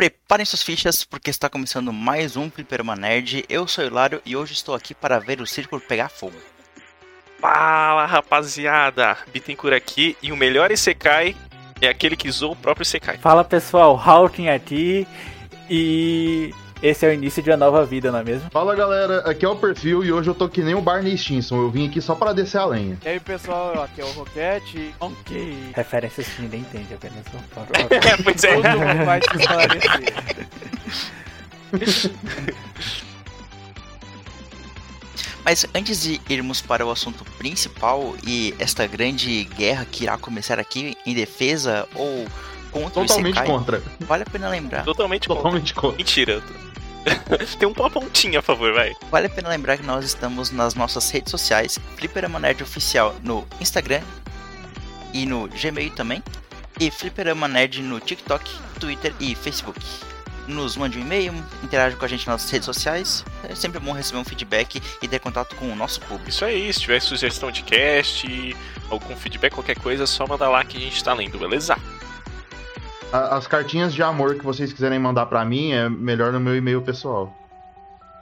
Preparem suas fichas porque está começando mais um Fliperama Nerd. Eu sou o Hilário e hoje estou aqui para ver o círculo pegar fogo. Fala rapaziada, Bittencourt aqui e o melhor Isekai é aquele que usou o próprio Isekai. Fala pessoal, Hawking aqui e esse é o início de uma nova vida, não é mesmo? Fala galera, aqui é o Perfil e hoje eu tô que nem o Barney Stinson, eu vim aqui só para descer a lenha. E aí pessoal, aqui é o Roquete. Ok. Referências que ninguém entende, apenas não É, pois é. Todo mundo vai esclarecer. Mas antes de irmos para o assunto principal e esta grande guerra que irá começar aqui em defesa ou contra Totalmente o Isekai, contra. vale a pena lembrar. Totalmente contra. Totalmente contra. Mentira. Tem um pontinha a favor, vai. Vale a pena lembrar que nós estamos nas nossas redes sociais, Fliperama Nerd Oficial no Instagram e no Gmail também, e Fliperama Nerd no TikTok, Twitter e Facebook. Nos mande um e-mail, interaja com a gente nas redes sociais. É sempre bom receber um feedback e ter contato com o nosso público. Isso aí, se tiver sugestão de cast, algum feedback, qualquer coisa, é só manda lá que a gente tá lendo, beleza? A- As cartinhas de amor que vocês quiserem mandar pra mim é melhor no meu e-mail pessoal.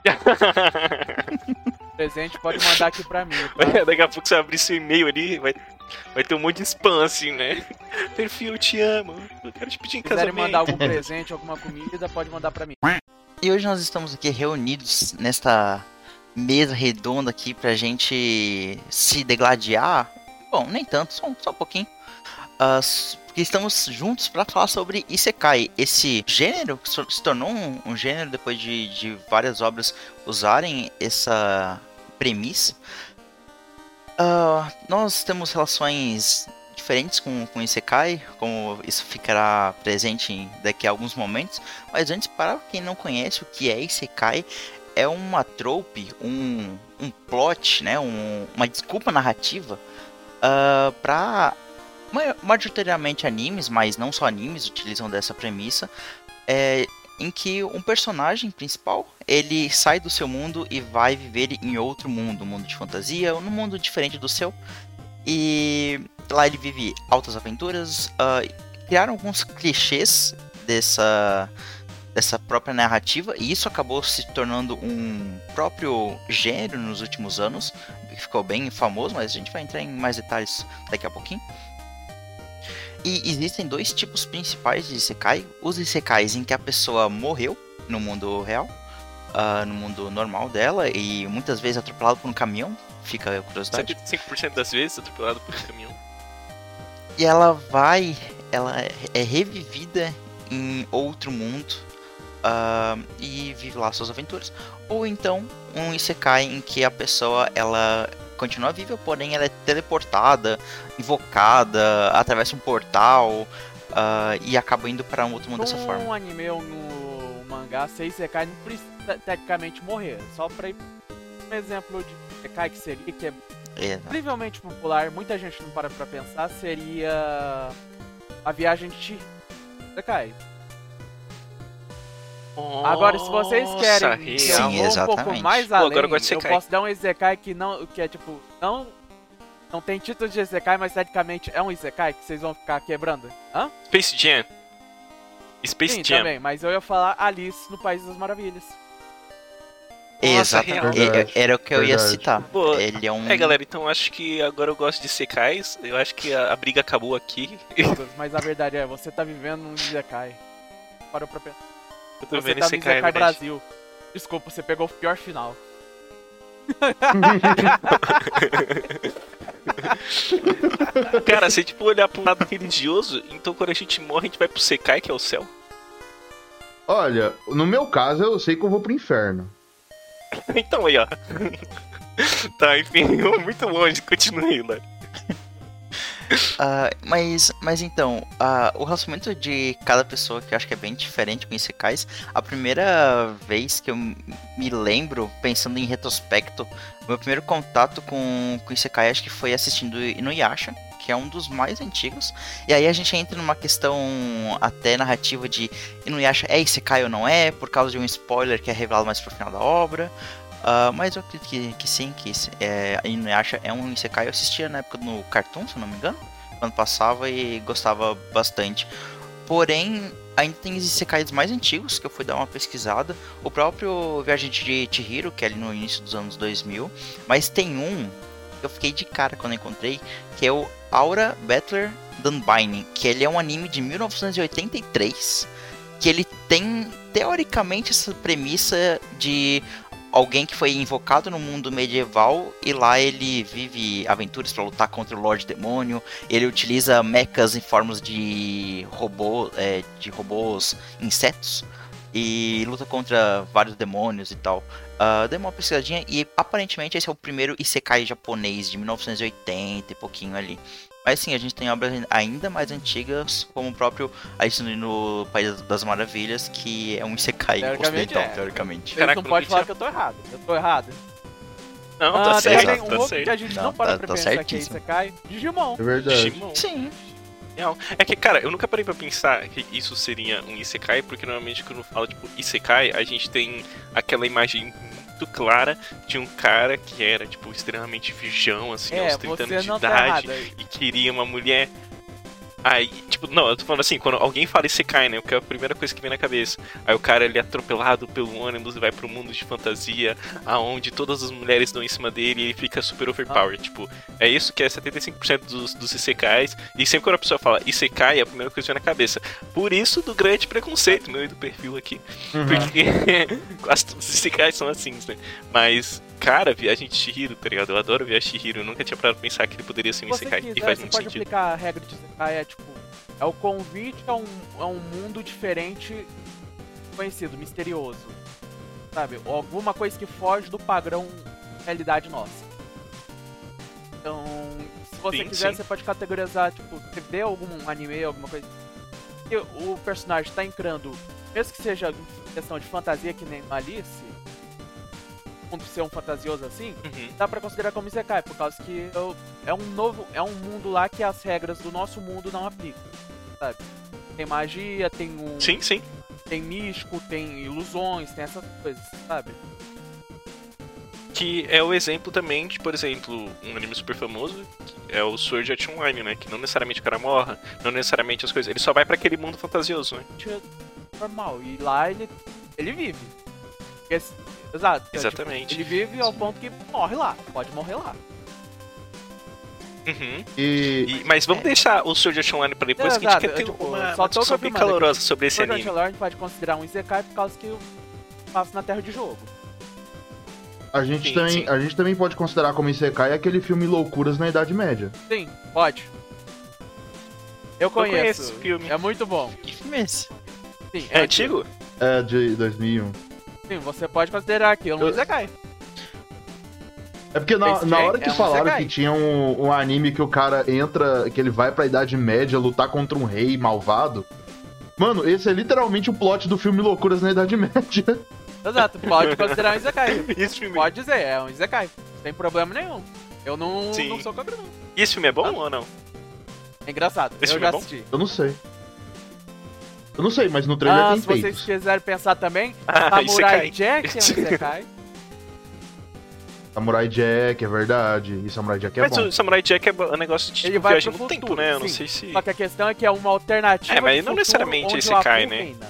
Presente pode mandar aqui pra mim, tá? Daqui a pouco você abrir seu e-mail ali, vai, vai ter um monte de spam assim, né? Perfil, te amo. Eu quero te pedir em Se quiserem casamento. mandar algum presente, alguma comida, pode mandar pra mim. E hoje nós estamos aqui reunidos nesta mesa redonda aqui pra gente se degladiar. Bom, nem tanto, só, só um pouquinho. S- porque estamos juntos para falar sobre Isekai, esse gênero que se tornou um, um gênero depois de, de várias obras usarem essa premissa. Ah, nós temos relações diferentes com, com Isekai, como isso ficará presente daqui a alguns momentos. Mas antes, para quem não conhece o que é Isekai, é uma trope, um, um plot, né, um- uma desculpa narrativa para majoritariamente animes, mas não só animes utilizam dessa premissa, é, em que um personagem principal ele sai do seu mundo e vai viver em outro mundo, um mundo de fantasia, ou num mundo diferente do seu. E lá ele vive altas aventuras. ah, criaram alguns clichês dessa dessa própria narrativa e isso acabou se tornando um próprio gênero nos últimos anos que ficou bem famoso mas a gente vai entrar em mais detalhes daqui a pouquinho e existem dois tipos principais de isekai os isekais em que a pessoa morreu no mundo real ah, no mundo normal dela e muitas vezes atropelado por um caminhão fica a curiosidade 75% das vezes atropelado por caminhão. e ela vai, ela é- é revivida em outro mundo ah, e vive lá suas aventuras. Ou então um isekai em que a pessoa ela continua viva, porém ela é teleportada, invocada, atravessa um portal ah, e acaba indo para um outro mundo dessa forma. No anime ou no mangá, se Isekai não precisa tecnicamente morrer. Só ir um exemplo de Isekai que seria, que é incrivelmente popular, muita gente não para pra pensar, seria a viagem de Chi. Agora, se vocês querem que eu Sim, vou um pouco mais Pô, além, agora eu gosto de eu posso dar um Isekai que não, que é tipo, não, não tem título de Isekai, mas tecnicamente é um Isekai que vocês vão ficar quebrando. Hã? Space Jam. Space Sim, Jam. também, mas eu ia falar Alice no País das Maravilhas. Nossa, exatamente. É- é- Era o que eu ia Verdade. citar. Pô, Ele é um. É, galera, então acho que agora eu gosto de secais. Eu acho que a, a briga acabou aqui. mas a verdade é, você tá vivendo um Isekai. Parou pra pensar. Eu tô Você vendo tá esse verdade. Brasil. Desculpa, você pegou o pior final. Cara, se tipo olhar pro lado religioso, então quando a gente morre, a gente vai pro Sekai, que é o céu. Olha, no meu caso eu sei que eu vou pro inferno. Então aí, ó. tá, enfim, muito longe, continue, né? Ah, mas, mas então, ah, o relacionamento de cada pessoa que eu acho que é bem diferente com Isekais. A primeira vez que eu me lembro, pensando em retrospecto, meu primeiro contato com, com Isekai acho que foi assistindo Inuyasha, que é um dos mais antigos. E aí a gente entra numa questão até narrativa de Inuyasha é Isekai ou não é, por causa de um spoiler que é revelado mais pro final da obra. Ah, mas eu acredito que, que sim, que é, Inuyasha é um Isekai. Eu assistia na época no Cartoon, se não me engano, quando passava e gostava bastante. Porém, ainda tem Isekais mais antigos, que eu fui dar uma pesquisada. O próprio Viagem de Chihiro, que é ali no início dos anos 2000. Mas tem um que eu fiquei de cara quando encontrei, que é o Aura Battler Dunbinding, que ele é um anime de 1983, que ele tem, teoricamente, essa premissa de alguém que foi invocado no mundo medieval e lá ele vive aventuras para lutar contra o Lorde Demônio. Ele utiliza mechas em formas de robô, é, de robôs insetos e luta contra vários demônios e tal. Uh, dei uma pesquisadinha e aparentemente esse é o primeiro Isekai japonês de 1980 e pouquinho ali. Mas sim, a gente tem obras ainda mais antigas, como o próprio Alice no País das Maravilhas, que é um Isekai ocidental, é. teoricamente. Caraca, não podem não falar que eu tô errado. Eu tô errado. Não, tá Ah, certo, tem um tá outro certo. que a gente não, Não, para tá- pra tá pensar que é. Isekai. Digimon. É verdade. Digimon. Sim. Real. É que, cara, eu nunca parei pra pensar que isso seria um Isekai, porque normalmente quando fala, tipo, Isekai, a gente tem aquela imagem muito clara de um cara que era, tipo, extremamente virgão, assim, É, aos 30 você anos de idade, errado. e queria uma mulher. Aí, tipo, não, eu tô falando assim, quando alguém fala Isekai, né, que é a primeira coisa que vem na cabeça. Aí o cara, ele é atropelado pelo ônibus e vai pro mundo de fantasia, aonde todas as mulheres dão em cima dele e ele fica super overpowered. Tipo, é isso que é 75% dos, dos Isekais. E sempre quando a pessoa fala Isekai, é a primeira coisa que vem na cabeça. Por isso do grande preconceito meu e do perfil aqui. Uhum. Porque quase todos os Isekais são assim, né? Mas, cara, Viagem de Shihiro, tá ligado? Eu adoro Viagem de Shihiro. Eu nunca tinha parado pra pensar que ele poderia ser Se um você Isekai. quiser, E faz você muito pode sentido. aplicar a regra de Isekai, é tipo... É o convite a um, a um mundo diferente, conhecido, misterioso. Sabe? Ou alguma coisa que foge do padrão realidade nossa. Então, se você Sim, quiser, sim. você pode categorizar, tipo, você vê algum anime, alguma coisa que o personagem tá entrando, mesmo que seja questão de fantasia, que nem Alice, mundo ser um fantasioso assim, Uhum. dá pra considerar como Isekai, por causa que eu- é um novo, é um mundo lá que as regras do nosso mundo não aplicam, sabe? Tem magia, tem um, Sim, sim. tem místico, tem ilusões, tem essas coisas, sabe? Que é o exemplo também de, por exemplo, um anime super famoso, que é o Sword Art Online, né? Que não necessariamente o cara morra, não necessariamente as coisas. Ele só vai pra aquele mundo fantasioso, né? Normal. E lá ele ele vive. Esse- exato. então, Exatamente. tipo, ele vive ao ponto que morre lá, pode morrer lá. Uhum. E E- mas vamos deixar o Sword Online pra depois, que a gente quer ter eu, tipo, uma, só uma discussão bem calorosa sobre esse Sword anime. Art Online pode considerar um Isekai por causa que eu faço na terra de jogo. a gente, Sim, também, sim. a gente também pode considerar como Isekai aquele filme Loucuras na Idade Média. Sim, pode. Eu conheço conheço. esse filme. É muito bom. Que filme é esse? Sim, É antigo? É, de 2001. Sim, você pode considerar aquilo um Eu- Isekai. É porque na, na Jam hora que é um falaram Isekai. que tinha um, um anime que o cara entra, que ele vai pra Idade Média lutar contra um rei malvado. Mano, esse é literalmente o plot do filme Loucuras na Idade Média. Exato, pode considerar um Isekai. Pode dizer, é um Isekai. Sem problema nenhum. Eu não, Sim. não sou contra não. e esse filme é bom ou não? É engraçado, Esse eu filme já é bom? assisti. Eu não sei. Eu não sei, mas no trailer Ah, tem se vocês peitos. quiserem pensar também, Ah, Samurai. Jack é um Isekai. Samurai Jack, é verdade. E Samurai Jack é Mas bom. o Samurai Jack é um negócio de Ele tipo, vai viagem no tempo, né? Eu não sei se. Só que a questão é que é uma alternativa É, mas não necessariamente esse cai, né? reina.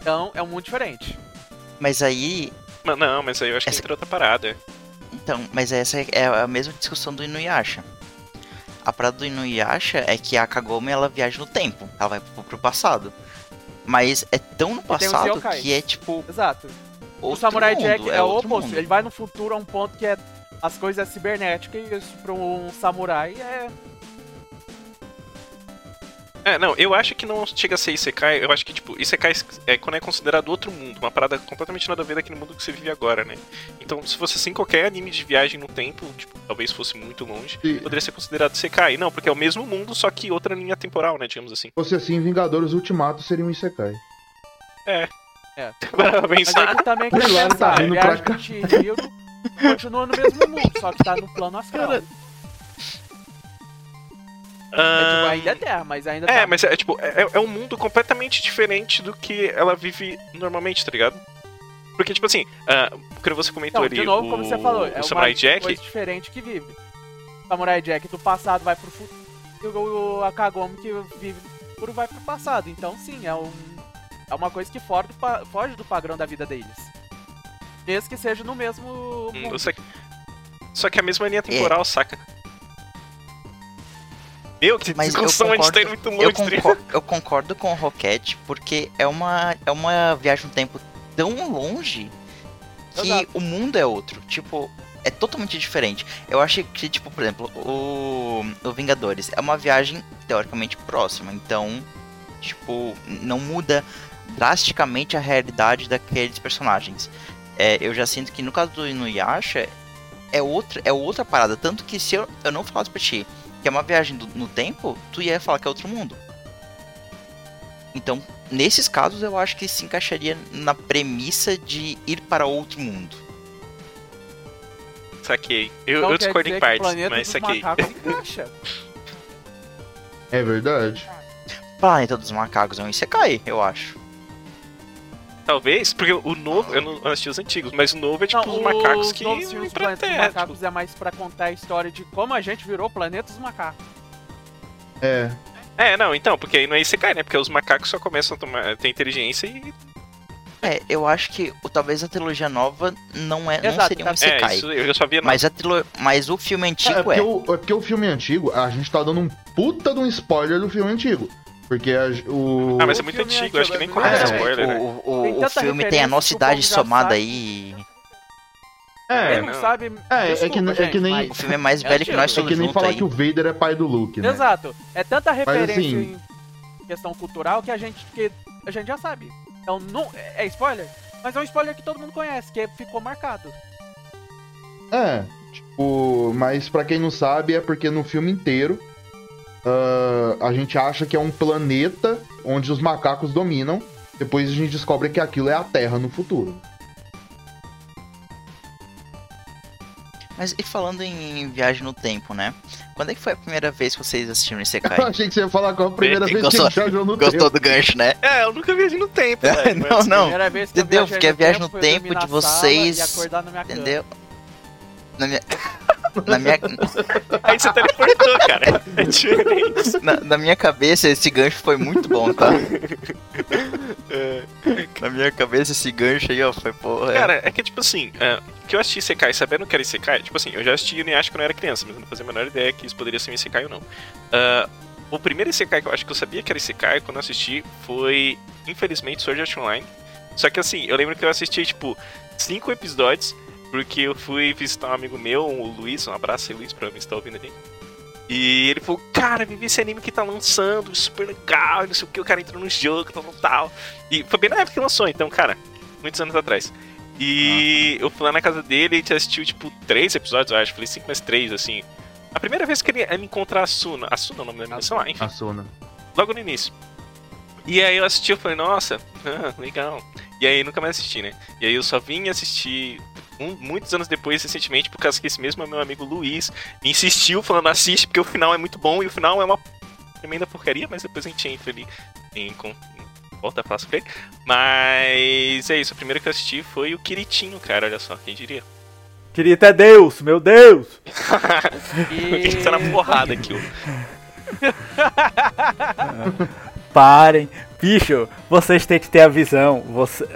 Então, é um mundo diferente. Mas aí. Mas Não, mas aí eu acho que Essa- entra outra parada. Então, mas essa é a mesma discussão do Inuyasha. A parada do Inuyasha é que a Kagome ela viaja no tempo. Ela vai pro, pro passado. Mas é tão no passado que é tipo. Exato. o Samurai mundo, Jack é, o outro oposto. mundo. Ele vai no futuro a um ponto que é as coisas cibernéticas e isso pra um samurai é. É, não, eu acho que não chega a ser Isekai, eu acho que, tipo, Isekai é quando é considerado outro mundo, uma parada completamente nada a ver daquele mundo que você vive agora, né? Então, se fosse assim, qualquer anime de viagem no tempo, tipo, talvez fosse muito longe, Se poderia ser considerado Isekai. Não, porque é o mesmo mundo, só que outra linha temporal, né, digamos assim. fosse assim, Vingadores Ultimato seria um Isekai. Para Mas pensar. ele também lá, ele tá rindo Viagem pra de Chihiro continua no mesmo mundo, só que tá no plano astral. É, Ah, tipo, ainda é terra, mas ainda É, tá. mas é tipo, é, é um mundo completamente diferente do que ela vive normalmente, tá ligado? Porque, tipo assim, ah, quando você comentou Então, ali de novo, o, como você falou, é Samurai uma Jack, coisa diferente que vive. Samurai Jack do passado vai pro futuro e o, Akagome que vive no futuro vai pro passado. Então, sim, é um É uma coisa que foge do, foge do padrão da vida deles. Mesmo que seja no mesmo Hum, mundo. Só que, só que a mesma linha temporal, saca? Meu, que Mas eu discussão a gente tá indo concordo, muito eu, longe. tá concordo, eu concordo com o Rocket porque é uma, é uma viagem no tempo tão longe que Exato. o mundo é outro. Tipo, é totalmente diferente. Eu acho que, tipo, por exemplo, o, o Vingadores é uma viagem teoricamente próxima. Então, tipo, não muda drasticamente a realidade daqueles personagens. É, eu já sinto que no caso do Inuyasha é outra, é outra parada. Tanto que se eu, eu não falasse pra ti que é uma viagem do- no tempo, tu ia falar que é outro mundo. Então, nesses casos, eu acho que se encaixaria na premissa de ir para outro mundo. Saquei. Eu, Então eu discordo em partes, mas saquei. macacos encaixa. É verdade. Planeta dos Macacos é um Isekai, eu acho. Talvez, porque o novo, eu não assisti os antigos, mas o novo é tipo Não, os macacos os que vêm filmes pra Planeta dos terra. Macacos tipo. é mais pra contar a história de como a gente virou o Planeta dos Macacos. É. É, não, então, porque aí não é Isekai, né? Porque os macacos só começam a tomar, ter inteligência e. É, eu acho que o- talvez a trilogia nova não, é, não Exato, seria um tá- É, Isekai. isso eu só via não. mas, a trilo... mas o filme É, antigo é é. porque, o, é porque o filme antigo, a gente tá dando um puta de um spoiler do filme antigo. Porque a- o. Ah, mas é o muito antigo, antigo, acho que nem é, conta É, spoiler, né? o, o- o filme tem a nossa o idade somada sabe. aí. É, Quem não não. sabe. É, é que- desculpa, é que gente, nem- O filme é mais É velho que nós é que nem falar aí. que o Vader é pai do Luke, né? Exato. É tanta referência assim- em questão cultural que a gente que a gente já sabe. Então não é spoiler, mas é um spoiler que todo mundo conhece, que ficou marcado. É, tipo, mas pra quem não sabe, é porque no filme inteiro ah, a gente acha que é um planeta onde os macacos dominam. Depois a gente descobre que aquilo é a Terra no futuro. Mas e falando em viagem no tempo, né? Quando é que foi a primeira vez que vocês assistiram Eu Isekai? achei que você ia falar com a primeira vez que Gostou- ele viajou no Gostou tempo. do gancho, né? É, eu nunca viajei no tempo, velho, não, não. Que eu Entendeu? Porque a viagem no tempo de vocês- E acordar na minha cama. Na minha. Na minha, Aí você teleportou, cara. É diferente. na, na minha cabeça, esse gancho foi muito bom, tá? É. Na minha cabeça, esse gancho aí, ó, foi porra. Cara, é que tipo assim, é, que eu assisti Isekai sabendo que era Isekai, tipo assim, eu já assisti Inuyasha quando eu era criança, mas não fazia a menor ideia que isso poderia ser um Isekai ou não. Ah, o primeiro Isekai que eu acho que eu sabia que era Isekai quando eu assisti foi, infelizmente, Sword Art Online. Só que assim, eu lembro que eu assisti, tipo, cinco episódios, porque eu fui visitar um amigo meu, o Luiz, um abraço aí, Luiz, pra mim estar ouvindo aqui. E ele falou, cara, vi esse anime que tá lançando, super legal, não sei o que, o cara entrou no jogo, tal, tal. E foi bem na época que lançou, então, cara, muitos anos atrás. E eu fui lá na casa dele e a gente assistiu, tipo, três episódios, eu acho. Falei cinco mais três, assim. A primeira vez que ele, ele encontra a Suna. A Suna é o nome da menina, sei lá, enfim, A Sona. logo no início. E aí eu assisti, eu falei, nossa, ah, legal. E aí nunca mais assisti, né? E aí eu só vim assistir muitos anos depois, recentemente, por causa que esse mesmo meu amigo Luiz me insistiu falando, assiste, porque o final é muito bom e o final é uma tremenda porcaria, mas depois a gente entra ali em. com- volta a falar sobre ele. Mas é isso, a primeira que eu assisti foi o Kiritinho, cara, olha só, quem diria? Queria até Deus, meu Deus! Ele tá na porrada aqui, ó. Parem. Bicho, vocês têm que ter a visão. Você...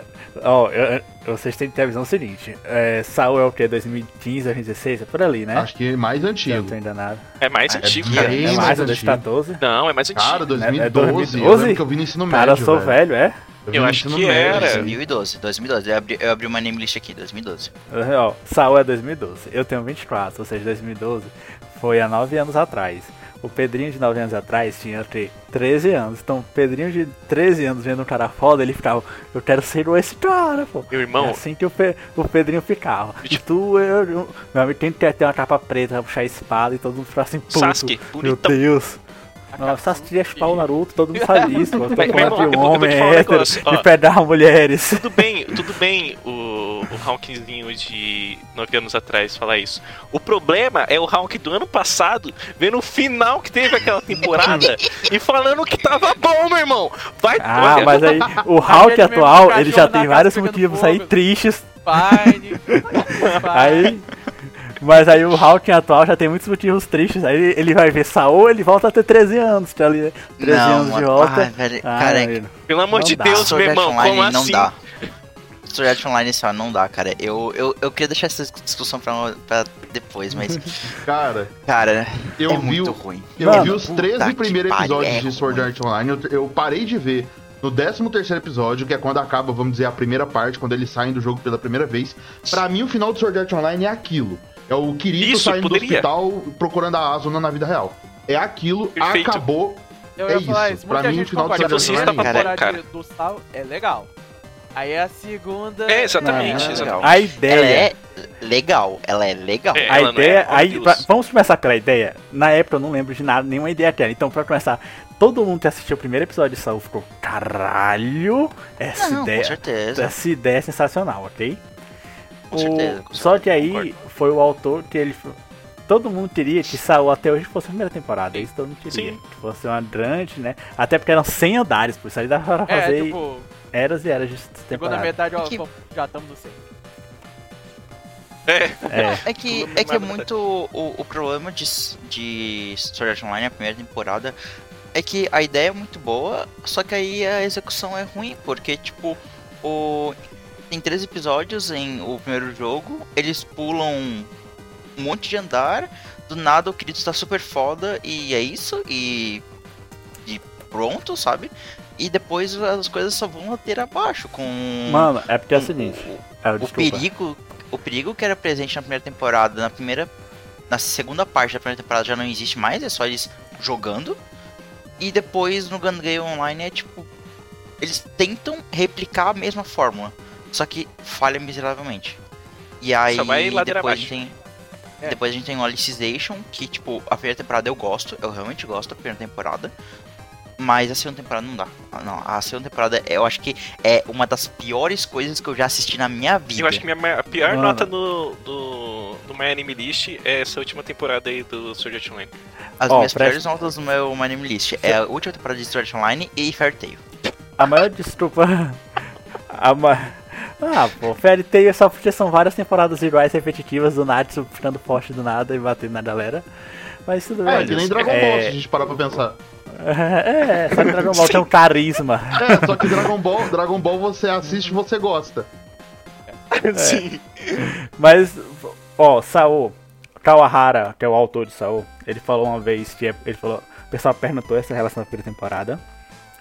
Ó, eu- eu- vocês têm que ter a visão seguinte. É, Saul é o que? 2015, 2016? É por ali, né? Acho que mais Se eu antigo. não tô enganado. É mais É antigo, cara. É mais mais, o antigo. 2014. Não, é mais antigo. Cara, 2012. É Eu 2012? lembro que eu vi no ensino médio. Cara, eu sou velho, é? vi Eu no acho que médio, era. velho. 2012, 2012. Eu abri, eu abri uma name list aqui, 2012. Ó, Saul é 2012. Eu tenho 24, ou seja, 2012 foi há 9 anos atrás. O Pedrinho de 9 anos atrás tinha que 13 anos. Então, o Pedrinho de 13 anos vendo um cara foda, ele ficava, eu quero ser esse cara, pô. Meu É irmão, assim que o, Pe- o Pedrinho ficava. E tu, eu, eu, meu amigo, tem que ter uma capa preta pra puxar a espada e todo mundo ficar assim, puto. Sasuke, Meu bonitão. Deus. Nossa, ia chupar o Naruto, todo mundo sabe isso. Falando irmão, eu de um homem um hétero de pegar mulheres. Tudo bem, tudo bem o, o Hawkzinho de 9 anos atrás falar isso. O problema é o Hawk do ano passado, vendo o final que teve aquela temporada e falando que tava bom, meu irmão. Vai, Ah, olha, mas aí o mesmo atual, ele já tem vários motivos aí tristes. Fine. Aí Mas aí o Hawking atual já tem muitos motivos tristes. Aí ele, vai ver Saul, ele volta a ter 13 anos. Tá ali, 13 Não, anos de volta. Ai, velho, Ah, cara, é. Pelo amor Não de dá. Deus, meu irmão, Online como não assim? dá. Sword Art Online só não dá, cara. Eu, eu, eu queria deixar essa discussão pra, pra depois, mas, Cara, cara, eu é vi, muito o- ruim. eu Mano, vi os puta 13 que primeiros episódios é de Sword. Art Online. Eu, eu parei de ver no 13 terceiro episódio, que é quando acaba, vamos dizer, a primeira parte, quando eles saem do jogo pela primeira vez. Pra mim, o final do Sword Art Online é aquilo. É o Kirito Isso, saindo poderia. do hospital procurando a Asuna na vida real. É aquilo, Perfeito. acabou. Eu É ia falar isso. Pra Muita mim, o gente final do concorda Sword que a Art primeira Online, temporada cara. do Sal é legal. Aí a segunda... É, exatamente, Não, é. A Ela ideia. é legal, ela é legal. É. A ela não ideia. é aí, pra- vamos começar pela ideia. Na época eu não lembro de nada, nenhuma ideia dela. Então, pra começar, todo mundo que assistiu o primeiro episódio de Saul ficou. Caralho! Essa Não, com ideia. certeza. Essa ideia é sensacional, ok? Com O- certeza, com Só certeza, que aí concordo. Foi o autor que ele. Todo mundo teria que Saul até hoje fosse a primeira temporada. Isso todo mundo teria. Sim. Que fosse uma grande, né? Até porque eram 100 andares, por isso aí dava pra É, fazer tipo, eras e eras de temporada. metade, ó, Que- pô, já estamos no 100. É, É. É que, é que é mais muito o, o problema de, de Sword Art Online, a primeira temporada, é que a ideia é muito boa, só que aí a execução é ruim, porque, tipo, o... tem três episódios em o primeiro jogo, eles pulam um monte de andar, do nada o Kirito tá super foda, e é isso, e... e pronto, sabe? E depois as coisas só vão lateira abaixo, com... Mano, é porque é o seguinte. o- o desculpa. perigo, o perigo que era presente na primeira temporada, na primeira, na segunda parte da primeira temporada já não existe mais, é só eles jogando. E depois no Gun Game Online é tipo, eles tentam replicar a mesma fórmula, só que falha miseravelmente. E aí Só vai ladeira depois a gente tem É. depois a gente tem o Alicization, que tipo, a primeira temporada eu gosto, eu realmente gosto da primeira temporada. Mas a segunda temporada não dá. Ah, Não, a segunda temporada eu acho que é uma das piores coisas que eu já assisti na minha vida. eu acho que minha a pior Mano. nota no, do, do My Anime List é essa última temporada aí do Sword Art Online. As Ó, minhas presta- piores notas no meu My Name List é a última temporada de Sword Art Online e Fairy Tail. A maior desculpa. A ma... Ah, pô, Fairy Tail é só porque são várias temporadas iguais repetitivas do Natsu ficando forte do nada e batendo na galera. Mas tudo bem. É, que nem Dragon Ball, se a É, gente parar pra pensar. é, só que Dragon Ball tem um carisma. É, só que Dragon Ball, Dragon Ball você assiste e você gosta. Sim. Mas, ó, Saô, Kawahara, que é o autor de Saô, ele falou uma vez que é- ele falou, o pessoal perguntou essa relação da primeira temporada,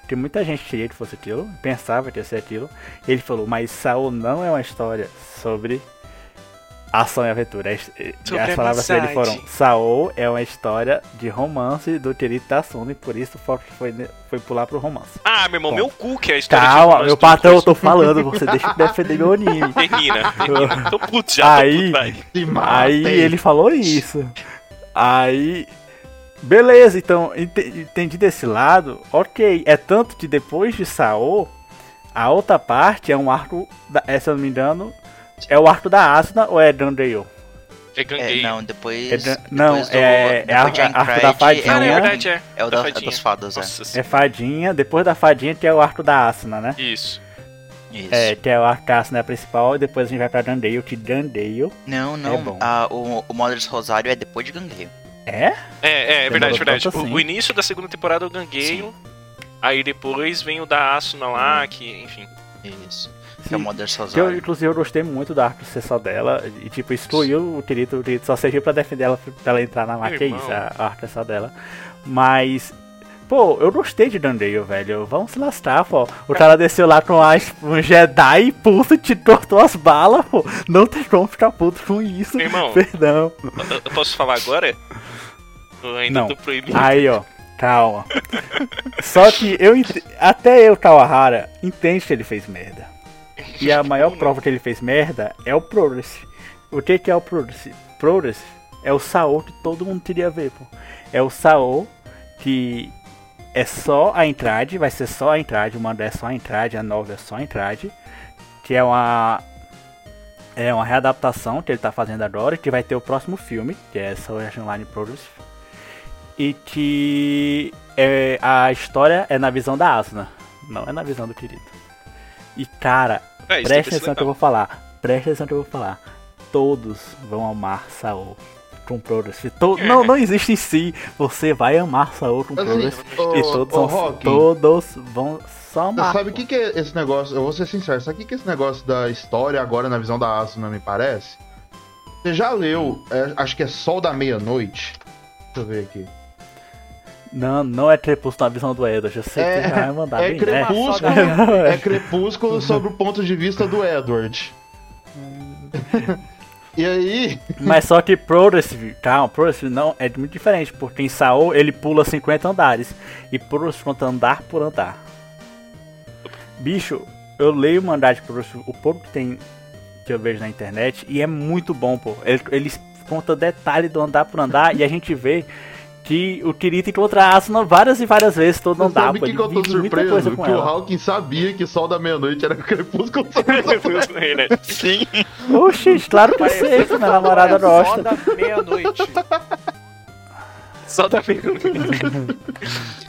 que muita gente queria que fosse aquilo, pensava que ia ser aquilo. Ele falou, mas Saô não é uma história sobre ação e aventura. As, Sobre as palavras dele foram, Saô é uma história de romance do Kirito Tatsumi, por isso o foco foi, foi pular pro romance. Ah, meu irmão, Bom. meu cu que é a história de Calma, meu patrão, eu tô falando, você deixa eu defender meu anime. Termina, termina. Tô puto já, Aí- tô puto, Aí matem. ele falou isso. Aí. Beleza, então, ente- entendi desse lado. Ok, é tanto que depois de Saô, a outra parte é um arco. Da, é, se eu não me engano, é o arco da Asuna ou é Dandale? É É, não, depois. É não, depois do- é- é depois a- arco da fadinha. Ah, é, o- verdade é. é o da da, fadinha. das fadas, Nossa É senhora. fadinha, depois da fadinha que é o arco da Asuna, né? Isso. é. Isso. É, que é o arco da Asuna é principal, e depois a gente vai pra Dandale, que Dandale. Não, É não. bom. a- o, o Mother's Rosário é depois de Gangueio. É? É, é, é verdade, verdade. O, assim. o início da segunda temporada eu gangueio. Aí depois vem o da Asuna lá, que, enfim. Isso. Que é o. Mother's Que eu, inclusive, eu gostei muito da arco só dela. E, tipo, excluiu o Kirito. O só serviu pra defender ela, pra ela entrar na marca. É isso, a, a arco é só dela. Mas. Pô, eu gostei de Dandale, velho. Vamos se lascar, pô. O cara desceu lá com a, um Jedi e pulso te cortou as balas, pô. Não tem como ficar puto com isso. Meu irmão, Perdão. eu, eu posso falar agora? Ainda Não. tô proibido. Aí, ó. Calma. Só que eu até eu, Kawahara, entende que ele fez merda. E a maior prova que ele fez merda é o Progress. O que, que é o Progress? Progress é o Saô que todo mundo queria ver, pô. É o Saô que é só a entrada, vai ser só a entrada, o mando é só a entrada, a nova é só a entrada. Que é uma. É uma readaptação que ele tá fazendo agora, que vai ter o próximo filme, que é Art Online Progress. E que é, a história é na visão da Asuna, não é na visão do querido. E cara, É, ser atenção que eu vou falar. Presta atenção que eu vou falar. todos vão amar Saul com Progress. To não, não existe em si. Você vai amar Saul com Assim, Progress. ô- e todos, ô, vão, todos vão só amar. Sabe o que, que é esse negócio? Eu vou ser sincero, sabe o que, que esse negócio da história agora na visão da Asuna me parece? Você já leu, é, acho que é Sol da Meia-Noite? Deixa eu ver aqui. Não, não é Crepúsculo na visão do Edward. Eu sei É- que vai mandar É bem, né? Crepúsculo, Não, é Crepúsculo sob o ponto de vista do Edward. E aí, Mas só que Progressive, calma, Progressive não é muito diferente, porque em Saul ele pula 50 andares e Progressive conta andar por andar. Bicho, eu leio o mangá de Progressive, o pouco que tem que eu vejo na internet e é muito bom, pô. Ele, eles conta detalhe do andar por andar e a gente vê que o Kirito encontra a Asuna várias e várias vezes todo você andar, sabe o pô. que, que eu tô surpreso? Que o ela. Hawking sabia que Sol da Meia-Noite era Crepúsculo né? Sim. Oxi, claro que eu sei, que minha namorada gosta. da meia-noite. Só da pergunta.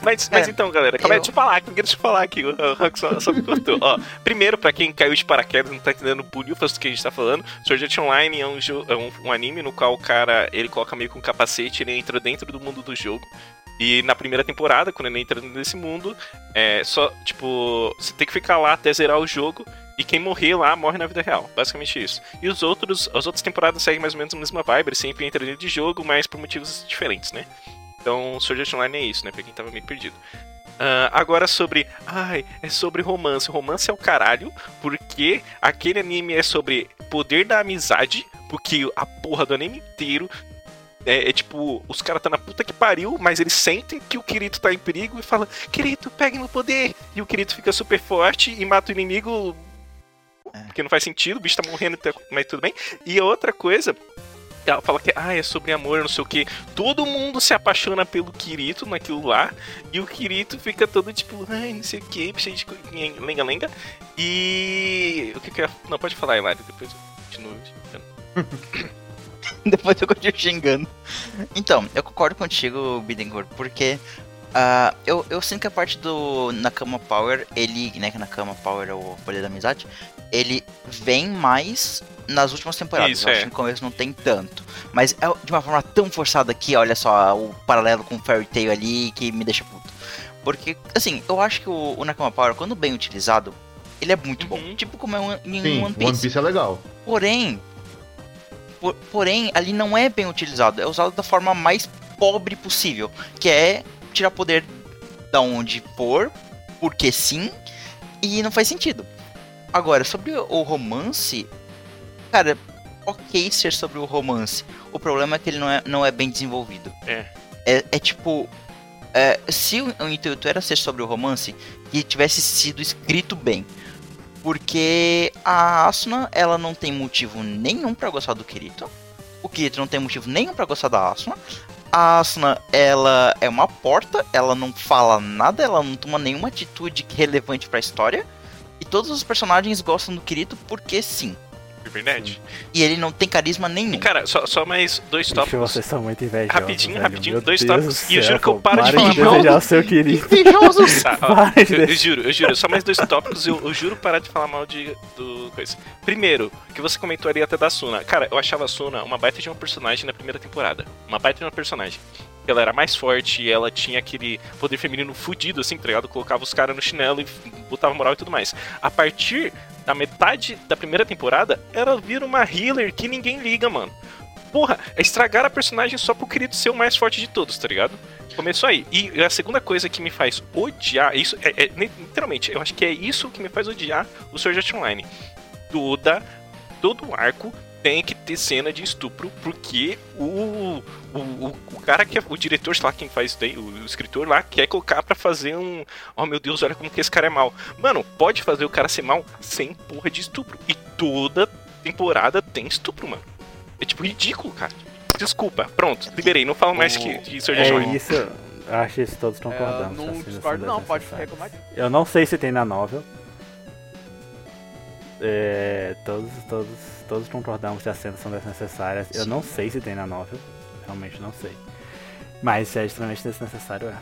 mas, mas É, então, galera, calma aí, eu- deixa eu falar, que eu quero te falar aqui. O Rock só, só me cortou. Ó, primeiro, pra quem caiu de paraquedas e não tá entendendo bulhufas do que a gente tá falando, Sword Art Online é, um, é um, um anime no qual o cara ele coloca meio com um capacete, ele entra dentro do mundo do jogo. E na primeira temporada, quando ele entra nesse mundo, é só, tipo, você tem que ficar lá até zerar o jogo. E quem morrer lá morre na vida real. Basicamente isso. E os outros, as outras temporadas seguem mais ou menos a mesma vibe, ele sempre entra dentro de jogo, mas por motivos diferentes, né? Então, Sword Art Online é isso, né? Pra quem tava meio perdido. Ah, agora sobre. Ai, é sobre romance. Romance é o caralho, porque aquele anime é sobre poder da amizade, porque a porra do anime inteiro. É, é tipo, os caras tá na puta que pariu, mas eles sentem que o Kirito tá em perigo e falam: Kirito, pegue no poder! E o Kirito fica super forte e mata o inimigo. Porque não faz sentido, o bicho tá morrendo, tá- mas tudo bem. E a outra coisa ela fala que ah, é sobre amor, não sei o que. Todo mundo se apaixona pelo Kirito naquilo lá. E o Kirito fica todo tipo, ai, não sei o que, cheio de lenga-lenga. E. O que que ia... Não, pode falar, Hilário, depois eu continuo. explicando. Depois eu continuo xingando. Então, eu concordo contigo, Bidengor, porque ah, eu, eu sinto que a parte do Nakama Power, ele, né, que Nakama Power é o poder da amizade, ele vem mais nas últimas temporadas. Isso, eu é. acho que no começo não tem tanto. Mas é de uma forma tão forçada aqui, olha só, o paralelo com o Fairy Tail ali, que me deixa puto. Porque, assim, eu acho que o, o Nakama Power, quando bem utilizado, ele é muito bom. Uhum. Tipo como é um, em Sim, One Piece. One Piece é legal. Porém, por- porém, ali não é bem utilizado. É usado da forma mais pobre possível, que é tirar poder da onde for, porque sim, e não faz sentido. Agora, sobre o romance, cara, ok ser sobre o romance. O problema é que ele não é, não é bem desenvolvido. É. É, é tipo. é, se o, o intuito era ser sobre o romance, que tivesse sido escrito bem. Porque a Asuna, ela não tem motivo nenhum pra gostar do Kirito. O Kirito não tem motivo nenhum pra gostar da Asuna. A Asuna, ela é uma porta, ela não fala nada, ela não toma nenhuma atitude relevante pra história. Todos os personagens gostam do Kirito porque sim. É verdade. E ele não tem carisma nenhum. E cara, só, só mais dois tópicos. vocês são muito invejosos. Rapidinho, velho. rapidinho, Meu dois Deus tópicos. do E eu juro que eu paro de falar de desejar o seu querido. Invejosos! Tá, ó, Para de eu, eu juro, eu juro, só mais dois tópicos, eu, eu juro parar de falar mal de do coisa. Primeiro, que você comentou ali até da Suna. Cara, eu achava a Suna uma baita de uma personagem na primeira temporada. Uma baita de uma personagem. Ela era mais forte e ela tinha aquele poder feminino fudido, assim, tá ligado? Colocava os caras no chinelo e botava moral e tudo mais. A partir da metade da primeira temporada, ela vira uma healer que ninguém liga, mano. Porra, é estragar a personagem só pro querido ser o mais forte de todos, tá ligado? Começou aí. E a segunda coisa que me faz odiar, isso é, é- literalmente, eu acho que é isso que me faz odiar o Sword Online. Toda, todo arco tem que ter cena de estupro, porque o, o, o, o cara que é o diretor, sei lá quem faz isso daí, o, o escritor lá, quer colocar pra fazer um. Oh meu Deus, olha como que esse cara é mal. Mano, pode fazer o cara ser mal sem porra de estupro. E toda temporada tem estupro, mano. É tipo ridículo, cara. Desculpa, pronto, liberei, não falo mais que, de Sword Art É Online. isso, eu acho que todos É, concordamos. não assim, discordo não, pode desnecessário. reclamar disso. Eu não sei se tem na novel. É, todos, todos, todos concordamos que as cenas são desnecessárias. Eu Sim. não sei se tem na novel. Realmente não sei. Mas se é extremamente desnecessário, é.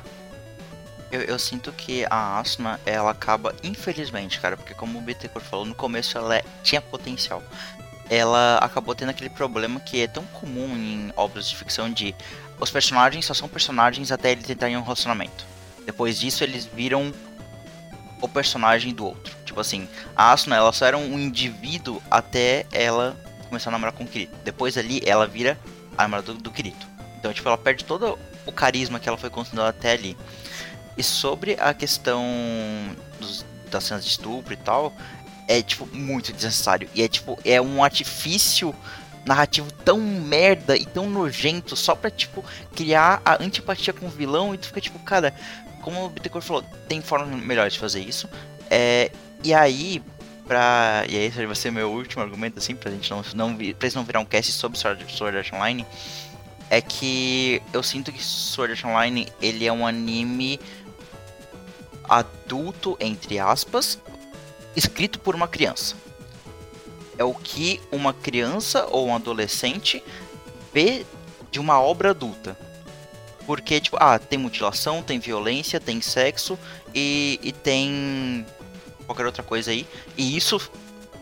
Eu, eu sinto que a Asuna, ela acaba, infelizmente, cara, porque como o BT falou, no começo ela é- tinha potencial. ela acabou tendo aquele problema que é tão comum em obras de ficção de os personagens só são personagens até eles entrarem em um relacionamento. Depois disso eles viram o personagem do outro. Tipo assim, a Asuna ela só era um indivíduo até ela começar a namorar com o Kirito. Depois ali ela vira a namorada do, do Kirito. Então tipo ela perde todo o carisma que ela foi construindo até ali. E sobre a questão dos, das cenas de estupro e tal, é tipo muito desnecessário. E é tipo, é um artifício narrativo tão merda e tão nojento só pra, tipo, criar a antipatia com o vilão e tu fica tipo, cara, como o Bittencourt falou, tem formas melhores de fazer isso. É, e aí, pra. E aí esse vai ser meu último argumento, assim, pra gente não, não, pra isso não virar um cast sobre Sword Art Online. É que eu sinto que Sword Art Online ele é um anime adulto, entre aspas, escrito por uma criança. É o que uma criança ou um adolescente vê de uma obra adulta. Porque, tipo, ah, tem mutilação, tem violência, tem sexo e, e tem qualquer outra coisa aí. E isso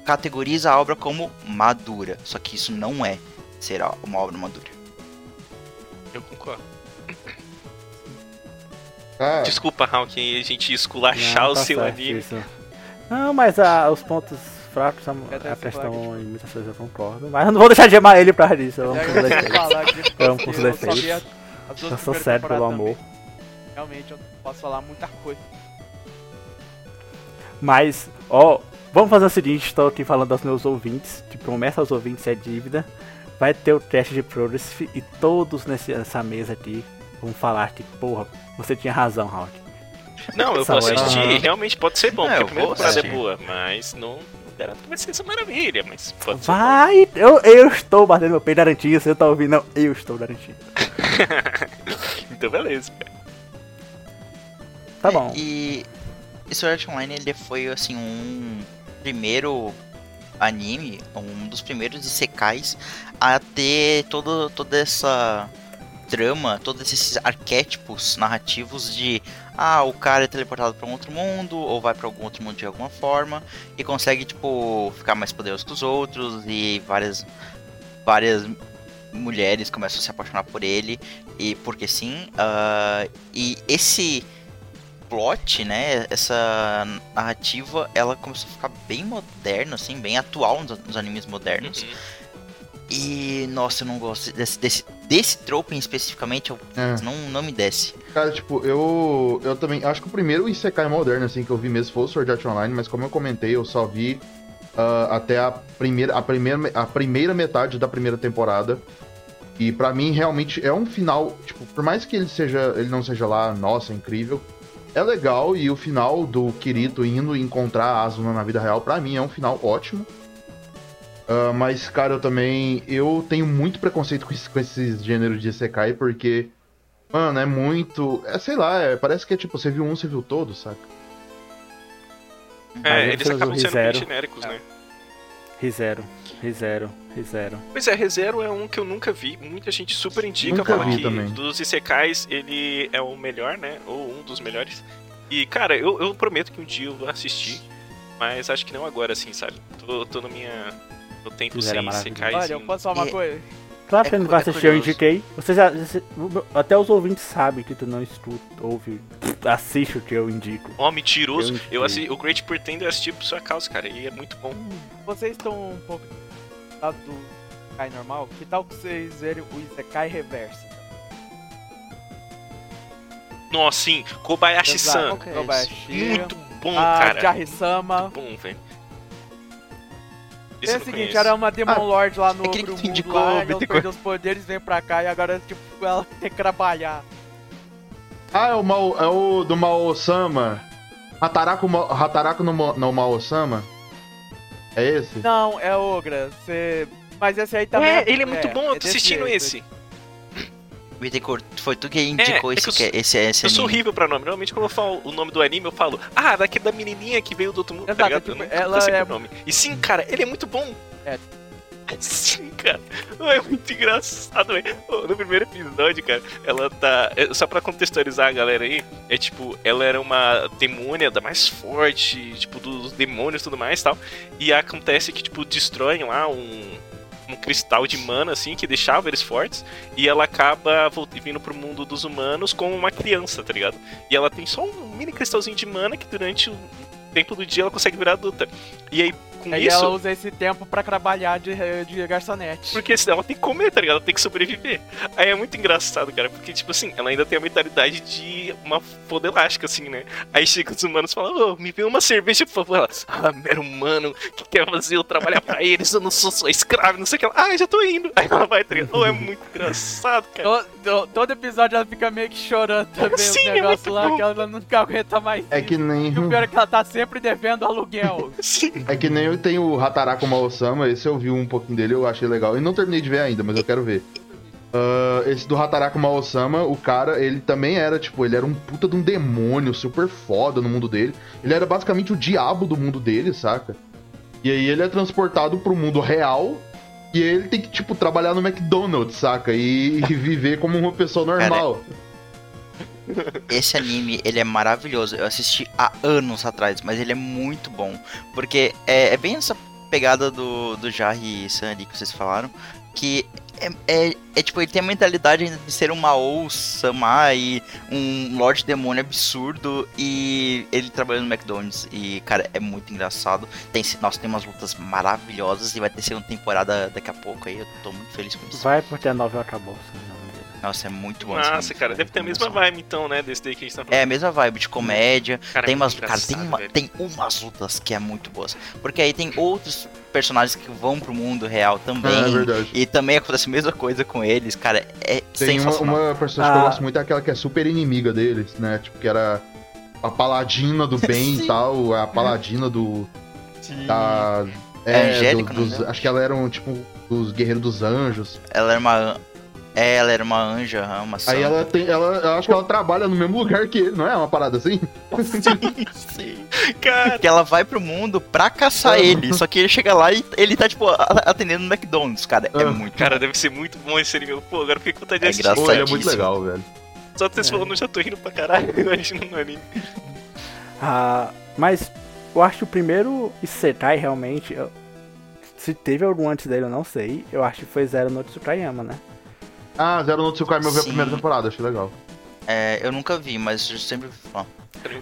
categoriza a obra como madura. Só que isso não é ser uma obra madura. Eu concordo. Ah, Desculpa, Raul, que a gente esculachar Não, o tá seu certo anime. isso. Não, mas a- os pontos fracos são Cadê a questão flag? em muitas coisas eu concordo. Mas eu não vou deixar de amar ele pra isso. Eu amo É, com eu defeitos. assim, com os eu defeitos. duas Eu sou sério pelo amor. também. Realmente, eu não posso falar muita coisa. Mas, ó, vamos fazer o seguinte, estou aqui falando aos meus ouvintes, de promessa aos ouvintes é dívida. Vai ter o teste de Progress e todos nessa mesa aqui vão falar que, porra, você tinha razão, Raul. Não, eu vou assistir, Aham. realmente pode ser bom, É, porque eu a primeira vou temporada é boa, mas não, não garanto que vai ser essa maravilha, mas pode ser. Vai, eu, eu estou batendo meu peito garantido, você tá ouvindo? Não, eu estou garantido. então beleza. Tá bom. E Sword Art Online ele foi assim um primeiro anime, um dos primeiros isekais a ter todo, toda essa trama, todos esses arquétipos narrativos de ah, o cara é teleportado para um outro mundo ou vai para algum outro mundo de alguma forma e consegue tipo ficar mais poderoso que os outros e várias várias mulheres começam a se apaixonar por ele e porque sim, ah, e esse plot, né, essa narrativa, ela começou a ficar bem moderna, assim, bem atual nos, nos animes modernos. Uhum. E, nossa, eu não gosto desse, desse, desse trope especificamente, eu, É. não, não me desce. Cara, tipo, eu eu também acho que o primeiro Isekai moderno assim que eu vi mesmo foi o Sword Art Online, mas como eu comentei, eu só vi ah, até a primeira a primeira a primeira metade da primeira temporada. E pra mim realmente é um final, tipo, por mais que ele seja ele não seja lá, nossa, incrível, é legal e o final do Kirito indo encontrar a Asuna na vida real pra mim é um final ótimo. Ah, mas, cara, eu também. Eu tenho muito preconceito com, esse- com esses gêneros de Isekai, porque. Mano, é muito. É, sei lá, é- parece que é tipo, você viu um, você viu todos, saca? É, eles acabam sendo bem genéricos, né? Rizero, Rizero, Rizero. Pois é, ReZero é um que eu nunca vi, muita gente super indica, Nunca fala vi que também. dos Isekais ele é o melhor, né? Ou um dos melhores. E, cara, eu, eu prometo que um dia eu vou assistir, mas acho que não agora, assim, sabe? Tô, tô na minha. No tempo ReZero é sem. Isekais. Olha, eu posso falar uma E- coisa? Claro É que ele cu- vai é assistir, eu indiquei. Você já, você- até os ouvintes sabem que tu não escuta, ouve, assiste o que eu indico. Ó, mentiroso. Eu Eu, assisti, o Great Pretender eu assisti por sua causa, cara, e é muito bom. Vocês estão um pouco lado do Isekai normal? Que tal que vocês verem o Isekai reverso? Nossa, sim, Kobayashi-san. É Kobayashi, Muito bom, a cara. Jarry-sama. Muito bom, velho. É Esse o seguinte, era uma Demon Ah, Lord lá no é aquele que outro mundo indicou, lá, ela perdeu os poderes, vem pra cá e agora, tipo, ela tem que trabalhar. Ah, é o, Mao, é o do Mao-sama. Hataraku, Hataraku no, no Mao-sama? É esse? Não, é Ogra, você... Mas esse aí também... É, ele é muito bom, eu tô desse assistindo esse. Bittencourt, foi tu que indicou é esse, que eu que- sou- esse, esse Eu sou anime. horrível pra nome. Normalmente quando eu falo o nome do anime, eu falo, ah, daquele da menininha que veio do outro mundo, tá Exato, ligado? tipo, eu nunca ela é- o nome. E sim, cara, ele é muito bom. É. Sim, cara. É muito engraçado, velho. No primeiro episódio, cara, ela tá. é, Só pra contextualizar a galera aí, é tipo, ela era uma demônia da mais forte, tipo, dos demônios e tudo mais e tal. E acontece que, tipo, destroem lá um. Um cristal de mana, assim, que deixava eles fortes. E ela acaba vindo pro mundo dos humanos como uma criança, tá ligado? E ela tem só um mini cristalzinho de mana que durante tempo do dia ela consegue virar adulta. E aí, com Aí isso. ela usa esse tempo pra trabalhar de, de garçonete. Porque senão ela tem que comer, tá ligado? Ela tem que sobreviver. Aí é muito engraçado, cara, porque, tipo assim, ela ainda tem a mentalidade de uma foda elástica, assim, né? Aí chega os humanos e falam, ô, me vê uma cerveja, por favor. Ela, ah, mero humano, que quer fazer eu trabalhar pra eles, eu não sou sua escrava, não sei o que. Ela, ah, já tô indo. Aí ela vai, tá ligado? Oh, é muito engraçado, cara. To- to- todo episódio ela fica meio que chorando também Sim, os é negócios muito lá bom. que ela nunca aguenta mais. É que nem. E o pior é que ela tá sempre devendo aluguel. Sim. É que nem eu tenho o Hataraku Osama, esse eu vi um pouquinho dele, eu achei legal. E não terminei de ver ainda, mas eu quero ver. Ah, esse do Hataraku Osama, o cara, ele também era, tipo, ele era um puta de um demônio super foda no mundo dele. Ele era basicamente o diabo do mundo dele, saca? E aí ele é transportado pro mundo real. E ele tem que, tipo, trabalhar no McDonald's, saca? E, e viver como uma pessoa normal. Esse anime, ele é maravilhoso. Eu assisti há anos atrás, mas ele é muito bom. Porque é, é bem essa pegada do, do Jarry San ali que vocês falaram. Que é, é, é tipo, ele tem a mentalidade de ser um Mao Sama e um Lorde Demônio absurdo. E ele trabalhando no McDonald's. E, cara, é muito engraçado. Tem, nossa, tem umas lutas maravilhosas. E vai ter segunda temporada daqui a pouco aí. Eu tô muito feliz com isso. Vai porque a novela acabou. Nossa, é muito bom. esse Nossa, cara, deve ter a mesma vibe então, né? Desse daí que a gente tá falando. É a mesma vibe de comédia. Cara, tem é umas, muito cara, tem, uma- velho. tem umas lutas que é muito boas. Porque aí tem outros personagens que vão pro mundo real também. É, verdade. e também acontece a mesma coisa com eles, cara. É Tem uma, sensacional. uma personagem que eu Ah. gosto muito, é aquela que é super inimiga deles, né? Tipo, que era a paladina do bem Sim. e tal, a paladina do. Da, É Angélica, do- dos- acho que ela era um, tipo, dos guerreiros dos anjos. Ela era uma. É, ela era uma anja, uma santa. Aí ela tem. Ela, eu acho que ela trabalha no mesmo lugar que ele, não é? Uma parada assim? Sim. Cara, Que ela vai pro mundo pra caçar ele. Só que ele chega lá e ele tá, tipo, atendendo no McDonald's, cara. É Ah. muito. cara, deve ser muito bom esse anime. Pô, agora fiquei com vontade de É assistir. Pô, é muito legal, velho. Só vocês falando, eu já tô rindo pra caralho. Imagina no anime. Ah, mas eu acho que o primeiro Isekai realmente. eu- se teve algum antes dele, eu não sei. Eu acho que foi Zero no Tsukayama, né? Ah, Zero no Tsukai, eu vi a Sim. primeira temporada, achei legal. É, eu nunca vi, mas eu sempre. Ó,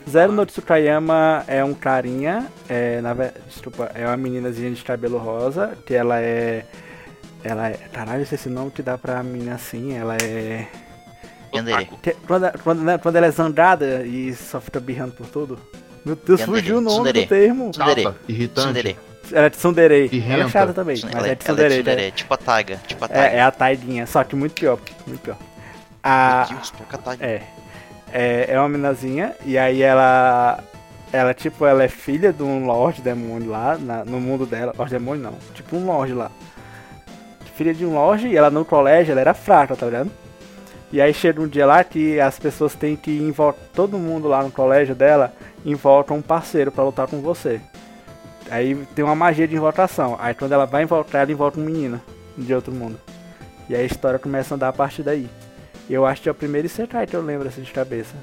Zero no Tsukayama é um carinha, é, na, desculpa, é uma meninazinha de cabelo rosa, que ela é. Ela é. Caralho, esse nome que dá pra menina assim, ela é. Que- quando, quando, né, quando ela é zangada e só fica birrando por tudo. Meu Deus, Yandere, fugiu o nome tsundere. do termo. Irritante. Tsundere. Ela é tsundere. E Ela é chata também, mas Ela, é ela é tsundere. né? tipo a Taiga. Tipo a Taiga. É, é a taidinha, só que muito pior, muito pior. A, Meu Deus, a Taiga. é, é, é uma meninazinha, e aí ela, ela, tipo, ela é filha de um Lorde Demônio lá, na- no mundo dela, Lorde Demônio não, tipo um Lorde lá. Filha de um Lorde, e ela no colégio, ela era fraca, tá ligado? E aí chega um dia lá que as pessoas têm que volta, todo mundo lá no colégio dela, volta um parceiro pra lutar com você. Aí tem uma magia de invocação. Aí quando ela vai invocar, ela invoca um menino de outro mundo. E aí a história começa a andar a partir daí. Eu acho que é o primeiro Isekai que eu lembro assim de cabeça.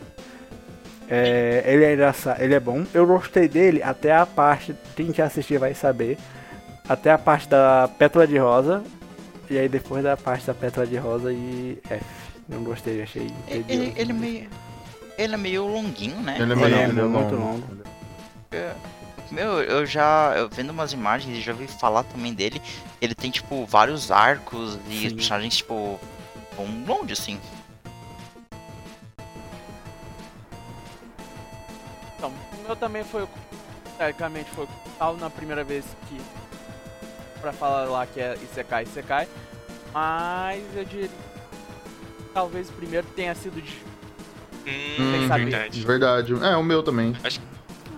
É, ele é engraçado, ele é bom. Eu gostei dele até a parte, quem quer assistir vai saber. Até a parte da Pétala de Rosa. E aí depois da parte da Pétala de Rosa e F. Não gostei, achei Ele, ele é meio. Ele é meio longuinho, né? Ele é Ele meio é ele é muito longo. longo. Meu, eu já. Eu vendo umas imagens e já ouvi falar também dele. Ele tem, tipo, vários arcos e os Sim. personagens, tipo. vão longe, assim. Então, o meu também foi. Teoricamente foi tal na primeira vez que. Pra falar lá que é Isekai, Isekai. Mas eu diria. Talvez o primeiro tenha sido de. Hum, verdade. Verdade. É, o meu também.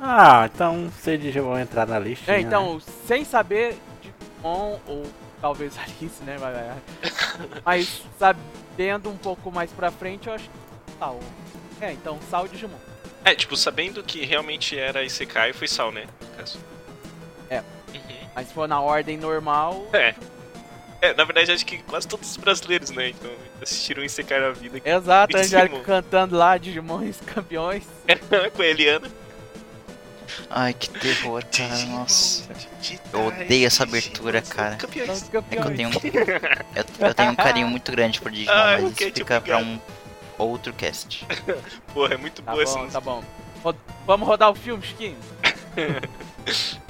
Ah, então vocês já vão entrar na lista. É, então, sem saber de On ou talvez Alice, né? vai- vai- Mas sabendo um pouco mais pra frente, eu acho que. Tal. É, então, Sal e Digimon. É, tipo, sabendo que realmente era Isekai, foi Sal, né? No caso. É. Uhum. Mas se for na ordem normal. É. É, na verdade, acho que quase todos os brasileiros, né? Então, assistiram Isekai na vida. Exato, a Digimon. cantando lá, Digimons campeões. Com a Eliana. Ai, que terror, cara. Digimon, Nossa. Eu odeio essa abertura, Digimon, cara. É que eu tenho, eu, eu tenho um carinho muito grande por Digimon, Ai, mas isso te fica pra um outro cast. Porra, é muito Tá boa essa bom, música. tá bom. Vamos rodar o filme, Chiquinho?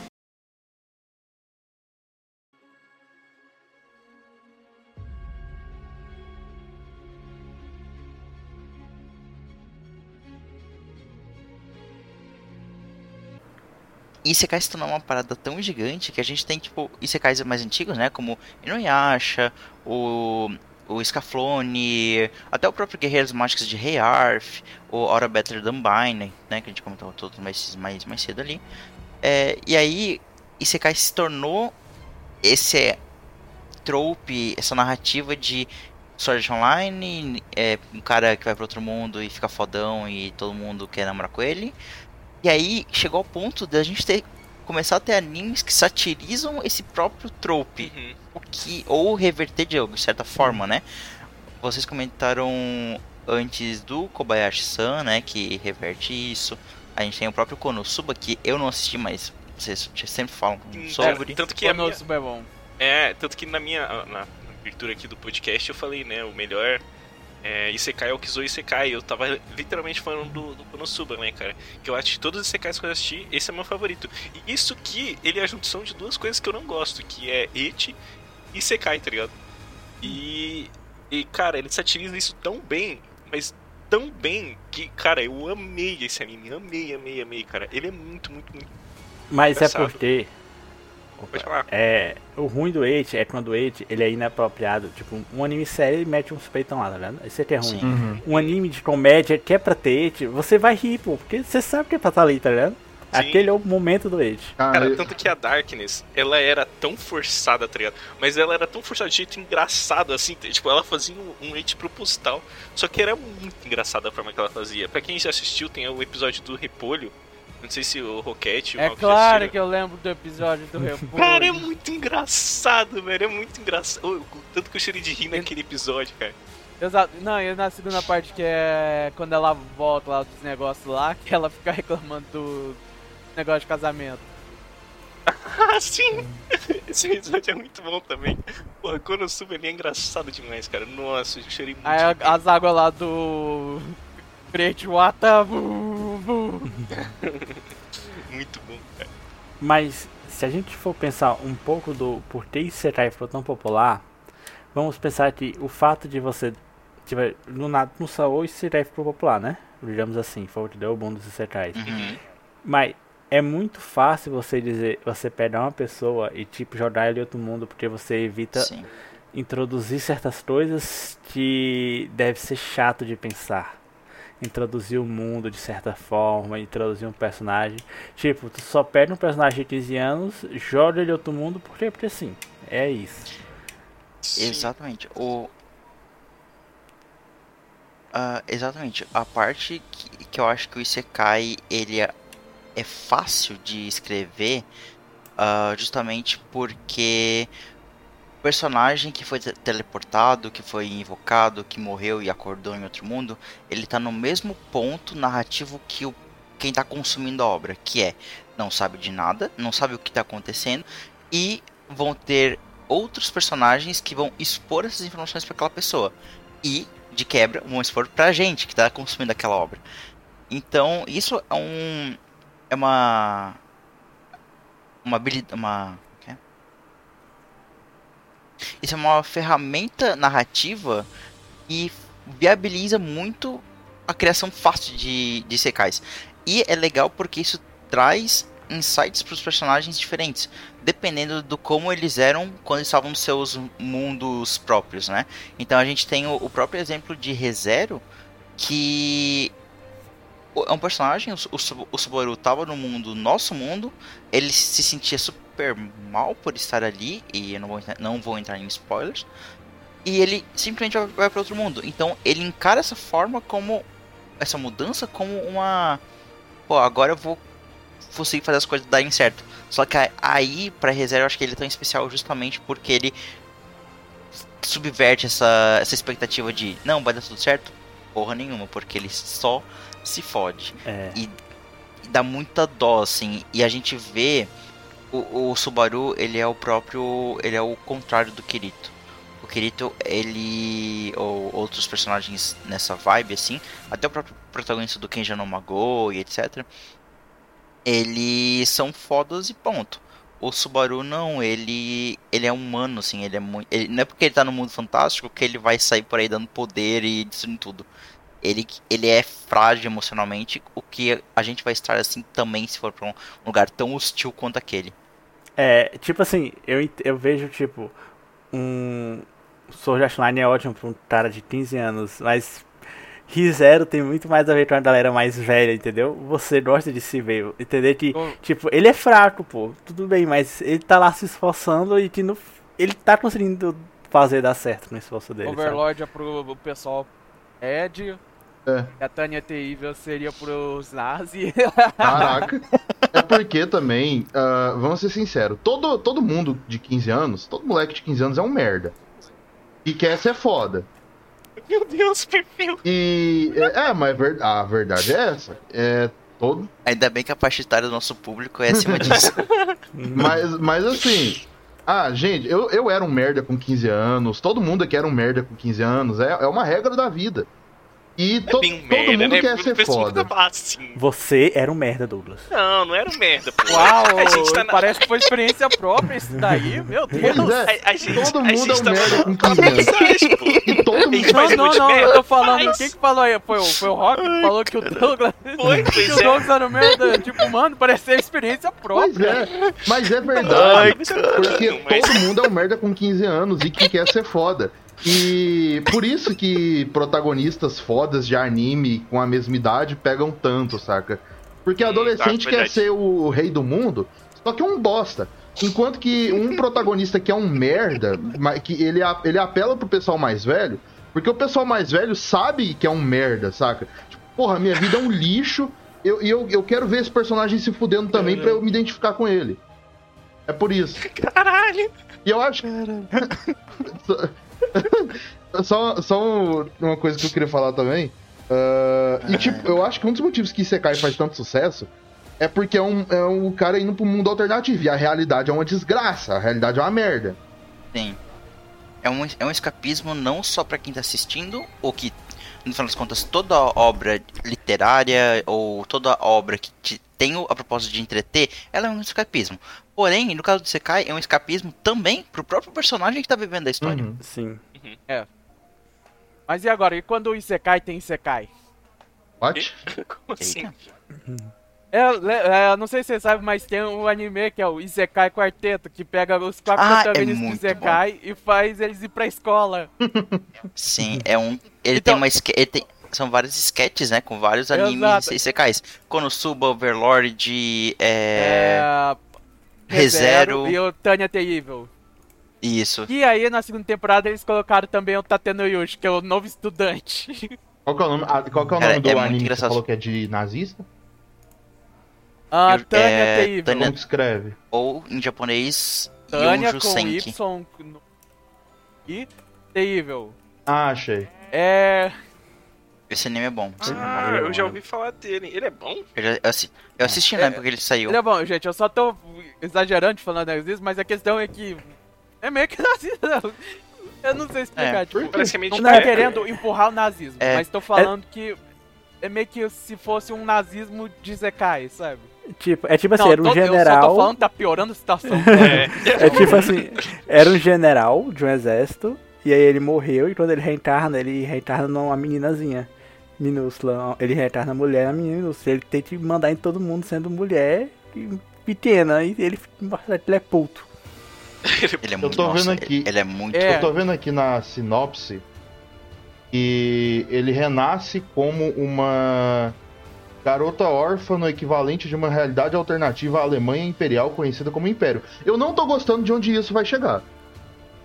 Isekai se tornou uma parada tão gigante que a gente tem, tipo, Isekais mais antigos, né? Como Inuyasha, o, o Scaflone, até o próprio Guerreiros Mágicos de Rei Arf, o Aura Better Than Bine, né? Que a gente comentou todos mais, mais, mais cedo ali. É, e aí, Isekai se tornou esse trope, essa narrativa de Sword Online, é, um cara que vai para outro mundo e fica fodão e todo mundo quer namorar com ele. E aí chegou ao ponto de a gente ter começar a ter animes que satirizam esse próprio trope, Uhum. o que ou reverter de de certa forma, né? Vocês comentaram antes do Kobayashi-san, né, que reverte isso. A gente tem o próprio Konosuba que eu não assisti, mas vocês sempre falam sobre. É, tanto que a minha, Konosuba é bom. É, tanto que na minha na abertura aqui do podcast eu falei, né, o melhor é, Isekai é o Kizou Isekai. Eu tava literalmente falando do, do Konosuba, né, cara? Que eu acho que todos os Isekais que eu assisti, esse é meu favorito. E isso que ele é a junção de duas coisas que eu não gosto, que é Eti e Isekai, tá ligado? E, e, cara, ele satiriza isso tão bem, mas tão bem, que, cara, eu amei esse anime. Amei, amei, amei, cara. Ele é muito, muito, muito... Mas é Engraçado. porque. Pode falar. É, o ruim do Eight é quando o Eight ele é inapropriado. Tipo, um anime sério ele mete uns peitão lá, tá vendo? Isso é que é ruim. Sim. Uhum. Um anime de comédia que é pra ter Eight, você vai rir, pô, porque você sabe que é pra estar ali, tá ligado? Aquele é o momento do Eight. Cara, eu- tanto que a Darkness, ela era tão forçada, tá ligado? Mas ela era tão forçada de jeito engraçado, assim. t- Tipo, ela fazia um, um proposital. Só que era muito engraçada a forma que ela fazia. Pra quem já assistiu, tem o episódio do Repolho. Não sei se o Roquete o É claro que eu lembro do episódio do Repolho. Cara, é muito engraçado, velho. É muito engraçado. Tanto que eu chorei de rir naquele episódio, cara. Exato. Não, e na segunda parte que é quando ela volta lá dos negócios lá, que ela fica reclamando do negócio de casamento. Ah, sim! Esse episódio é muito bom também. Porra, quando eu subo ele é engraçado demais, cara. Nossa, eu chorei muito. Aí as águas lá do Great Wata. vu, vu. Muito bom, cara. Mas se a gente for pensar um pouco do porquê Isekai ficou tão popular, vamos pensar que o fato de você tiver no nada no Saô Isekai ficou popular, né? Digamos assim, foi o que deu o boom dos Isekais. Uhum. Mas é muito fácil você dizer, você pegar uma pessoa e tipo jogar ele em outro mundo porque você evita Sim. introduzir certas coisas que deve ser chato de pensar. Introduzir o mundo de certa forma, introduzir um personagem. Tipo, tu só pega um personagem de 15 anos, joga ele em outro mundo, por quê? Porque sim, é isso. Sim. Exatamente. O. Ah, exatamente. A parte que, que eu acho que o Isekai ele é, é fácil de escrever ah, justamente porque personagem que foi te- teleportado, que foi invocado, que morreu e acordou em outro mundo, ele tá no mesmo ponto narrativo que o quem tá consumindo a obra, que é não sabe de nada, não sabe o que tá acontecendo e vão ter outros personagens que vão expor essas informações para aquela pessoa e de quebra vão expor pra gente que tá consumindo aquela obra. Então, isso é um é uma uma habilidade, uma? Isso é uma ferramenta narrativa e viabiliza muito a criação fácil de, de secais. E é legal porque isso traz insights para os personagens diferentes, dependendo do como eles eram quando estavam nos seus mundos próprios, né? Então a gente tem o, o próprio exemplo de ReZero, que é um personagem, o, o, o Subaru tava no mundo, nosso mundo, ele se sentia super mal por estar ali, e eu não vou, entrar- não vou entrar em spoilers, e ele simplesmente vai, vai para outro mundo. Então ele encara essa forma como, essa mudança como uma, pô, agora eu vou conseguir fazer as coisas darem certo. Só que aí, pra reserva, eu acho que ele é tão especial justamente porque ele subverte essa, essa expectativa de não, vai dar tudo certo? Porra nenhuma, porque ele só se fode. É. E, e dá muita dó, assim. E a gente vê o, o Subaru, ele é o próprio. Ele é o contrário do Kirito. O Kirito, ele. Ou outros personagens nessa vibe, assim. Até o próprio protagonista do Kenja no Mago e etc. Eles são fodas e ponto. O Subaru não, ele ele é humano, assim, ele é muito. Ele, não é porque ele tá no mundo fantástico que ele vai sair por aí dando poder e destruindo tudo. Ele, ele é frágil emocionalmente, o que a gente vai estar assim também se for pra um lugar tão hostil quanto aquele. É, tipo assim, eu, eu vejo, tipo, um. Sword Art Online é ótimo pra um cara de 15 anos, mas ReZero tem muito mais a ver com a galera mais velha, entendeu? Você gosta de se ver, entender que, Oh. tipo, ele é fraco, pô, tudo bem, mas ele tá lá se esforçando e que no, ele tá conseguindo fazer dar certo no esforço dele. sabe? Overlord é pro o pessoal Ed. É. E a Tânia Terrível seria pros nazis. Caraca. É porque também, ah, vamos ser sinceros, todo, todo mundo de 15 anos, todo moleque de 15 anos é um merda. E quer ser foda. Meu Deus, perfil. E. É, é, mas ver- a verdade é essa. É todo. Ainda bem que a faixa etária do nosso público é acima disso. Mas, mas assim. Ah, gente, eu, eu era um merda com 15 anos. Todo mundo aqui era um merda com 15 anos. É, é uma regra da vida. E É to- bem todo merda, mundo né? quer ser pessoa foda. assim. Você era um merda, Douglas. Não, não era um merda, pô. Uau, A gente tá na... parece que foi experiência própria isso daí, meu Deus. Pois é. A, a gente, Todo a mundo gente é um tava merda com numa 15 anos. aprendizagem, pô. E todo mundo. Não, faz um não, de não, eu merda, tô falando, faz. quem que falou aí? Foi o, foi o Rock que falou que o Douglas. Foi, que o é. Douglas era merda. Tipo, mano, parece ser experiência Pois própria. é, mas é Ai, verdade. cara. Porque Mas- todo mundo é um merda com 15 anos e que quer ser foda. E por isso que protagonistas fodas de anime com a mesma idade pegam tanto, saca? Porque Hum, adolescente tá, quer ser o rei do mundo, só que é um bosta. Enquanto que um protagonista que é um merda, que ele, ele apela pro pessoal mais velho, porque o pessoal mais velho sabe que é um merda, saca? Tipo, porra, minha vida é um lixo, eu- e eu, eu quero ver esse personagem se fudendo também pra eu me identificar com ele. É por isso. Caralho. E eu acho. só, só um- uma coisa que eu queria falar também. Ah, e tipo, eu acho que um dos motivos que Isekai faz tanto sucesso é porque é um, é um cara indo pro mundo alternativo. E a realidade é uma desgraça, a realidade é uma merda. Sim. É um, é um escapismo não só pra quem tá assistindo, ou que, no final das contas, toda obra literária ou toda obra que te- tem o- a propósito de entreter, ela é um escapismo. Porém, no caso do Sekai, é um escapismo também pro próprio personagem que tá vivendo a história. Uhum. Sim. Mas e agora? E quando o Isekai tem Isekai? What? Como assim? Eita. É, é, não sei se você sabe, mas tem um anime que é o Isekai Quarteto, que pega os quatro Ah, é protagonistas do muito Isekai e faz eles ir pra escola. Sim, é um. Ele Então- tem uma ele tem- São vários sketches, né? Com vários animes Exato. e Sekais. Konosuba, Overlord, É. é. ReZero. E o Tanya Terrível. Isso. E aí, na segunda temporada, eles colocaram também o Tateno Yushi, que é o novo estudante. Qual que é o nome, ah, qual que é o Cara, nome do é anime que você falou que é de nazista? Ah, Eu- Tanya é, Terrível. Tanya- Como escreve? Ou em japonês, Tanya Yonju com Senki. Y no- e Terrível. Ah, achei. É. Esse anime é bom. Ah, eu já ouvi falar dele. Ele é bom? Eu, já- eu assi- eu assisti na É, época que ele saiu. Ele é bom, gente. Eu só tô exagerando falando isso, mas a questão é que. É meio que nazista. não. Eu não sei explicar. É, tipo, é não de tá boneca. querendo empurrar o nazismo, É. mas tô falando que. É meio que se fosse um nazismo de Zekai, sabe? Tipo, é tipo assim, não, era um tô- Eu só general. tô falando tá piorando a situação. É. É tipo assim, era um general de um exército, e aí ele morreu, e quando ele reencarna, ele reencarna numa meninazinha minúscula. Ele reencarna mulher na menina minúscula. Ele tem que mandar em todo mundo sendo mulher e pequena, e ele, ele é puto. Ele é muito tô nossa, vendo aqui. Ele, ele é muito. É. Eu tô vendo aqui na sinopse que ele renasce como uma garota órfã no equivalente de uma realidade alternativa à Alemanha Imperial conhecida como Império. Eu não tô gostando de onde isso vai chegar.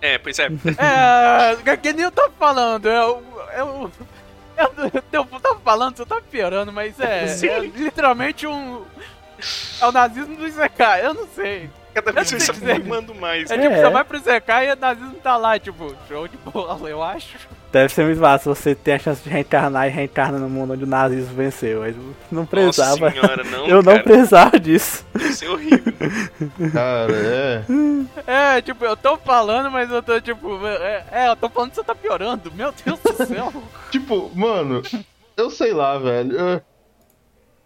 É, pois é. É, que nem eu tô falando, eu. Eu. Eu, eu, eu tô falando, você tá piorando, mas é, Sim. é literalmente um. É o nazismo do Isekai, eu não sei. Cada vez Eu dizer. aproximando mais. É, É. tipo, você vai pro Zekai e o nazismo tá lá, tipo, show de bola, eu acho. Deve ser muito massa você ter a chance de reencarnar e reencarna no mundo onde o nazismo venceu. Mas não Nossa precisava. senhora, não, eu não cara. precisava disso. Isso é horrível. Cara, é. É, tipo, eu tô falando, mas eu tô, tipo, é, é, eu tô falando que você tá piorando, meu Deus do céu. Tipo, mano, eu sei lá, velho. Eu,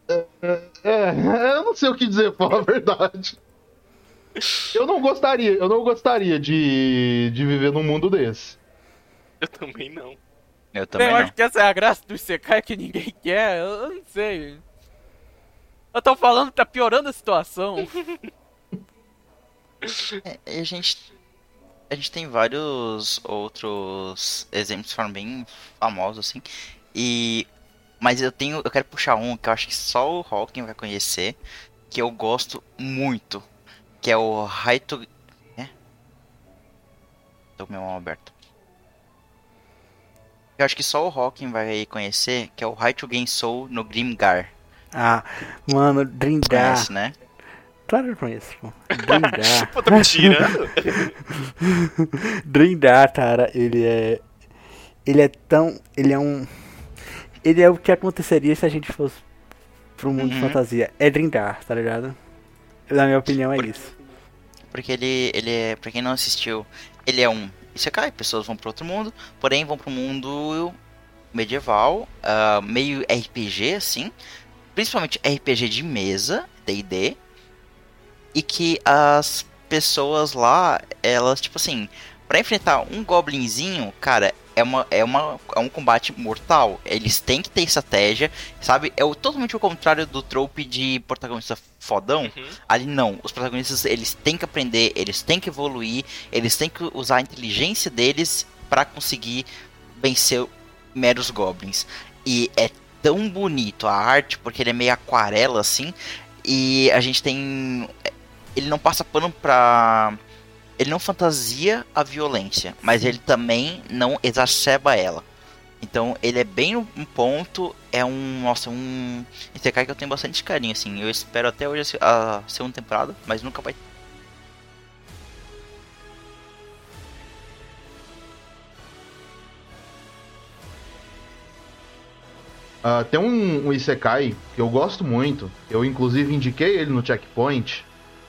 é, é, é, eu não sei o que dizer, pra falar a verdade. Eu não gostaria, eu não gostaria de, de viver num mundo desse. Eu também não. Eu também eu não. acho que essa é a graça do Isekai que ninguém quer, eu, eu não sei. Eu tô falando que tá piorando a situação. É, a gente. A gente tem vários outros exemplos que foram bem famosos, assim. E. Mas eu tenho. Eu quero puxar um que eu acho que só o Hawking vai conhecer. Que eu gosto muito. Que é o Raito. É? Tô com minha mão aberta. Eu acho que só o Hawking vai conhecer, que é o Raito Gensou no Grimgar. Ah, mano, Drindar. Conhece, né? Claro que eu conheço, pô. Drindar. Pô, tá me tirando? Drindar, cara, ele é. Ele é tão. Ele é um. Ele é o que aconteceria se a gente fosse pro mundo de Uhum. fantasia. É Drindar, tá ligado? Na minha opinião, é Por- isso. Porque ele, ele é, pra quem não assistiu, ele é um Isekai, pessoas vão para outro mundo, porém vão para um mundo medieval, ah, meio RPG assim, principalmente RPG de mesa, D&D, e que as pessoas lá, elas tipo assim, pra enfrentar um goblinzinho, cara, é uma é uma é um combate mortal. Eles têm que ter estratégia, sabe? É o, totalmente o contrário do trope de protagonista fodão. Uhum. Ali não, os protagonistas eles têm que aprender, eles têm que evoluir, eles têm que usar a inteligência deles pra conseguir vencer meros goblins. E é tão bonito a arte, porque ele é meio aquarela assim, e a gente tem ele não passa pano pra ele não fantasia a violência, mas ele também não exacerba ela. Então ele é bem um ponto, é um, nossa, um Isekai que eu tenho bastante carinho, assim. Eu espero até hoje a segunda temporada, mas nunca vai. Ah, tem um, um Isekai que eu gosto muito, eu inclusive indiquei ele no checkpoint,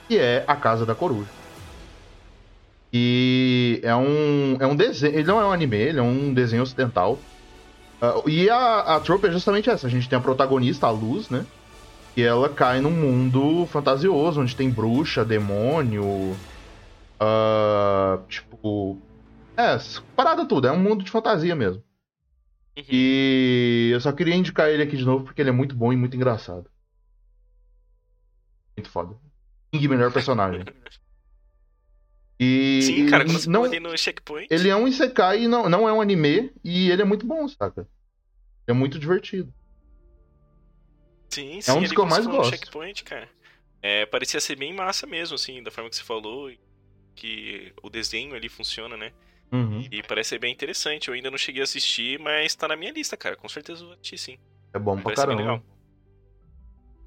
que é A Casa da Coruja. E é um, é um desenho, ele não é um anime, ele é um desenho ocidental. Ah, e a, a trope é justamente essa, a gente tem a protagonista, a Luz, né? E ela cai num mundo fantasioso, onde tem bruxa, demônio, ah, tipo... É, parada tudo, é um mundo de fantasia mesmo. Uhum. E eu só queria indicar ele aqui de novo porque ele é muito bom e muito engraçado. Muito foda. King, melhor personagem. E Sim, cara, quando você não, ali no checkpoint. ele é um isekai e não, não é um anime e ele é muito bom, saca? É muito divertido. Sim, sim, um dos que eu mais gosto. checkpoint, cara. É, parecia ser bem massa mesmo, assim, da forma que você falou. Que o desenho ali funciona, né? Uhum. E parece ser bem interessante. Eu ainda não cheguei a assistir, mas tá na minha lista, cara. Com certeza eu vou assistir, sim. É bom pra Parece caramba.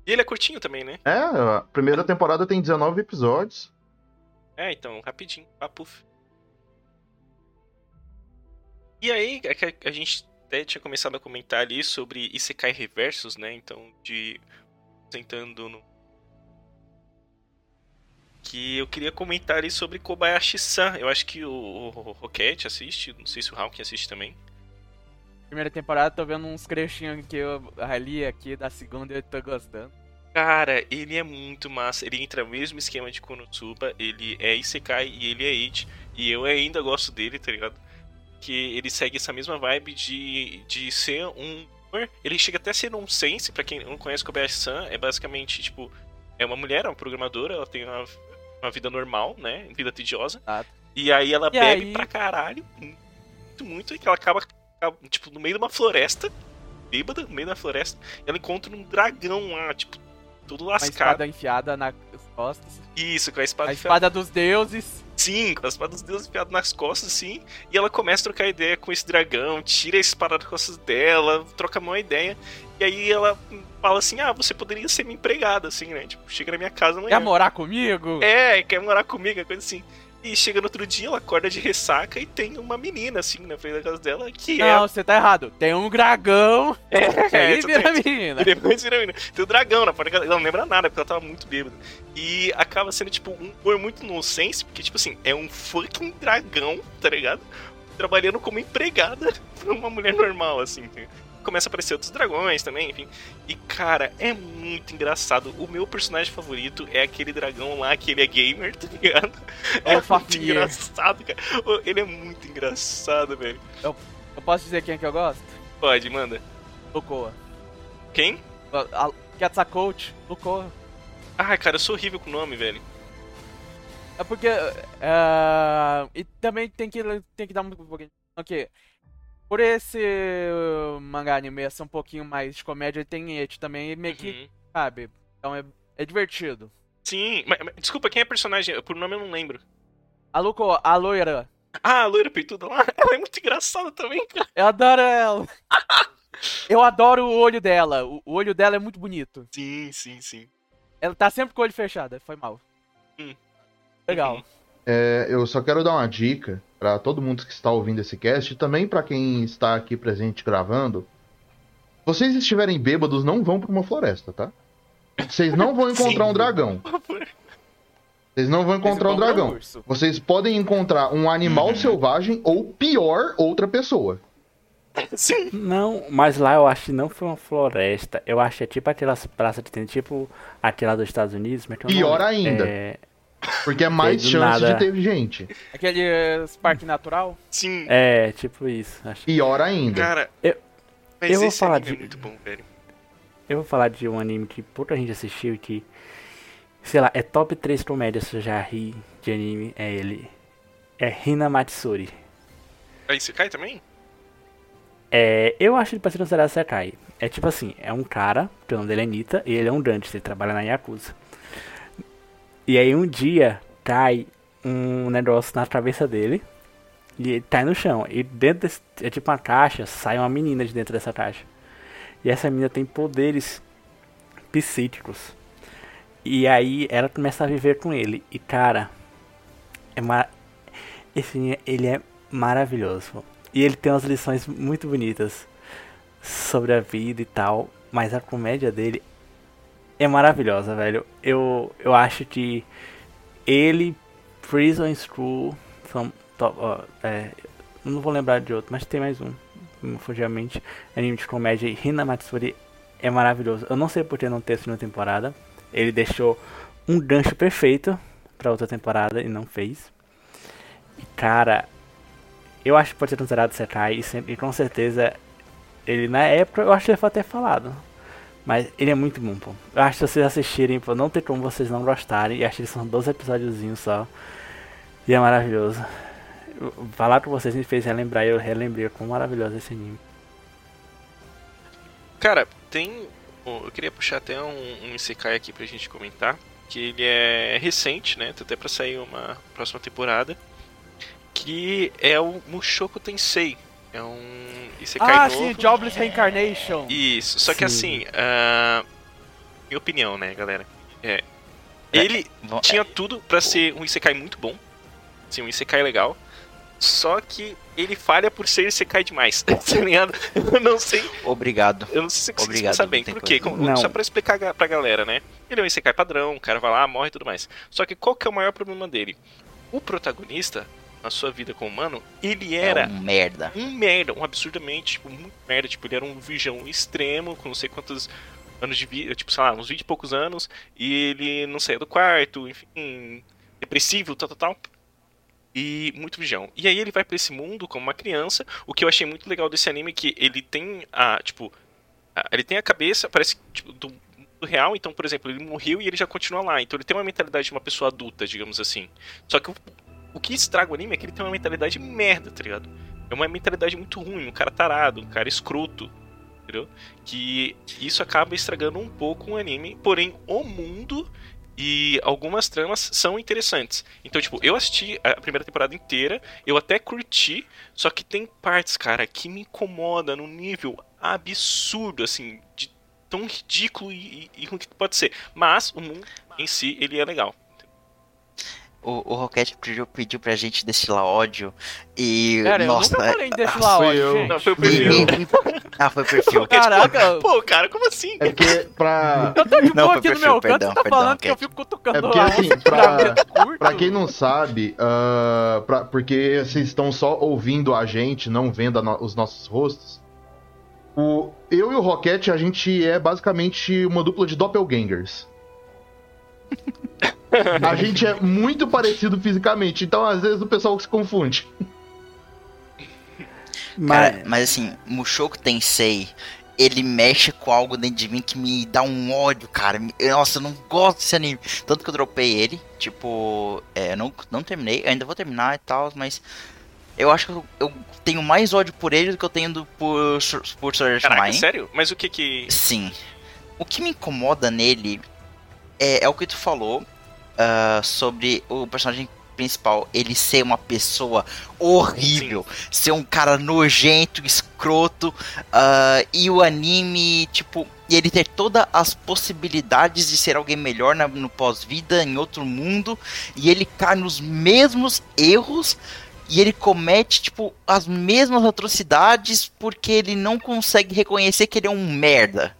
E ele é curtinho também, né? É, a primeira temporada tem 19 episódios. É, então, rapidinho, papuf. E aí, é que a- a gente até tinha começado a comentar ali sobre Isekai Reversos, né? Então, de. Tentando no. Que eu queria comentar ali sobre Kobayashi-san. Eu acho que o, o Rocket assiste, não sei se o Hawking assiste também. Primeira temporada, tô vendo uns trechinhos que eu ali aqui da segunda eu tô gostando. Cara, ele é muito massa. Ele entra no mesmo esquema de Konosuba. Ele é Isekai e ele é It. E eu ainda gosto dele, tá ligado? Que ele segue essa mesma vibe de, de ser um. Ele chega até a ser um sense, pra quem não conhece Kobayashi-san, é basicamente, tipo, é uma mulher, é uma programadora, ela tem uma, uma vida normal, né? Vida tediosa. Exato. E aí ela E bebe aí- pra caralho, muito, muito, e que ela acaba, acaba, tipo, no meio de uma floresta, bêbada, no meio da floresta, e ela encontra um dragão lá, tipo, tudo lascado. espada enfiada nas costas. Isso, com a espada. A enfiada. espada dos deuses. Sim, com a espada dos deuses enfiada nas costas, assim. E ela começa a trocar ideia com esse dragão, tira a espada das costas dela, troca uma ideia. E aí ela fala assim: Ah, você poderia ser minha empregada, assim, né? Tipo, chega na minha casa amanhã. Quer morar comigo? É, quer morar comigo, coisa assim. E chega no outro dia, ela acorda de ressaca e tem uma menina, assim, na frente da casa dela, que Não, você tá errado. Tem um dragão. é. E aí vira menina. E depois vira menina. Tem o dragão na porta da casa. Ela não lembra nada, porque ela tava muito bêbada. E acaba sendo, tipo, um humor muito nonsense, porque, tipo assim, é um fucking dragão, tá ligado? Trabalhando como empregada pra uma mulher normal, assim. tá ligado? Começa a aparecer outros dragões também, enfim. E, cara, é muito engraçado. O meu personagem favorito é aquele dragão lá, que ele é gamer, tá ligado? É o muito engraçado, cara. Ele é muito engraçado, velho. Eu posso dizer quem é que eu gosto? Pode, manda. Lucoa. Quem? A- a- Quetzalcoatl, Lucoa. Ai, cara, eu sou horrível com o nome, velho. É porque. é, e também tem que, tem que dar um pouquinho. Ok. Por esse uh, mangá anime ser um pouquinho mais de comédia, ele tem et também, e meio que, Uhum. sabe? Então é, é divertido. Sim, mas, mas- desculpa, quem é a personagem? Por nome eu não lembro. A Lucoa, a loira. Ah, a loira peituda lá, ela é muito engraçada também, cara. Eu adoro ela. Eu adoro o olho dela. O o olho dela é muito bonito. Sim, sim, sim. Ela tá sempre com o olho fechado. Foi mal. Hum. Legal. Uhum. É, eu só quero dar uma dica pra todo mundo que está ouvindo esse cast e também pra quem está aqui presente gravando. Vocês estiverem bêbados, não vão pra uma floresta, tá? Vocês não vão encontrar Sim. um dragão. Vocês não vão encontrar um é dragão. Vocês podem encontrar um animal Uhum. selvagem ou, pior, outra pessoa. Sim. Não, mas lá eu acho que não foi uma floresta. Eu acho que é tipo aquelas praças que tem, tipo aquela dos Estados Unidos. Mas que eu não Pior lembro. ainda. É, Porque é mais chance nada. de ter gente. Aquele eh, parque natural. Sim. é, tipo isso. Acho. Pior ainda. Cara, Eu- mas eu vou esse falar anime de- é muito bom, velho. Eu vou falar de um anime que pouca gente assistiu e que, sei lá, é top 3 comédias que eu já ri de anime. É ele. É Hina Matsuri. Aí você cai também? É, eu acho ele pra ser considerado Sekai. É tipo assim, é um cara, que o nome dele é Nita, e ele é um dentista, ele trabalha na Yakuza. E aí um dia cai um negócio na cabeça dele, e ele cai no chão. E dentro desse, é tipo uma caixa, sai uma menina de dentro dessa caixa. E essa menina tem poderes psíquicos. E aí ela começa a viver com ele. E cara, é mar... esse ele é maravilhoso. E ele tem umas lições muito bonitas sobre a vida e tal. Mas a comédia dele é maravilhosa, velho. Eu, eu acho que ele, Prison School, são top, ó, é, não vou lembrar de outro, mas tem mais um. Fugiu a mente. Anime de comédia e Hina Matsuri é maravilhoso. Eu não sei por que não ter segunda temporada. Ele deixou um gancho perfeito pra outra temporada e não fez. E cara, eu acho que pode ser considerado Sekai e, sempre- e com certeza ele na época eu acho que ele foi até falado. Mas ele é muito bom, pô. Eu acho que vocês assistirem, pô, não tem como vocês não gostarem. E acho que são 12 episódiozinhos só. E é maravilhoso. Falar com vocês me fez relembrar e eu relembrei quão maravilhoso é esse anime. Cara, tem. Eu queria puxar até um, um Isekai aqui pra gente comentar. Que ele é recente, né? Tá até pra sair uma próxima temporada. Que é o Mushoku Tensei. É um Isekai ah, novo. sim, Jobless Reincarnation. Isso, só que Sim. assim, ah, minha opinião, né, galera? É, ele Vão- tinha tudo pra ser um Isekai muito bom, sim, um Isekai legal, só que ele falha por ser Isekai demais, tá ligado? Eu não sei, Obrigado. eu não sei se vocês Obrigado, sabem, tem por quê? Como-. Só pra explicar pra galera, né? Ele é um Isekai padrão, o cara vai lá, morre e tudo mais. Só que qual que é o maior problema dele? O protagonista, na sua vida como humano, ele era É um merda. um merda, um absurdamente, tipo, muito merda. Tipo, ele era um virgão extremo, com não sei quantos anos de vida, tipo, sei lá, uns 20 e poucos anos, e ele não saía do quarto, enfim, depressivo, tal, tal, tal. E muito virgão. E aí ele vai pra esse mundo como uma criança. O que eu achei muito legal desse anime é que ele tem a, tipo, a- ele tem a cabeça, parece, tipo, do, do real. Então, por exemplo, ele morreu e ele já continua lá. Então ele tem uma mentalidade de uma pessoa adulta, digamos assim. Só que o, o que estraga o anime é que ele tem uma mentalidade merda, tá ligado? É uma mentalidade muito ruim, um cara tarado, um cara escroto, entendeu? Que isso acaba estragando um pouco o anime, porém o mundo E algumas tramas são interessantes. Então, tipo, eu assisti a primeira temporada inteira, eu até curti, só que tem partes, cara, que me incomoda num nível absurdo, assim, de tão ridículo e, e, e ruim que pode ser. Mas o mundo em si, ele é legal. O, o Rocket pediu, pediu pra gente destilar ódio e. Cara, nossa, eu nunca falei em destilar fui ódio, eu. Não, foi o perfil. Ah, foi o perfil. Caraca, Pô, cara, como assim? É porque pra. eu tô de Não, boa aqui no perfil, meu canto, perdão, você tá perdão, falando que eu fico cutucando É porque, lá, assim, pra-. Pra quem não sabe, ah, pra- porque vocês estão só ouvindo a gente, não vendo no- os nossos rostos. O, eu e o Rocket, a gente é basicamente uma dupla de doppelgangers. a gente é muito parecido fisicamente, então às vezes o pessoal se confunde. Cara, Mas, mas assim, Mushoku Tensei, ele mexe com algo dentro de mim que me dá um ódio, cara. Nossa, eu não gosto desse anime. Tanto que eu dropei ele, tipo, é, eu não, não terminei, eu ainda vou terminar e tal, mas eu acho que eu, eu tenho mais ódio por ele do que eu tenho do, por, por Sword Art Caraca, Online. sério? Mas o que que. Sim. O que me incomoda nele é, é o que tu falou ah, sobre o personagem principal, ele ser uma pessoa horrível, ser um cara nojento, escroto, ah, e o anime, tipo, e ele ter todas as possibilidades de ser alguém melhor na- no pós-vida, em outro mundo, e ele cai nos mesmos erros. E ele comete, tipo, as mesmas atrocidades porque ele não consegue reconhecer que ele é um merda.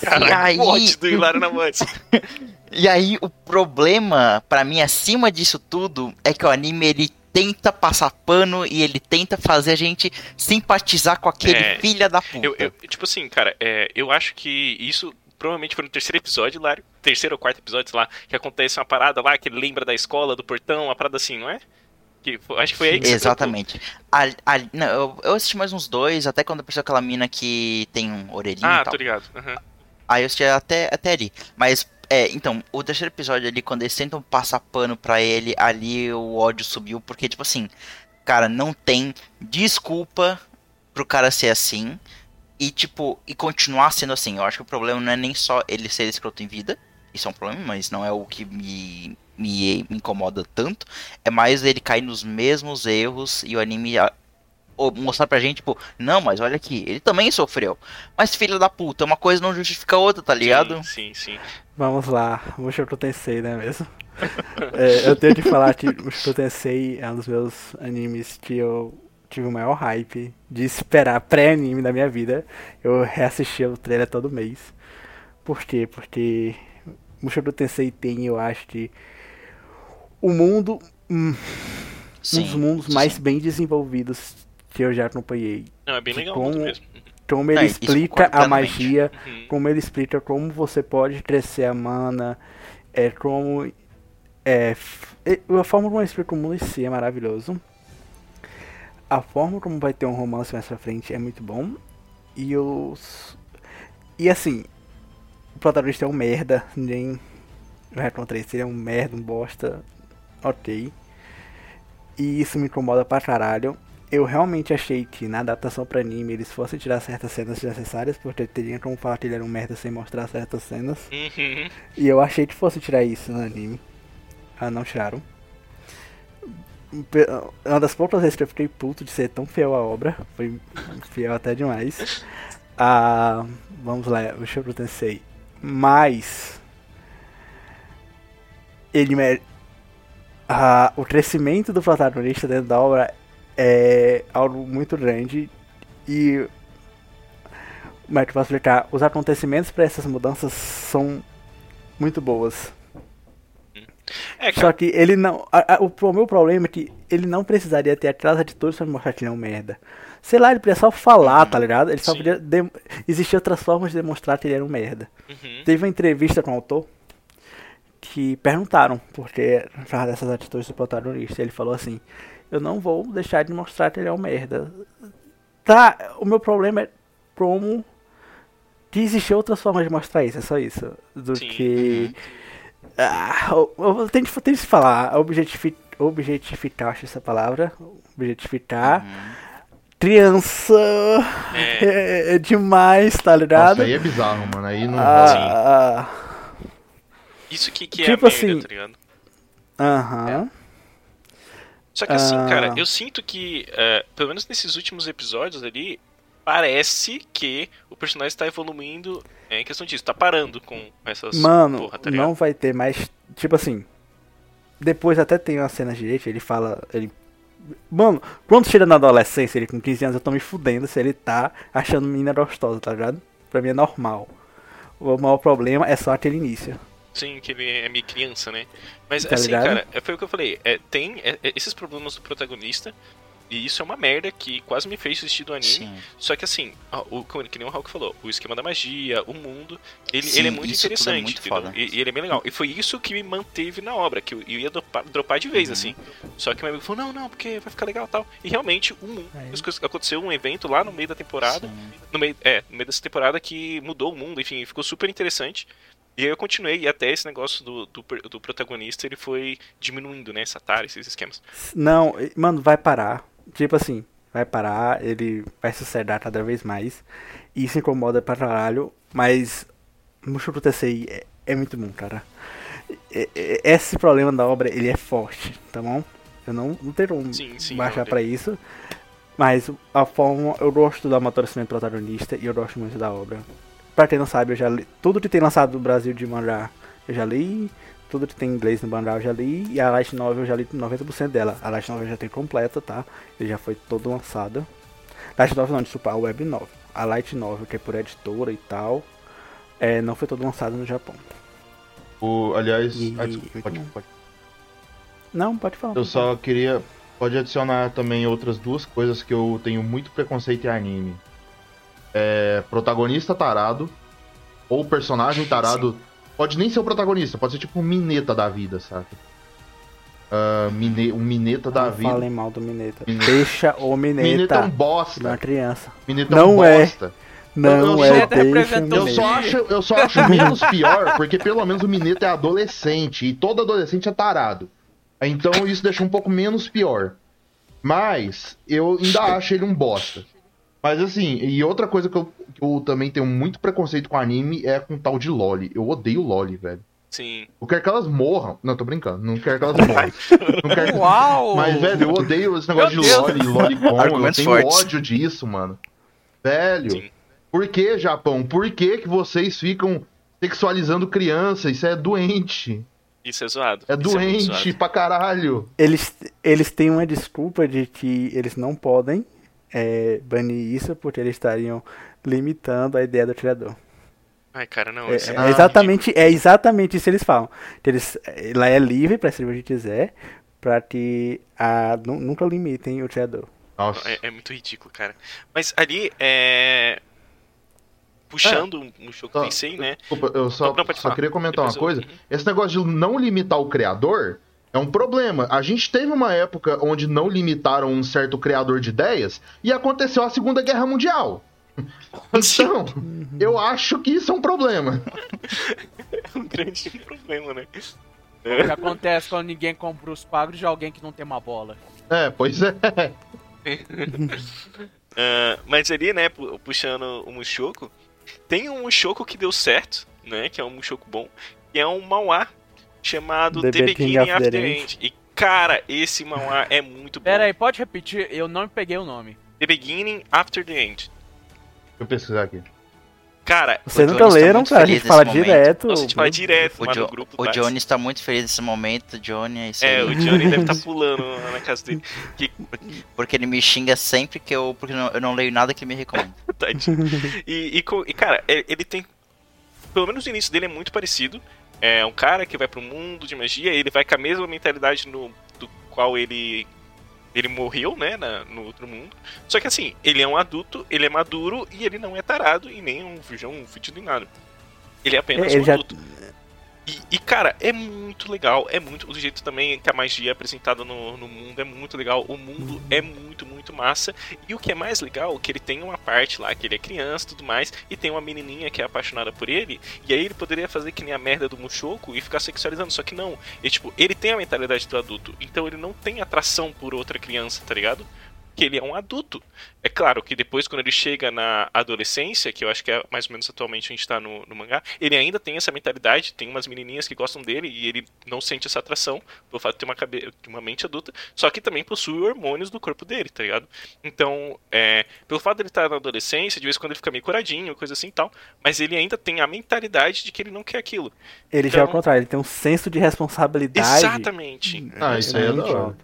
Caraca, aí- o ódio do Hilário Namantes. E aí o problema, pra mim, acima disso tudo, é que o anime ele tenta passar pano e ele tenta fazer a gente simpatizar com aquele É, filha da puta. Eu, eu- tipo assim, cara, é, eu acho que isso provavelmente foi no terceiro episódio, Hilário. Terceiro ou quarto episódio, sei lá, que acontece uma parada lá, que ele lembra da escola, do portão, uma parada assim, não é? Que, foi- acho que foi aí que você Exatamente. A- a- não, eu, eu assisti mais uns dois, até quando apareceu aquela mina que tem um orelhinho trocou. e Ah, tal. tô ligado. aham. Aí eu assisti até, até ali. Mas, é, então, o terceiro episódio ali, quando eles tentam passar pano pra ele, ali o ódio subiu, porque, tipo assim, cara, não tem desculpa pro cara ser assim. E, tipo, e continuar sendo assim. Eu acho que o problema não é nem só ele ser escroto em vida. Isso é um problema, mas não é o que me, me, me incomoda tanto. É mais ele cair nos mesmos erros e o anime mostrar pra gente, tipo, não, mas olha aqui, ele também sofreu. Mas filho da puta, uma coisa não justifica a outra, tá ligado? Sim, sim, sim. vamos lá, Mushoku Tensei, né mesmo? É, eu tenho que falar que Mushoku Tensei é um dos meus animes que eu tive o maior hype de esperar pré-anime da minha vida. Eu reassistia o trailer todo mês. Por quê? Porque Mushoku Tensei tem, eu acho que o mundo, hum, um dos mundos mais bem desenvolvidos que eu já acompanhei. Não, é bem legal como- mesmo. Como ele É, explica a magia, Uhum. como ele explica como você pode crescer a mana, é como é, e- a forma como ele explica o mundo em si é maravilhoso. A forma como vai ter um romance mais pra frente é muito bom. E os e assim, o protagonista é um merda, ninguém vai contra isso, ele é um merda, um bosta. OK. E isso me incomoda pra caralho. Eu realmente achei que na adaptação pra anime eles fossem tirar certas cenas desnecessárias, porque teriam como falar que ele era um merda sem mostrar certas cenas. Uhum. E eu achei que fosse tirar isso no anime. Ah, não tiraram. Uma das poucas vezes que eu fiquei puto de ser tão fiel à obra. Foi fiel até demais. Ah, vamos lá, o Shokuro Tensei. Mas. Ele mere... ah, O crescimento do protagonista dentro da obra é algo muito grande. E. Como é que eu posso explicar? Os acontecimentos para essas mudanças são muito boas. É, Só que ele não. a- a- o, pro- meu problema é que ele não precisaria ter aquelas atitudes pra mostrar que ele é um merda. Sei lá, ele podia só falar, tá ligado? Ele só Sim. podia. Existiam outras formas de demonstrar que ele era um merda. uhum. Teve uma entrevista com o autor que perguntaram por que dessas atitudes do protagonista. Ele falou assim: Eu não vou deixar de mostrar que ele é um merda. Tá, o meu problema é como que existem outras formas de mostrar isso, é só isso. Do Sim. que. Ah, eu, eu tenho, que- tenho que falar, objetifi, objetificar, acho essa palavra. Objetificar. Criança É. é, é demais, tá ligado? Nossa, aí é bizarro, mano. Aí não Ah, ah, Isso que, que Tipo é a merda, assim, tá ligado? Aham. Só que assim, Ah. cara, eu sinto que, é, pelo menos nesses últimos episódios ali, parece que o personagem tá evoluindo é, em questão disso, tá parando com essas Mano, porra, tá não vai ter mais. Tipo assim. Depois até tem uma cena direita, ele fala. Ele. Mano, quando chega na adolescência, ele com 15 anos, eu tô me fudendo se ele tá achando menina gostosa, tá ligado? Pra mim é normal. O maior problema é só aquele início. Sim, que ele é meio criança, né? Mas Tá assim, ligado? cara, é, foi o que eu falei. É, tem é, é, esses problemas do protagonista. E isso é uma merda que quase me fez assistir do anime. Sim. Só que assim, o, como- que nem o Hulk falou, o esquema da magia, o mundo, ele, Sim, ele é muito é interessante. muito entendeu? foda. E, e ele é bem legal. E foi isso que me manteve na obra, que eu, eu ia dropar, dropar de vez, Uhum. assim. Só que meu amigo falou, não, não, porque vai ficar legal e tal. E realmente, o mundo, Aí. aconteceu um evento lá no meio da temporada Sim. no meio, é, no meio dessa temporada que mudou o mundo, enfim, ficou super interessante. E aí eu continuei, e até esse negócio do, do, do protagonista, ele foi diminuindo, né, essa tara, esses esquemas. Não, mano, vai parar. Tipo assim, vai parar, ele vai se sedar cada vez mais. E isso incomoda pra caralho, mas Mushoku Tensei é, é muito bom, cara. É- é- Esse problema da obra, ele é forte, tá bom? Eu não, não tenho como Sim, sim, baixar pra isso. Mas a forma, eu gosto do amadurecimento protagonista e eu gosto muito da obra. Pra quem não sabe, eu já li, tudo que tem lançado no Brasil de mangá, eu já li. Tudo que tem em inglês no mangá eu já li. E a Light Novel eu já li 90% dela. A Light Novel já tem completa, tá? Ele já foi todo lançada. Light Novel não, desculpa, a Web Novel. A Light Novel, que é por editora e tal, é, não foi todo lançado no Japão. O, aliás, E- ah, desculpa, pode, pode. Não, pode falar. Eu só queria. Pode adicionar também outras duas coisas que eu tenho muito preconceito em anime. É. Protagonista tarado. Ou personagem tarado. Pode nem ser o protagonista, pode ser tipo um mineta da vida, saca? Ah, mine, um mineta da Não vida. falem mal do Mineta. Mineta. Deixa o Mineta é um Mineta. bosta. Na criança. Mineta é um Não é. bosta. Não eu é, só- Eu Mineta. só, acho, eu só acho menos pior, porque pelo menos o Mineta é adolescente, e todo adolescente é tarado. Então isso deixa um pouco menos pior. Mas eu ainda acho ele um bosta. Mas assim, e outra coisa que eu, que eu também tenho muito preconceito com anime é com tal de Loli. Eu odeio Loli, velho. Sim. Eu quero que elas morram. Não, tô brincando. Não quero que elas morram. Não quero que- Uau! Mas, velho, eu odeio esse negócio Meu de Deus. Loli, Lolicon. Eu tenho fortes. ódio disso, mano. Velho. Sim. Por que, Japão? Por que, que vocês ficam sexualizando criança? Isso é doente. Isso é zoado. É muito doente zoado. pra caralho. Eles, eles têm uma desculpa de que eles não podem é, banir isso porque eles estariam limitando a ideia do criador. Ai, cara, não. É, é muito exatamente, é exatamente isso que eles falam. Que eles, ela é livre pra escrever o que quiser, pra que a, nu- nunca limitem o criador. Nossa. É, é muito ridículo, cara. Mas ali, é. Puxando um, um show que Tá. pensei, né? Desculpa, eu só, Não, só queria comentar uma Depois eu- coisa. Esse negócio de não limitar o criador é um problema. A gente teve uma época onde não limitaram um certo criador de ideias e aconteceu a Segunda Guerra Mundial. Então, eu acho que isso é um problema. É um grande problema, né? O que acontece quando ninguém compra os quadros de alguém que não tem uma bola? É, pois é. Ah, mas ali, né, pu- puxando o Mushoku, tem um Mushoku que deu certo, né? Que é um Mushoku bom, que é um Mauá chamado The The, Beginning Beginning the End. End. E, cara, esse Mauá é muito bom. Pera aí, pode repetir? Eu não peguei o nome. The Beginning After the End. Deixa eu pesquisar aqui. Cara, Vocês nunca tá leram, cara? A gente fala momento. direto. nossa, a gente fala direto O, lá jo no grupo. o tá? Johnny está muito feliz nesse momento. Johnny, é isso É, aí. o Johnny deve estar pulando lá na casa dele. Que Porque ele me xinga sempre que eu. Porque eu não, eu não leio nada que ele me recomenda. E, e, e, cara, ele tem. Pelo menos o início dele é muito parecido. É um cara que vai pro mundo de magia, ele vai com a mesma mentalidade no, do qual ele. Ele morreu, né, na- no outro mundo. Só que assim, ele é um adulto, ele é maduro e ele não é tarado e nem um virgão, um nada. Ele é apenas Ele um já- adulto. E, e, cara, é muito legal. É muito. O jeito também que a magia é apresentada no, no mundo é muito legal. O mundo é muito, muito massa. E o que é mais legal é que ele tem uma parte lá que ele é criança e tudo mais. E tem uma menininha que é apaixonada por ele. E aí ele poderia fazer que nem a merda do Mushoku e ficar sexualizando. Só que não. E, tipo, ele tem a mentalidade do adulto. Então ele não tem atração por outra criança, tá ligado? Que ele é um adulto. É claro que depois, quando ele chega na adolescência, que eu acho que é mais ou menos atualmente a gente tá no, no mangá, ele ainda tem essa mentalidade, tem umas menininhas que gostam dele e ele não sente essa atração pelo fato de ter uma, cabe... uma mente adulta, só que também possui hormônios do corpo dele, tá ligado? Então, é, pelo fato de ele estar na adolescência, de vez em quando ele fica meio coradinho, coisa assim e tal, mas ele ainda tem a mentalidade de que ele não quer aquilo. Ele já é o contrário, ele tem um senso de responsabilidade. Exatamente. Ah, isso aí é muito hora.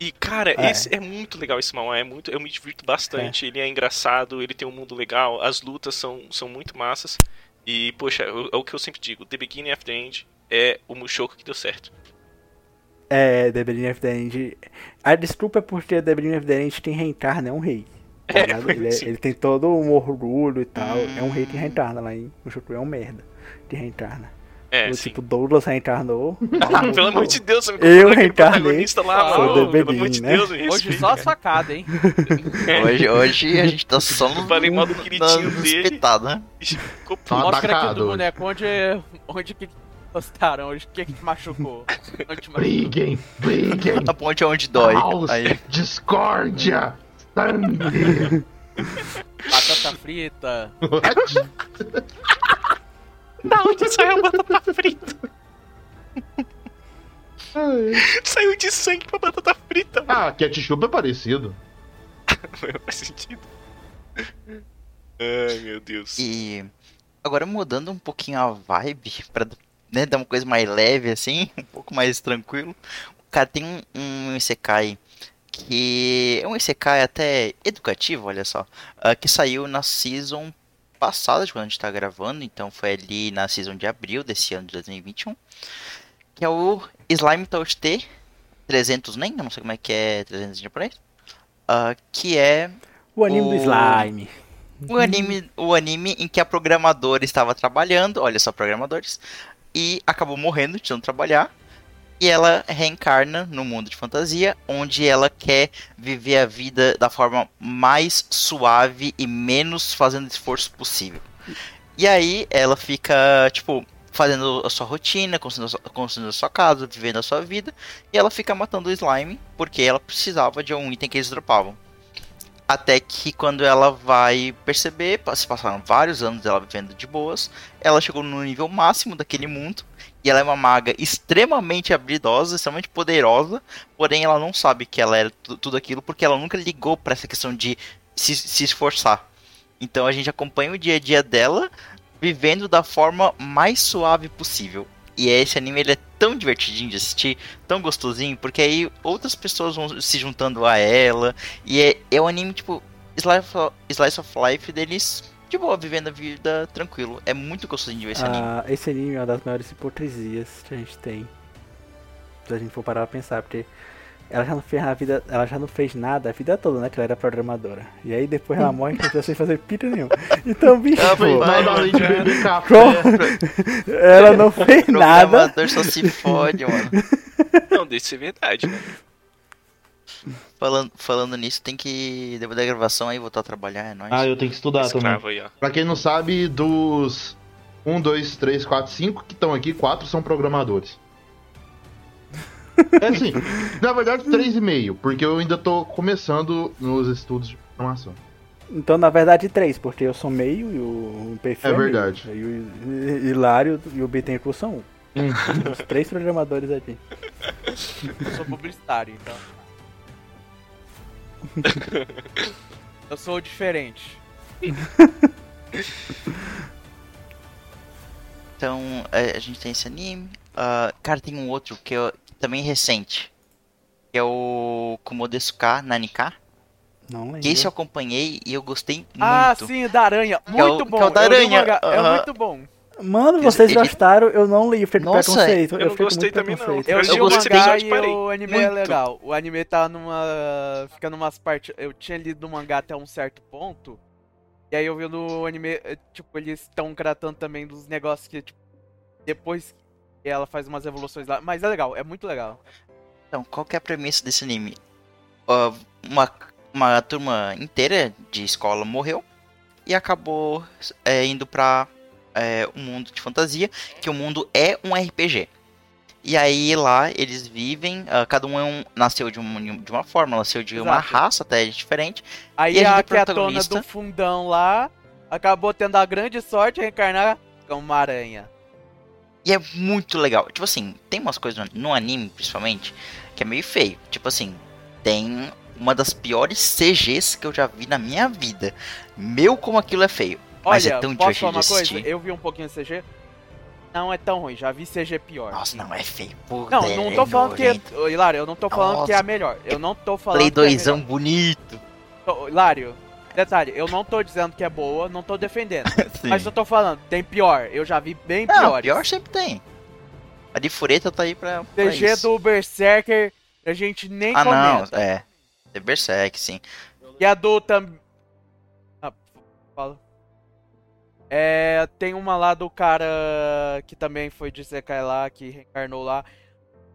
E, cara, É. esse é muito legal esse mangá, é muito, eu me divirto bastante, ele é engraçado, ele tem um mundo legal, as lutas são, são muito massas. E, poxa, é o que eu sempre digo, The Beginning of the End é o Mushoku que deu certo. É, The Beginning of the End. A desculpa é porque The Beginning of the End tem reencarna, é um rei. Tá É, ele, é- sim. ele tem todo um orgulho e tal. É um rei que reencarna lá em Mushoku, é um merda que reencarna. É, o tipo, Douglas reencarnou. Ah, pelo amor de Deus, você me Eu naquele reencarnei, lá, sou mano, pelo amor de né? Deus, me Hoje só a facada, hein? Hoje, hoje a gente tá só no. Falei mal do queridinho dele. espetado, né? Ficou Tá puto. Mostra aqui do hoje. boneco onde, onde que gostaram, onde que, que te machucou. Onde te machucou. Briguem, briguem. A ponte é onde dói. Caos, Aí, discórdia, sangue. Batata frita. Da onde saiu a batata frita? Saiu de sangue pra batata frita, mano. ah, ketchup é parecido. Faz sentido. Ai, meu Deus. e agora mudando um pouquinho a vibe pra né, dar uma coisa mais leve assim, um pouco mais tranquilo. O cara tem um, um Isekai que é um Isekai até educativo, olha só, ah, que saiu na season passada de quando a gente tá gravando, então foi ali na season de abril desse ano de 2021, que é o Slime Touch T 300 nem, não sei como é que é 300 em japonês, ah, que é O anime do O- slime. o anime, o anime em que a programadora estava trabalhando, olha só, programadores, e acabou morrendo de não trabalhar. E ela reencarna no mundo de fantasia, onde ela quer viver a vida da forma mais suave e menos fazendo esforço possível. E aí ela fica, tipo, fazendo a sua rotina, construindo a sua, casa, vivendo a sua vida, e ela fica matando o slime porque ela precisava de um item que eles dropavam. Até que quando ela vai perceber, se passaram vários anos dela vivendo de boas, ela chegou no nível máximo daquele mundo. E ela é uma maga extremamente habilidosa, extremamente poderosa, porém ela não sabe que ela era tu- tudo aquilo porque ela nunca ligou para essa questão de se, se esforçar. Então a gente acompanha o dia a dia dela vivendo da forma mais suave possível. E esse anime ele é tão divertidinho de assistir, tão gostosinho, porque aí outras pessoas vão se juntando a ela. E é, é um anime tipo Slice of, Slice of Life deles de boa, vivendo a vida tranquilo. É muito gostosinho de ver esse anime. Ah, esse anime é uma das maiores hipocrisias que a gente tem. Se a gente for parar pra pensar, porque ela já não fez a vida. Ela já não fez nada a vida toda, né? Que ela era programadora. E aí depois ela morre e continua sem fazer pita nenhum. Então, bicho, Ah, Foi vai, vai, ela não fez nada. Programador só se fode, mano. Não, deixa ser verdade, né? Falando, falando nisso, tem que. Depois da gravação aí voltar a trabalhar, é nóis. Ah, eu tenho que estudar também. Escravo aí, ó. Pra quem não sabe, dos 1, 2, 3, 4, 5 que estão aqui, 4 são programadores. É assim, na verdade 3,5, porque eu ainda tô começando nos estudos de programação. Então, na verdade, três, porque eu sou meio e o PF É verdade. E o Hilário e o Bittencourt são um. Os três programadores aqui. Eu sou publicitário, então. Eu sou diferente. Então, é, a gente tem esse anime. Ah, cara, tem um outro que é também recente. Que é o Komodesuka Nanika. Não lembro. Que esse eu acompanhei e eu gostei muito. Ah, sim, da aranha. É o- Muito bom. é o da aranha, mangá, É aham. muito bom. Mano, vocês Ele- gostaram, eu não li, eu fiquei com Nossa, preconceito. eu não fiquei com gostei muito também, não. preconceito. Eu, Eu gostei, e parei. o anime é Muito. legal. O anime tá numa. Fica numas partes. Eu tinha lido o mangá até um certo ponto. E aí eu vi no anime, eh, tipo, eles estão tratando também dos negócios que, tipo, depois que ela faz umas evoluções lá. Mas é legal, é muito legal. Então, qual que é a premissa desse anime? Ah, uma, uma turma inteira de escola morreu e acabou é, indo pra é, um mundo de fantasia, que o mundo é um RPG. E aí lá eles vivem, ah, cada um, é um- nasceu de, um- de uma forma, nasceu de uma Exato. raça até diferente. Aí E a a é protagonista. do fundão lá acabou tendo a grande sorte de reencarnar como uma aranha. E é muito legal. Tipo assim, tem umas coisas no- no anime, principalmente, que é meio feio. Tipo assim, tem uma das piores CGs que eu já vi na minha vida. Meu, como aquilo é feio. Mas Olha, é tão posso falar uma coisa? Eu vi um pouquinho de CG. Não é tão ruim, já vi CG pior. Nossa, não, é feio. Pô, Não, é não tô falando que. Ô, Hilário, eu não tô falando que é a Nossa, melhor. Eu não tô falando Play que é a 2 melhor. bonito. Tô- Hilário, detalhe, eu não tô dizendo que é boa, não tô defendendo. Mas eu tô falando, tem pior. Eu já vi bem Não, piores. pior sempre tem. A de fureta tá aí pra. pra CG isso. do Berserker, a gente nem Ah, não, comenta. é. É Berserk, sim. E a do tam... Ah, fala. É, tem uma lá do cara que também foi de Sekai lá, que reencarnou lá.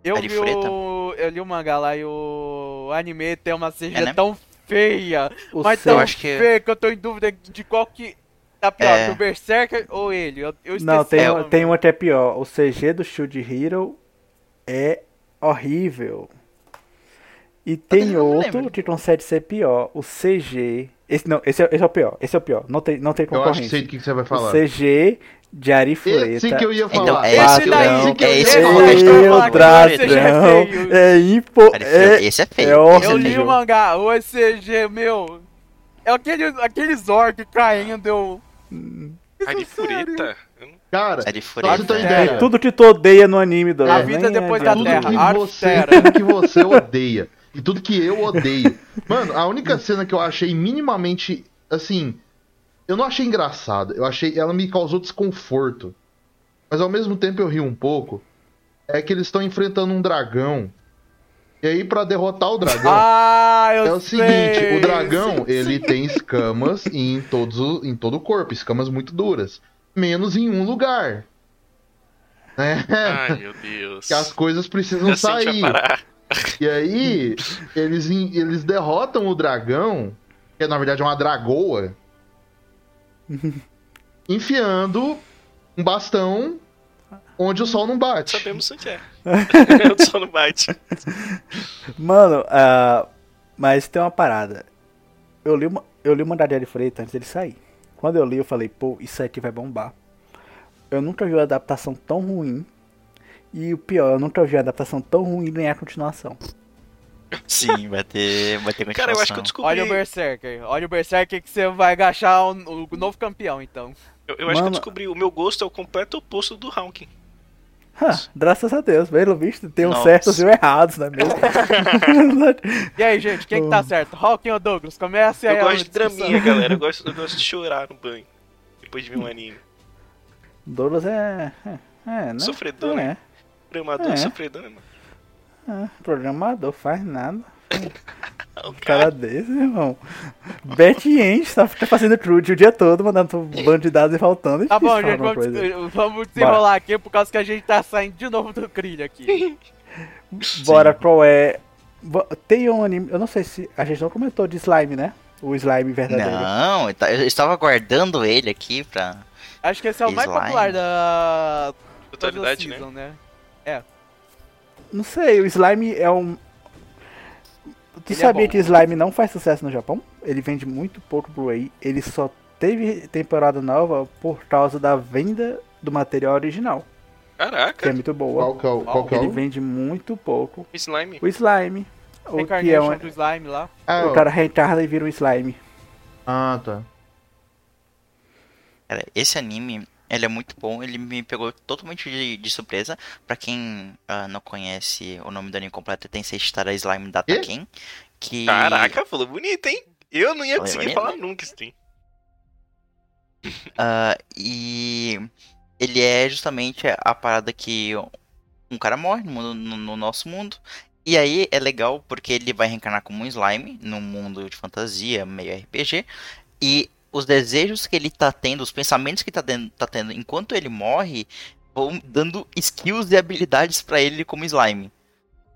Eu É vi Fureta? o... Eu li o mangá lá e o anime tem uma CG É, né? tão feia, O mas seu- tão acho que- feia que eu tô em dúvida de qual que tá pior, É. do Berserker ou ele. Eu, eu Não, tem, nome. tem uma que é pior. O CG do Shield Hero é horrível. E tem outro que consegue ser pior. O CG. Esse, não, esse é, esse é o pior. Esse é o pior. Não tem, não tem Eu acho que sei concorrência. do que, você vai O falar. CG de Arifureta. Esse que eu ia Então, falar. é esse daí, Esse que eu é ia esse que eu falar. ia falar o que o Dragão CG é feio. é impo... É, Esse é é feio. Eu é li feio. o mangá, o ECG, meu. É aquele, aqueles orcs caindo, eu. A de Isso é sério. fureta? Eu não- Cara, É de É. ideia. é tudo que tu odeia no anime do A vida depois da tudo Terra, que Arte você, Terra. tudo que você odeia. E tudo que eu odeio. Mano, a única cena que eu achei minimamente. Assim. Eu não achei engraçada. Eu achei. Ela me causou desconforto. Mas ao mesmo tempo eu ri um pouco. É que eles estão enfrentando um dragão. E aí, pra derrotar o dragão. Ah, eu É o sei. seguinte, o dragão, ele tem escamas em, todos, o- em todo o corpo, escamas muito duras. Menos em um lugar. Né? Ai, meu Deus. que as coisas precisam Já sair. E aí, eles, eles derrotam o dragão, que na verdade é uma dragoa, enfiando um bastão onde o sol não bate. Sabemos onde é. o sol não bate. Mano, ah, mas tem uma parada. Eu li, uma, eu li o Mandar de Arifureta antes dele sair. Quando eu li, eu falei, pô, isso aqui vai bombar. Eu nunca vi uma adaptação tão ruim. E o pior, eu nunca vi uma adaptação tão ruim e ganhar continuação. Sim, vai ter, vai ter continuação. Cara, eu acho que eu descobri. Olha o Berserker. Olha o Berserker que você vai agachar o, o novo campeão, então. Eu, eu acho que eu Mano. descobri. O meu gosto é o completo oposto do Hawking. Ha, graças a Deus, pelo visto, tem uns Nossa. certos e uns errados, não é mesmo? E aí, gente, quem que tá certo? Hawking ou Douglas? Comece aí Eu a gosto de draminha, galera. Eu gosto, eu gosto de chorar no banho. Depois de ver um anime. Douglas é. É, é né? Sofredor, é, né? Programador É. sofredor, né, mano? é, programador, faz nada. O Cara desse, irmão. Betty End tá, tá fazendo trude o dia todo, mandando um bando de dados e faltando. É Tá bom, gente, vamos, des- vamos desenrolar aqui por causa que a gente tá saindo de novo do trilho aqui. Bora, qual é. Tem um anime. Eu não sei se. A gente não comentou de slime, né? O slime verdadeiro. Não, eu ta- eu estava guardando ele aqui pra. Acho que esse é o mais Slime. popular da Totalidade, né? season, né? Não sei, o slime é um. Tu Ele é sabia bom. que slime não faz sucesso no Japão? Ele vende muito pouco pro aí. Ele só teve temporada nova por causa da venda do material original, que é Caraca, muito boa. Qual que é o. Qual que é Ele o... vende muito pouco. slime. O slime. O que é um, do slime lá. Ah, o cara reencarna e vira um slime. ah, tá. Cara, esse anime, ele é muito bom, ele me pegou totalmente de, de surpresa. Pra quem ah, não conhece o nome do anime completo, Tensei Stara Slime Data Quê? Ken. Que... Caraca, falou bonito, hein? Eu não ia Falei conseguir bonito? falar nunca isso tem. Ah, e ele é justamente a parada que um cara morre no, mundo- no- no nosso mundo. E aí é legal porque ele vai reencarnar como um slime num mundo de fantasia, meio RPG. E os desejos que ele tá tendo, os pensamentos que tá, tendo- tá tendo enquanto ele morre, vão dando skills e habilidades pra ele como slime.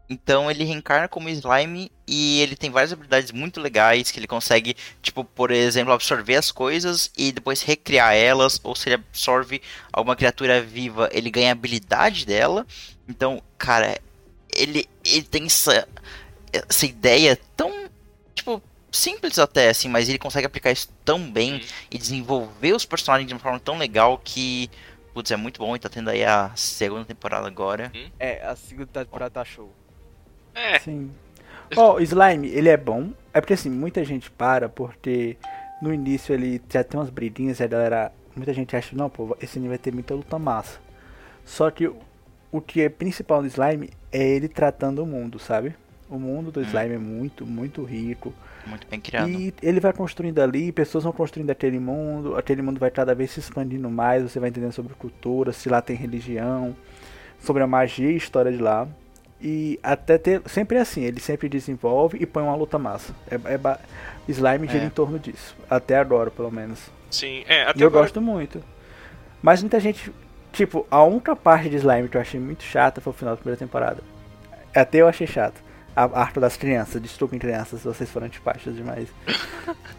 Então ele reencarna como slime e ele tem várias habilidades muito legais que ele consegue, tipo, por exemplo, absorver as coisas e depois recriar elas, ou se ele absorve alguma criatura viva, ele ganha a habilidade dela. Então, cara, ele, ele tem essa, essa ideia tão, tipo, simples até, assim, mas ele consegue aplicar isso tão bem e desenvolver os personagens de uma forma tão legal que, putz, é muito bom e tá tendo aí a segunda temporada agora. É, a segunda temporada tá show. É, Sim. Ó, o Slime, ele é bom. É porque assim, muita gente para porque no início ele já tem umas briguinhas e a galera. Muita gente acha, não, pô, esse anime vai ter muita luta massa. Só que o- o que é principal do Slime é ele tratando o mundo, sabe? O mundo do Slime é muito, muito rico. Muito bem criado. E ele vai construindo ali, pessoas vão construindo aquele mundo, aquele mundo vai cada vez se expandindo mais, você vai entendendo sobre cultura, se lá tem religião, sobre a magia e história de lá. E até ter. Sempre é assim, ele sempre desenvolve e põe uma luta massa. É, é ba- Slime gira É. em torno disso. Até agora, pelo menos. sim. É, até E eu agora- gosto muito. Mas muita gente. Tipo, a única parte de Slime que eu achei muito chata foi o final da primeira temporada. Até eu achei chato. A arte das crianças, desculpem crianças se vocês foram antipáticos demais.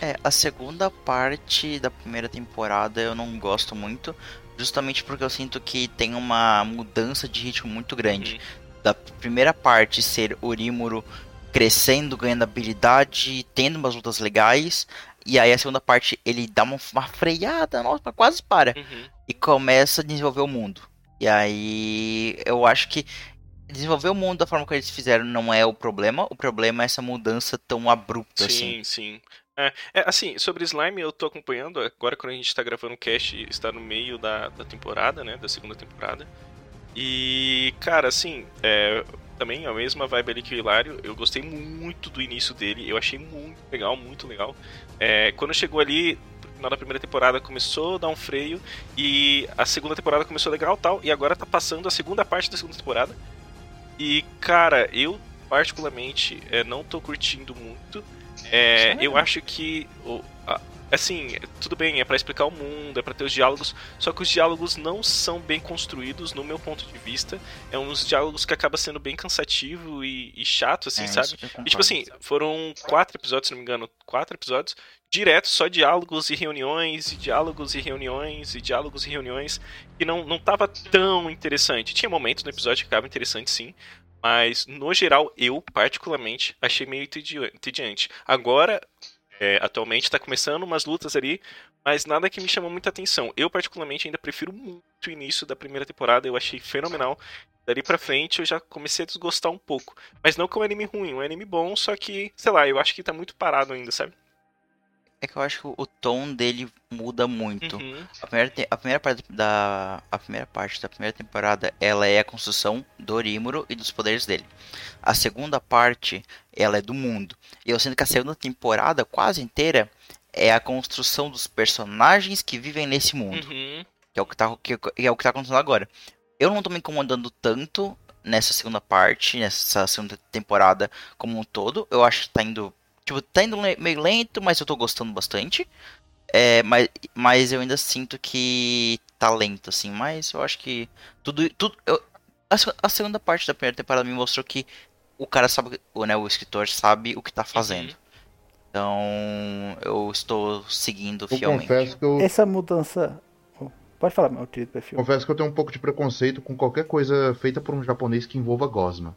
É, a segunda parte da primeira temporada eu não gosto muito, justamente porque eu sinto que tem uma mudança de ritmo muito grande. Da primeira parte ser o Rimuro crescendo, ganhando habilidade, tendo umas lutas legais, e aí a segunda parte ele dá uma, uma freada, nossa, quase para, Uhum. e começa a desenvolver o mundo. E aí eu acho que desenvolver o mundo da forma que eles fizeram não é o problema, o problema é essa mudança tão abrupta assim. Sim, sim. É, é, assim, sobre Slime eu tô acompanhando, agora quando a gente tá gravando o cast, está no meio da, da temporada, né, da segunda temporada. E, cara, assim, é, também a mesma vibe ali que o Hilário, eu gostei muito do início dele, eu achei muito legal, muito legal. É, quando chegou ali, final da primeira temporada, começou a dar um freio, e a segunda temporada começou legal tal, e agora tá passando a segunda parte da segunda temporada. E, cara, eu particularmente é, não tô curtindo muito. É, eu acho que o- assim, tudo bem, é pra explicar o mundo, é pra ter os diálogos, só que os diálogos não são bem construídos no meu ponto de vista. É uns diálogos que acaba sendo bem cansativo e, e chato, assim, É, sabe? E tipo assim, foram quatro episódios, se não me engano, quatro episódios, direto, só diálogos e reuniões, e diálogos e reuniões, e diálogos e reuniões, que não, não tava tão interessante. Tinha momentos no episódio que ficava interessante, sim, mas no geral, eu, particularmente, achei meio entedi- entediante. Agora, é, atualmente, tá começando umas lutas ali, mas nada que me chamou muita atenção. Eu, particularmente, ainda prefiro muito o início da primeira temporada, eu achei fenomenal. Dali pra frente eu já comecei a desgostar um pouco. Mas não que é um anime ruim, um anime bom, só que, sei lá, eu acho que tá muito parado ainda, sabe? É que eu acho que o tom dele muda muito. Uhum. A, primeira, a, primeira parte da, a primeira parte da primeira temporada, ela é a construção do Rimuro e dos poderes dele. A segunda parte, ela é do mundo. E eu sinto que a segunda temporada, quase inteira, é a construção dos personagens que vivem nesse mundo. Uhum. Que é o que tá, que, que é o que tá acontecendo agora. Eu não tô me incomodando tanto nessa segunda parte, nessa segunda temporada como um todo. Eu acho que tá indo. Tipo, tá indo meio lento, mas eu tô gostando bastante. É, mas, mas eu ainda sinto que tá lento, assim. Mas eu acho que tudo. tudo eu- a, a segunda parte da primeira temporada me mostrou que o cara sabe, o, né, o escritor sabe o que tá fazendo. Então eu estou seguindo Eu fielmente. confesso que eu, Essa mudança. oh, Pode falar, meu querido perfil. confesso que eu tenho um pouco de preconceito com qualquer coisa feita por um japonês que envolva gosma.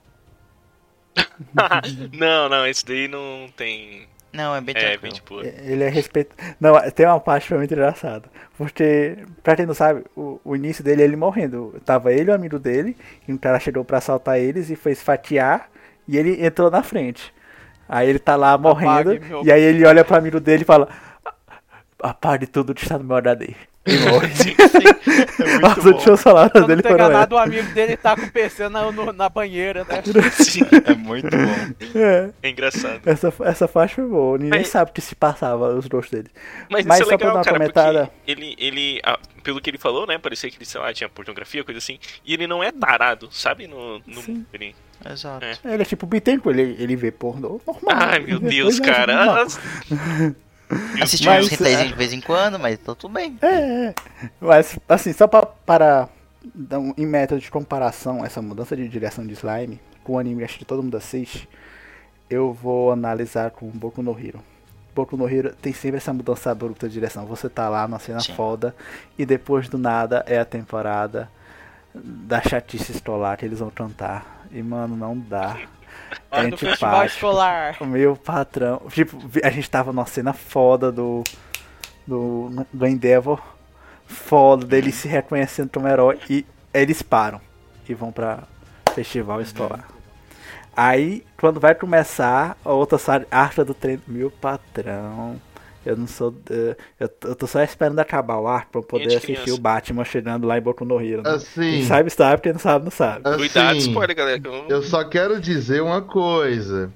não, não, esse daí não tem. Não, é bem É, tranquilo. bem tipo. Ele é respeito. Não, tem uma parte que foi muito engraçada. Porque, pra quem não sabe, o, o início dele é ele morrendo. Tava ele e o amigo dele, e um cara chegou pra assaltar eles e foi esfaquear, e ele entrou na frente. Aí ele tá lá morrendo, Apague meu- e aí ele olha pro amigo dele e fala: Apague tudo que está no meu HD. Morre. Sim, As últimas palavras Pra não dele foram enganado, o amigo dele tá com o PC na, no- na banheira, né? sim, É muito bom. É, é engraçado. essa, essa faixa foi boa. Ninguém Mas- sabe o que se passava os dois deles. Mas, Mas isso é só pra legal, dar uma cara, comentada- porque ele, ele ah, pelo que ele falou, né, parecia que ele, sei lá, tinha pornografia, coisa assim, e ele não é tarado, sabe, no, no Sim. ele... Exato. É. Ele é tipo Bittencourt, ele, ele vê pornô normal. Ai, meu Deus, cara. normal. Assistiu Mas- uns rentaizinhos de vez em quando, mas tá tudo bem. É, é. Mas, assim, só pra, para dar um, em método de comparação, essa mudança de direção de slime, com o anime acho que todo mundo assiste, eu vou analisar com Boku no Hero. Boku no Hero tem sempre essa mudança abrupta de direção. Você tá lá numa cena Sim. foda e depois do nada é a temporada da chatice escolar que eles vão cantar. E mano, não dá. É Hora do festival antipático. escolar. O meu patrão. Tipo, a gente tava numa cena foda do. Do, do Endeavor. Foda, dele se reconhecendo como herói. E eles param. E vão pra festival escolar. Aí, quando vai começar a outra sa- arte do treino. Meu patrão. Eu não sou. eh, Eu, eu tô só esperando acabar o arco pra eu poder assistir criança. o Batman chegando lá em Boku no Hero. Né? Assim, Quem sabe, sabe. Quem não sabe, não sabe. Cuidado, assim, spoiler, galera. que eu- Eu só quero dizer uma coisa.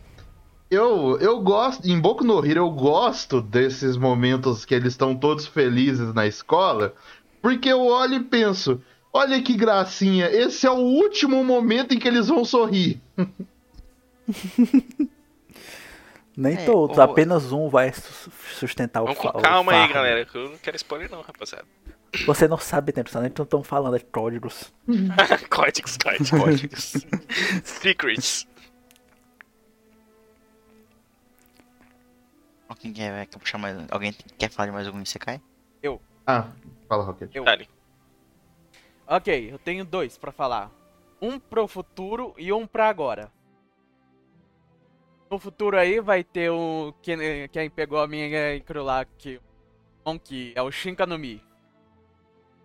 Eu, eu gosto, em Boku no Hero, eu gosto desses momentos que eles estão todos felizes na escola, porque eu olho e penso, olha que gracinha, esse é o último momento em que eles vão sorrir. Nem É, todos, o- apenas um vai su- sustentar o Vamos com o calma aí, galera. que eu não quero spoiler, não, rapaziada. Você não sabe tempo, só nem estão falando de códigos. códigos, códigos, códigos. Secrets. Alguém quer, quer puxar mais. Alguém quer falar de mais algum Isekai? Ah, fala, Rocket. Eu. Dali. Ok, eu tenho dois pra falar. Um pro futuro e um pra agora. No futuro aí vai ter o. Quem, quem pegou a minha incro lá, que, que é o Shinkanomi.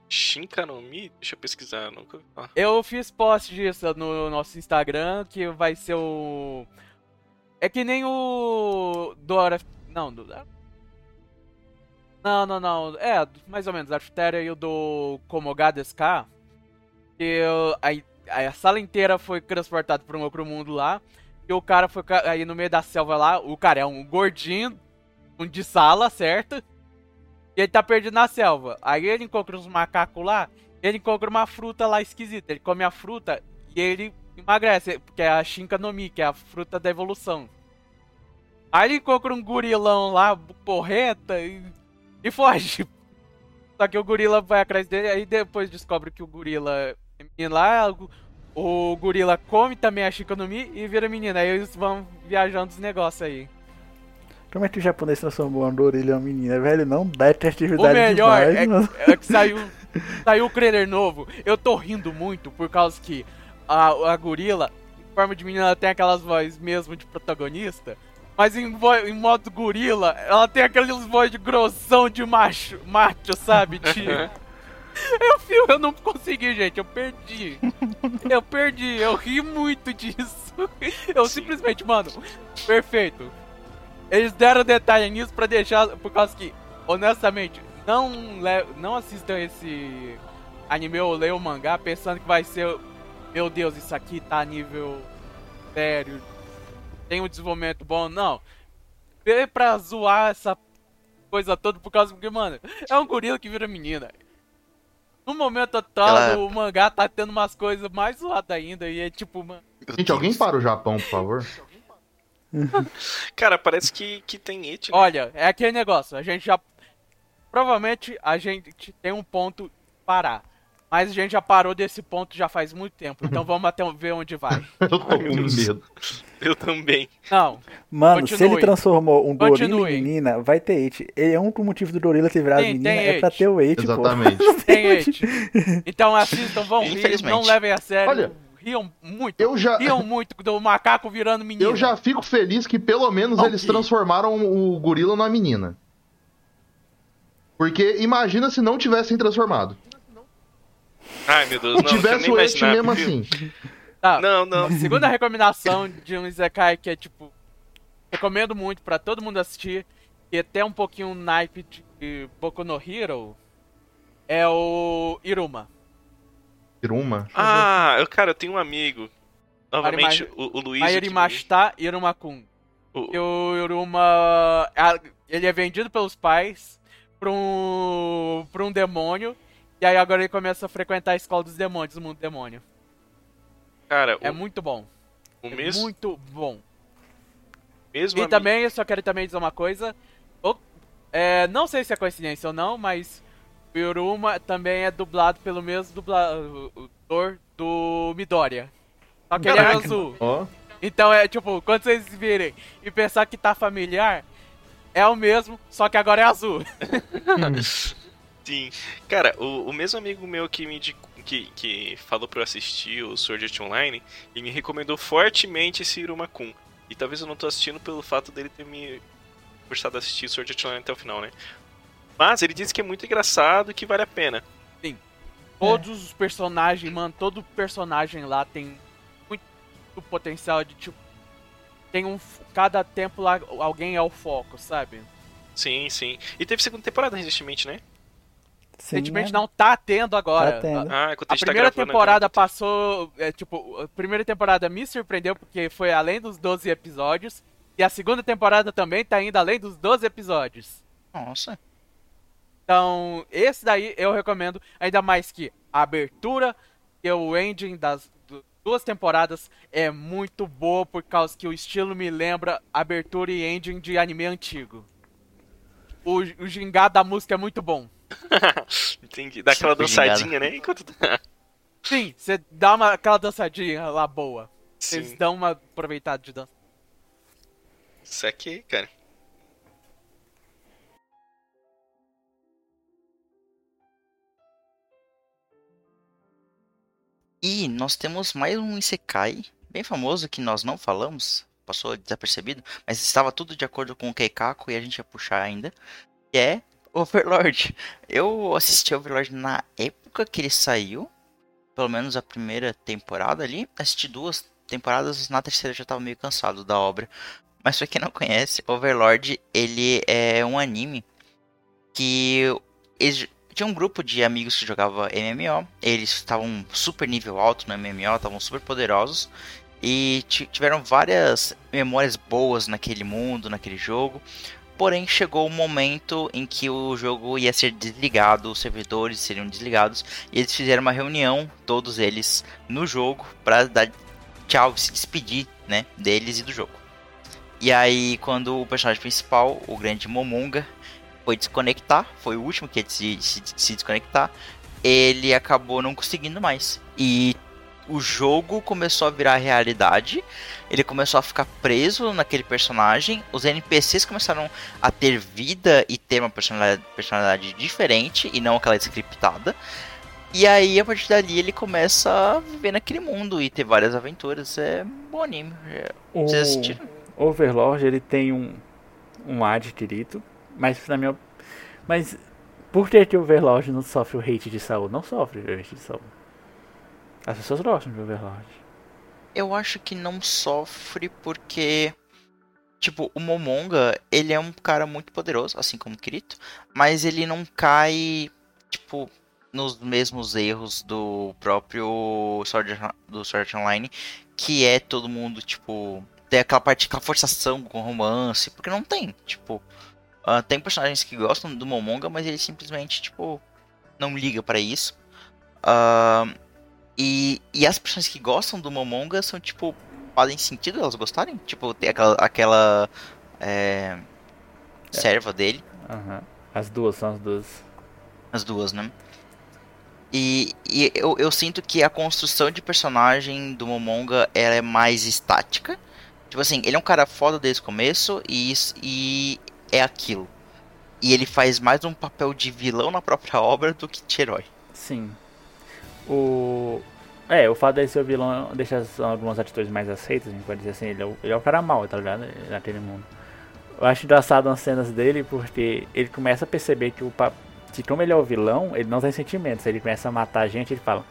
Shinkanomi? Deixa eu pesquisar. Nunca falar. Eu fiz post disso no nosso Instagram, que vai ser o. É que nem o. Dora. Não, do. Não, não, não. É, mais ou menos. After e o do Komoga SK. Que eu- a, a sala inteira foi transportada para um outro mundo lá. E o cara foi aí no meio da selva lá. O cara é um gordinho, um de sala, certo? E ele tá perdido na selva. Aí ele encontra uns macacos lá. Ele encontra uma fruta lá esquisita. Ele come a fruta e ele emagrece, porque é a Shinkanomi, que é a fruta da evolução. Aí ele encontra um gorilão lá, porreta, e, e foge. Só que o gorila vai atrás dele, aí depois descobre que o gorila é lá, o, o gorila come também a Shinkanomi e vira menina. Aí eles vão viajando os negócios aí. Como é que o japonês transformou uma orelha em uma menina, velho? Não dá O criatividade melhor demais, é, mano. é que saiu, saiu o trailer novo. Eu tô rindo muito por causa que a, a gorila, em forma de menina, ela tem aquelas vozes mesmo de protagonista. Mas em, em modo gorila, ela tem aqueles voz de grossão de macho, macho, sabe? De... Eu, eu não consegui, gente. Eu perdi. Eu perdi. Eu ri muito disso. Eu simplesmente, mano, perfeito. Eles deram detalhe nisso pra deixar. Por causa que, honestamente, não, não assistam esse anime ou leiam o mangá pensando que vai ser. Meu Deus, isso aqui tá a nível sério. Tem um desenvolvimento bom. Não. Vê pra zoar essa coisa toda por causa que, mano, é um gorila que vira menina. No momento atual, Ela- o mangá tá tendo umas coisas mais zoadas ainda. E é tipo, mano. Gente, alguém para o Japão, por favor? Cara, parece que, que tem it, né? Olha, é aquele negócio, a gente já. Provavelmente a gente tem um ponto parar. Mas a gente já parou desse ponto já faz muito tempo. Então vamos até ver onde vai. Eu tô com medo. Eu também. Não, Mano, se ele Continue. transformou um gorila Continue. em menina, vai ter it. Ele é um único motivo do gorila ter virado Tem- menina, tem é pra it. ter o it, pô. Exatamente. tem hate. Então assistam, vão rir, Infelizmente. não levem a sério. Olha, riam muito. Eu já, Riam muito do macaco virando menino. eu já fico feliz que pelo menos Ok. eles transformaram o gorila numa menina. Porque imagina se não tivessem transformado. Ai, meu Deus, não, tivesse o imaginar. mesmo assim. Tá, Não, não. Segunda recomendação de um Isekai que é tipo. Recomendo muito pra todo mundo assistir. E até um pouquinho um naipe de Boku no Hero. É o Iruma. Iruma. Ah, eu, cara, eu tenho um amigo. Novamente, o, o Luiz. Mayuri que- Mashita Iruma-kun. o- E o Iruma. Ele é vendido pelos pais pra um. pra um demônio. E aí agora ele começa a frequentar a escola dos demônios, o mundo demônio. Cara, É o, muito bom. o É mesmo, muito bom. mesmo E também, eu só quero também dizer uma coisa. O- é, não sei se é coincidência ou não, mas o Iruma também é dublado pelo mesmo dublador do Midoriya. Só que ele é Caraca. azul. Ó. Então é tipo, quando vocês virem e pensar que tá familiar, é o mesmo, só que agora é azul. Sim. Cara, o, o mesmo amigo meu que me indicou- que, que falou pra eu assistir o Sword Art Online, ele me recomendou fortemente esse Irumakun. E talvez eu não tô assistindo pelo fato dele ter me gostado de assistir Sword Art Online até o final, né? Mas ele disse que é muito engraçado e que vale a pena. Todos os personagens, mano, todo personagem lá tem muito potencial de tipo. Tem um. f- Cada tempo lá alguém é o foco, sabe? Sim, sim. E teve segunda temporada recentemente, né? Sim, Recentemente né? não tá tendo agora. Tá tendo. Ah, A a gente primeira tá gravando, temporada então, passou. É, tipo, a primeira temporada me surpreendeu porque foi além dos 12 episódios. E a segunda temporada também tá indo além dos 12 episódios. Nossa. Então, esse daí eu recomendo, ainda mais que a abertura e o ending das du- duas temporadas é muito boa por causa que o estilo me lembra abertura e ending de anime antigo. O, o gingado da música é muito bom. Entendi. Dá aquela dançadinha, né? Enquanto tá. Sim, você dá uma, aquela dançadinha lá boa. Vocês Sim. dão uma aproveitada de dança. Isso aqui, cara. E nós temos mais um Isekai, bem famoso, que nós não falamos, passou desapercebido, mas estava tudo de acordo com o Keikaku e a gente ia puxar ainda, que é Overlord. Eu assisti Overlord na época que ele saiu, pelo menos a primeira temporada ali, assisti duas temporadas, na terceira eu já estava meio cansado da obra. Mas pra quem não conhece, Overlord, ele é um anime que tinha um grupo de amigos que jogava MMO. Eles estavam super nível alto no MMO, estavam super poderosos. E ti- tiveram várias memórias boas naquele mundo, naquele jogo. Porém, chegou o momento em que o jogo ia ser desligado, os servidores seriam desligados. E eles fizeram uma reunião, todos eles, no jogo, para dar tchau, se despedir né, deles e do jogo. E aí, quando o personagem principal, o grande Momonga, foi desconectar, foi o último que se, se, se desconectar, ele acabou não conseguindo mais. E o jogo começou a virar realidade, ele começou a ficar preso naquele personagem, os NPCs começaram a ter vida e ter uma personalidade, personalidade diferente e não aquela scriptada. E aí, a partir dali, ele começa a viver naquele mundo e ter várias aventuras. É um bom anime. É- O Vocês assistiram? Overlord, ele tem um, um ar adquirido, mas na minha... Mas por que que o Overlord não sofre o hate de Saul? Não sofre o hate de Saul. As pessoas gostam de Overlord. Eu acho que não sofre porque. Tipo, o Momonga, ele é um cara muito poderoso, assim como o Kirito, mas ele não cai, tipo, nos mesmos erros do próprio Sword do Sword Online, que é todo mundo, tipo, tem aquela parte, aquela forçação com romance, porque não tem, tipo, ah, tem personagens que gostam do Momonga, mas ele simplesmente, tipo, não liga pra isso. Ah, e, e as pessoas que gostam do Momonga são, tipo, fazem sentido elas gostarem? Tipo, tem aquela, aquela é, serva dele, Aham. As duas são as duas. as duas, né? E, e eu, eu sinto que a construção de personagem do Momonga ela é mais estática. Tipo assim, ele é um cara foda desde o começo e, isso- e é aquilo. E ele faz mais um papel de vilão na própria obra do que de herói. Sim. O. É, o fato dele ser o vilão deixa as- algumas atitudes mais aceitas, a gente pode dizer assim, ele é o, ele é o cara mau, tá ligado? Naquele mundo. Eu acho engraçado as cenas dele porque ele começa a perceber que o que como ele é o vilão, ele não tem sentimentos. Ele começa a matar a gente, ele fala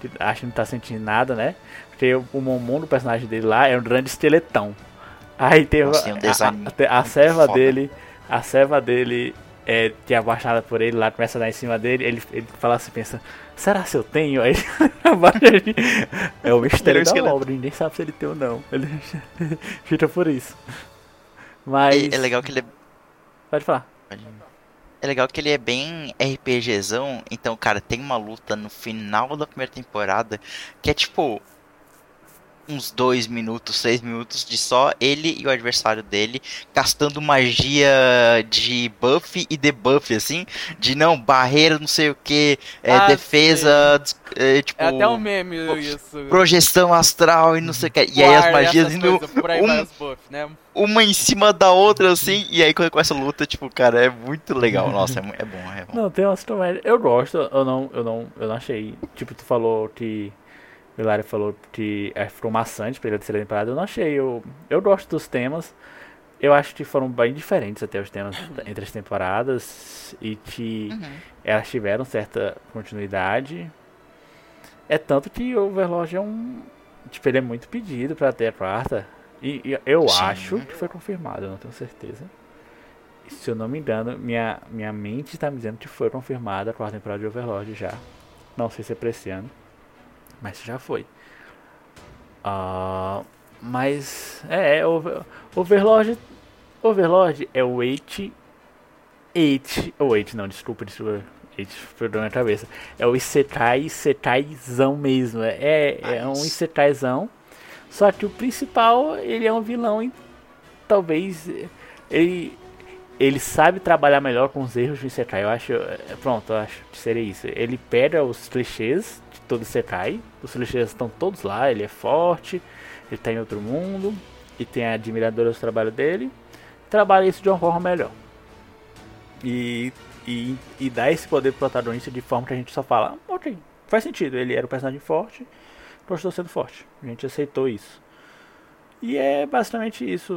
que acha que não tá sentindo nada, né? Porque o, o Momon do personagem dele lá é um grande esqueletão. Aí tem Nossa, um a, a, a serva foda. dele, a serva dele é, é abaixada por ele lá, começa a dar em cima dele, ele, ele fala assim, pensa, será se eu tenho? Aí abaixa ele. É o mistério Ele é da obra, ninguém sabe se ele tem ou não. Ele fica por isso. Mas. E é legal que ele é Pode falar. É legal que ele é bem RPGzão, então, cara, tem uma luta no final da primeira temporada que é tipo. Uns dois minutos, três minutos de só ele e o adversário dele gastando magia de buff e debuff, assim, de não, barreira, não sei o que, é, Ah, defesa, des- é, tipo, É até um meme isso. projeção astral e não sei o que. E aí as magias indo coisas, por aí um- buff, né? uma em cima da outra, assim, e aí quando começa a luta, tipo, cara, é muito legal. Nossa, é, é bom, é bom. Não, tem umas comédias. Eu gosto, eu não, eu não, eu não achei. Tipo, tu falou que. O Hilário falou que é, ficou maçante pra ele a terceira temporada. Eu não achei. Eu, eu gosto dos temas. Eu acho que foram bem diferentes até os temas entre as temporadas. E que Uhum. elas tiveram certa continuidade. É tanto que o Overlord é um. Tipo, ele é muito pedido pra ter a quarta. E, e eu Sim. acho que foi confirmado, eu não tenho certeza. Se eu não me engano, minha, minha mente tá me dizendo que foi confirmada a quarta temporada de Overlord já. Não sei se é pra esse ano. Mas já foi. Ah, mas é, é Over- Overlord. Overlord é o 8. 8. Ou 8, não, desculpa, desculpa. 8 perdão minha cabeça. É o Isekai, Isekaizão mesmo. É, é um Nice. Isekaizão. Só que o principal, ele é um vilão e talvez ele ele sabe trabalhar melhor com os erros do Isekai. Eu acho, é, pronto, eu acho que seria isso. Ele pega os clichês todo Isekai. Os clichês estão todos lá, ele é forte, ele tá em outro mundo e tem a admiradora do trabalho dele. Trabalha isso de uma forma melhor. E e, e dá esse poder pro protagonista de forma que a gente só fala, "Ah, ok, faz sentido, ele era um personagem forte, continuou sendo forte. A gente aceitou isso. E é basicamente isso.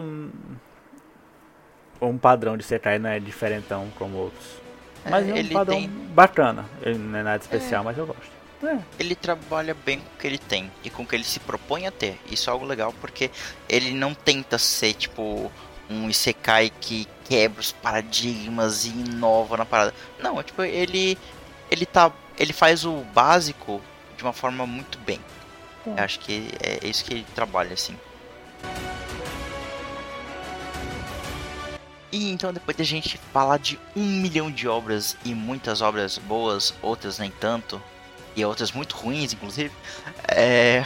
Um- padrão de Sekai não é diferentão como outros. É, Mas é, um ele padrão tem- bacana. Ele não é nada especial, mas eu gosto. É. Ele trabalha bem com o que ele tem e com o que ele se propõe a ter. Isso é algo legal porque ele não tenta ser tipo um Isekai que quebra os paradigmas e inova na parada. Não, é tipo, ele ele tá ele faz o básico de uma forma muito bem. Eu acho que é isso que ele trabalha assim. E então depois da gente falar de um milhão de obras e muitas obras boas, outras nem tanto, e outras muito ruins, inclusive, é,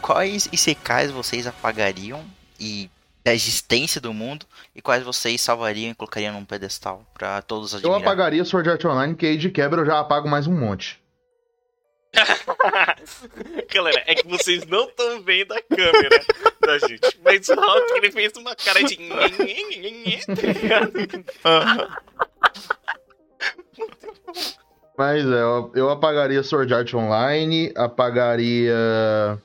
quais Isekais vocês apagariam e da existência do mundo e quais vocês salvariam e colocariam num pedestal pra todos Eu admirarem? apagaria Sword Art Online, que aí de quebra eu já apago mais um monte. Galera, é que vocês não estão vendo a câmera da gente. Mas o Hulk, ele fez uma cara de. tá ligado? Mas é, eu, eu apagaria Sword Art Online, apagaria.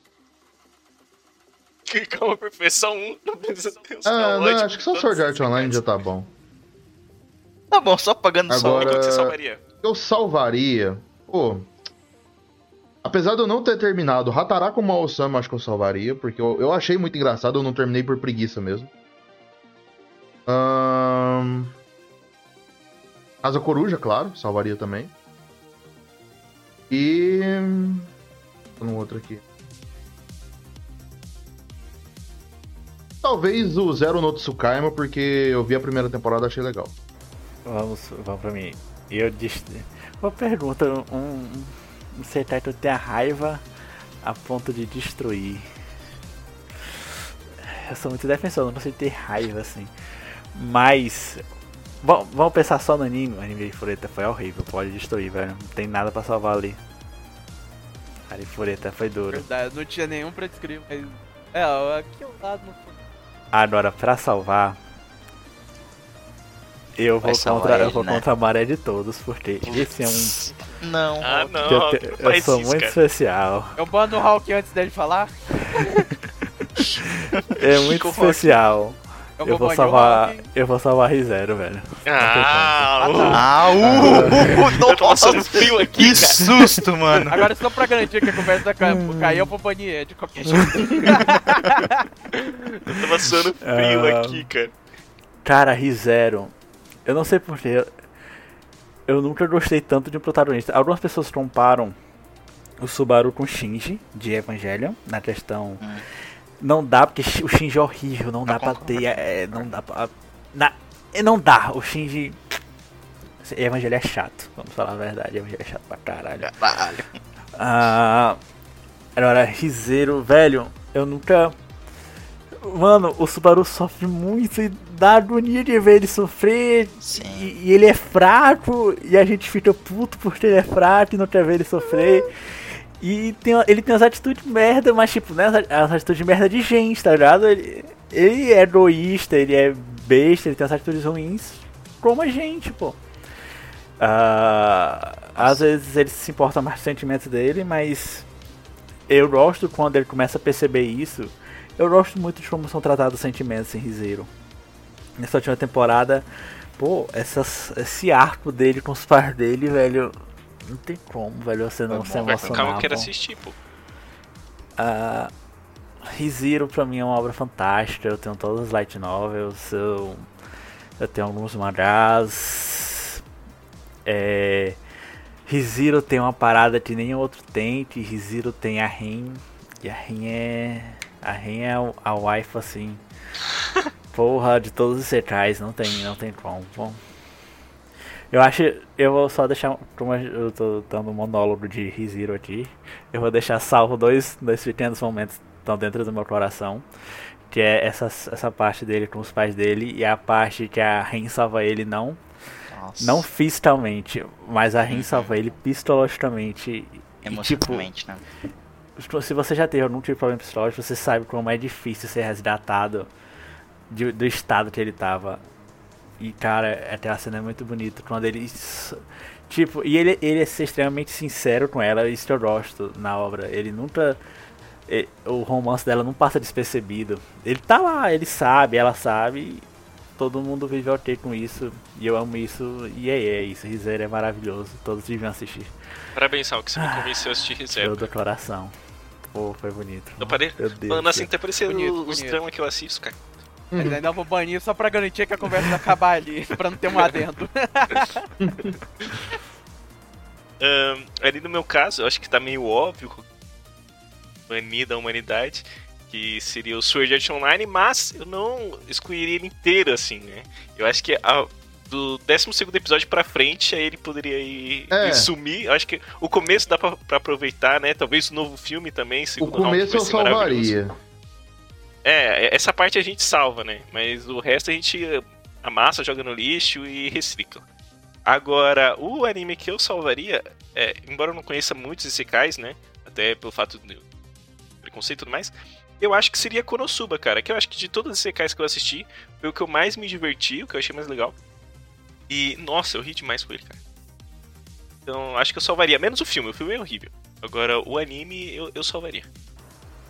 Calma, perfeito, só um. Não precisa ter os Ah, não, acho que só Sword Art Online já tá bom. Tá bom, só pagando só. Agora- Qual que você salvaria? Eu salvaria. Pô. Apesar de eu não ter terminado Hataraku Mao-sama, acho que eu salvaria, porque eu, eu achei muito engraçado, eu não terminei por preguiça mesmo. Ahn... Asa Coruja, claro, salvaria também. E. Tô no outro aqui. Talvez o Zero no Tsukaima, porque eu vi a primeira temporada e achei legal. Vamos, vamos pra mim. Eu disse. Uma pergunta, um. um que eu tenho raiva a ponto de destruir. Eu sou muito defensor, não consigo ter raiva assim. Mas. Bom, vamos pensar só no anime. O anime de Fureta foi horrível, pode destruir, velho. Não tem nada pra salvar ali. A de Fureta foi duro. Verdade, não tinha nenhum pra descrever. mas- É, aqui ao lado não foi. Agora, pra salvar. Eu Vai vou, salvar contra, eu ele, vou né? contra a maré de todos, porque esse é um. Não. Ah, não, eu, te- eu sou isso, muito cara. especial. Eu bando o Hulk antes dele falar. É muito especial. Eu, Eu vou salvar. Eu vou salvar R0, velho. Ah, o- Ah, uh, eu tô passando frio aqui, que cara. susto, mano. Agora só pra garantir que a conversa cai, caiu, eu vou banir ele de qualquer jeito. Eu tô passando frio Ah. aqui, cara. Cara, R0. Eu não sei porquê. Eu, eu nunca gostei tanto de um protagonista. Algumas pessoas comparam o Subaru com o Shinji de Evangelion na questão. Hum. Não dá, porque o Shinji é horrível, não Eu dá pra ter. é, não dá pra. Na, é, não dá, o Shinji. Evangelho é chato, vamos falar a verdade, Evangelho é chato pra caralho. Caralho. Ah, agora, Rizeiro, velho, Eu nunca. Mano, o Subaru sofre muito e dá agonia de ver ele sofrer. E, e ele é fraco e a gente fica puto porque ele é fraco e não quer ver ele sofrer. E tem, ele tem as atitudes merda, mas tipo, né? As, atitudes merda de gente, tá ligado? Ele, ele é egoísta, ele é besta, ele tem as atitudes ruins como a gente, pô. Ah, às vezes ele se importa mais com os sentimentos dele, mas eu gosto quando ele começa a perceber isso. Eu gosto muito de como são tratados os sentimentos em Rizero. Nessa última temporada, pô, essas, esse arco dele com os pais dele, velho, não tem como, velho, você não É se bom, emocionar. calma, eu quero assistir, pô. Ah, ReZero pra mim é uma obra fantástica. Eu tenho todas as light novels, eu, eu tenho alguns mangás. É, ReZero tem uma parada que nem outro tem, que ReZero tem a Rin. E a Rin é. A Rin é a wife assim. Porra, de todos os secais, não tem, não tem como. Bom, eu acho. Eu vou só deixar. Como eu tô dando um monólogo de ReZero aqui, eu vou deixar salvo dois, dois pequenos momentos que estão dentro do meu coração. Que é essa, essa parte dele com os pais dele e a parte que a Ren salva ele não. Nossa. Não fisicamente, mas a Ren salva ele psicologicamente. E, tipo, Emocionalmente, né? se você já teve algum tipo de problema psicológico, você sabe como é difícil ser resgatado de- do estado que ele tava. E, cara, aquela cena é muito bonita. Quando ele. Tipo, e ele, ele é ser extremamente sincero com ela, isso que eu gosto na obra. Ele nunca. e- O romance dela não passa despercebido. Ele tá lá, ele sabe, ela sabe. Todo mundo vive ok com isso. E eu amo isso. E é, é isso. Rizeiro é maravilhoso. Todos deviam assistir. Parabéns, Sal, que você me Ah, convenceu a assistir reserva. do coração. Pô, foi bonito. Eu parei. Meu Deus Mano, assim, tá parecendo os bonito. dramas que eu assisto, cara. Mas ainda vou banir só pra garantir que a conversa vai acabar ali, pra não ter um adendo. Ahn, ali no meu caso, eu acho que tá meio óbvio banir da humanidade, que seria o Sword Art Online, mas eu não excluiria ele inteiro, assim, né? Eu acho que a- do 12 episódio pra frente, aí ele poderia ir, É. ir sumir. Eu acho que o começo dá pra, pra aproveitar, né? Talvez o novo filme também, O segundo round, começo vai eu salvaria. É, essa parte a gente salva, né? Mas o resto a gente amassa, joga no lixo e recicla. Agora, o anime que eu salvaria, é, embora eu não conheça muitos Isekais, né? Até pelo fato de preconceito e tudo mais, eu acho que seria Konosuba, cara. Que eu acho que de todos os Isekais que eu assisti, foi o que eu mais me diverti, o que eu achei mais legal. E, nossa, eu ri demais com ele, cara. Então, acho que eu salvaria. Menos o filme, o filme é horrível. Agora, o anime, eu, eu salvaria.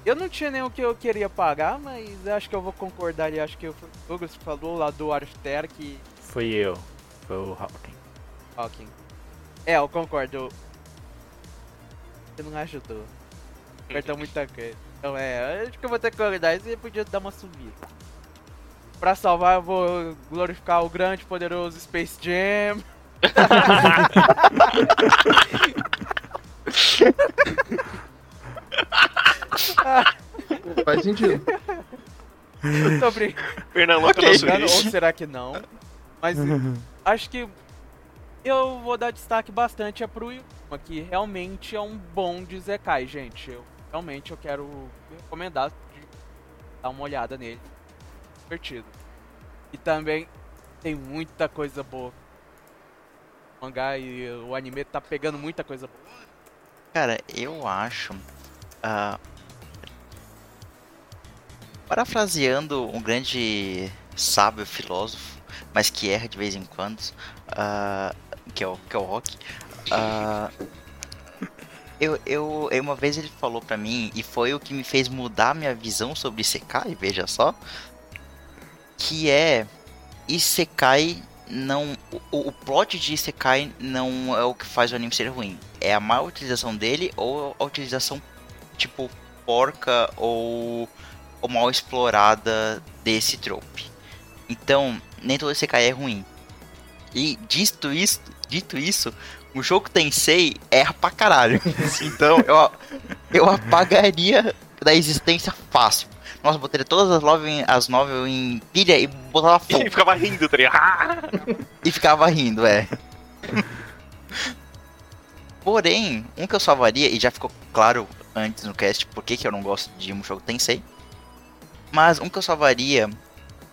Eu não tinha nem o que eu queria pagar, mas eu acho que eu vou concordar ali. Acho que o Douglas falou lá do Arster que. Fui eu. Foi o Hawking. Hawking. É, eu concordo. Você não ajudou. Apertou muita coisa. Então é, acho que eu vou ter que concordar. Você podia dar uma subida. Pra salvar, eu vou glorificar o grande, poderoso Space Jam. Faz sentido. Tô brincando. Pernambuco Ok, nosso Engano, ou será que não? Mas acho que eu vou dar destaque bastante é pro Yuma, que realmente é um bom de Zekai, gente. Eu realmente eu quero recomendar de dar uma olhada nele. Divertido. E também tem muita coisa boa. O mangá e o anime tá pegando muita coisa boa. Cara, eu acho. ah, parafraseando um grande sábio filósofo, mas que erra de vez em quando, ah, que, é o, que é o Rock. ah, eu, eu, uma vez ele falou pra mim, e foi o que me fez mudar minha visão sobre Isekai, veja só, que é Isekai não. O, o plot de Isekai não é o que faz o anime ser ruim. É a má utilização dele ou a utilização, tipo, porca ou, ou mal explorada desse trope. Então, nem todo Isekai é ruim. E dito isso, dito isso, o jogo Tensei erra pra caralho. então eu, eu apagaria da existência fácil. Nossa, botaria todas as novel, as novel em pilha e botava E fogo. ele ficava rindo, tá ligado? E ficava rindo, é. Porém, um que eu salvaria, e já ficou claro antes no cast por que que eu não gosto de Mushoku Tensei. Mas um que eu salvaria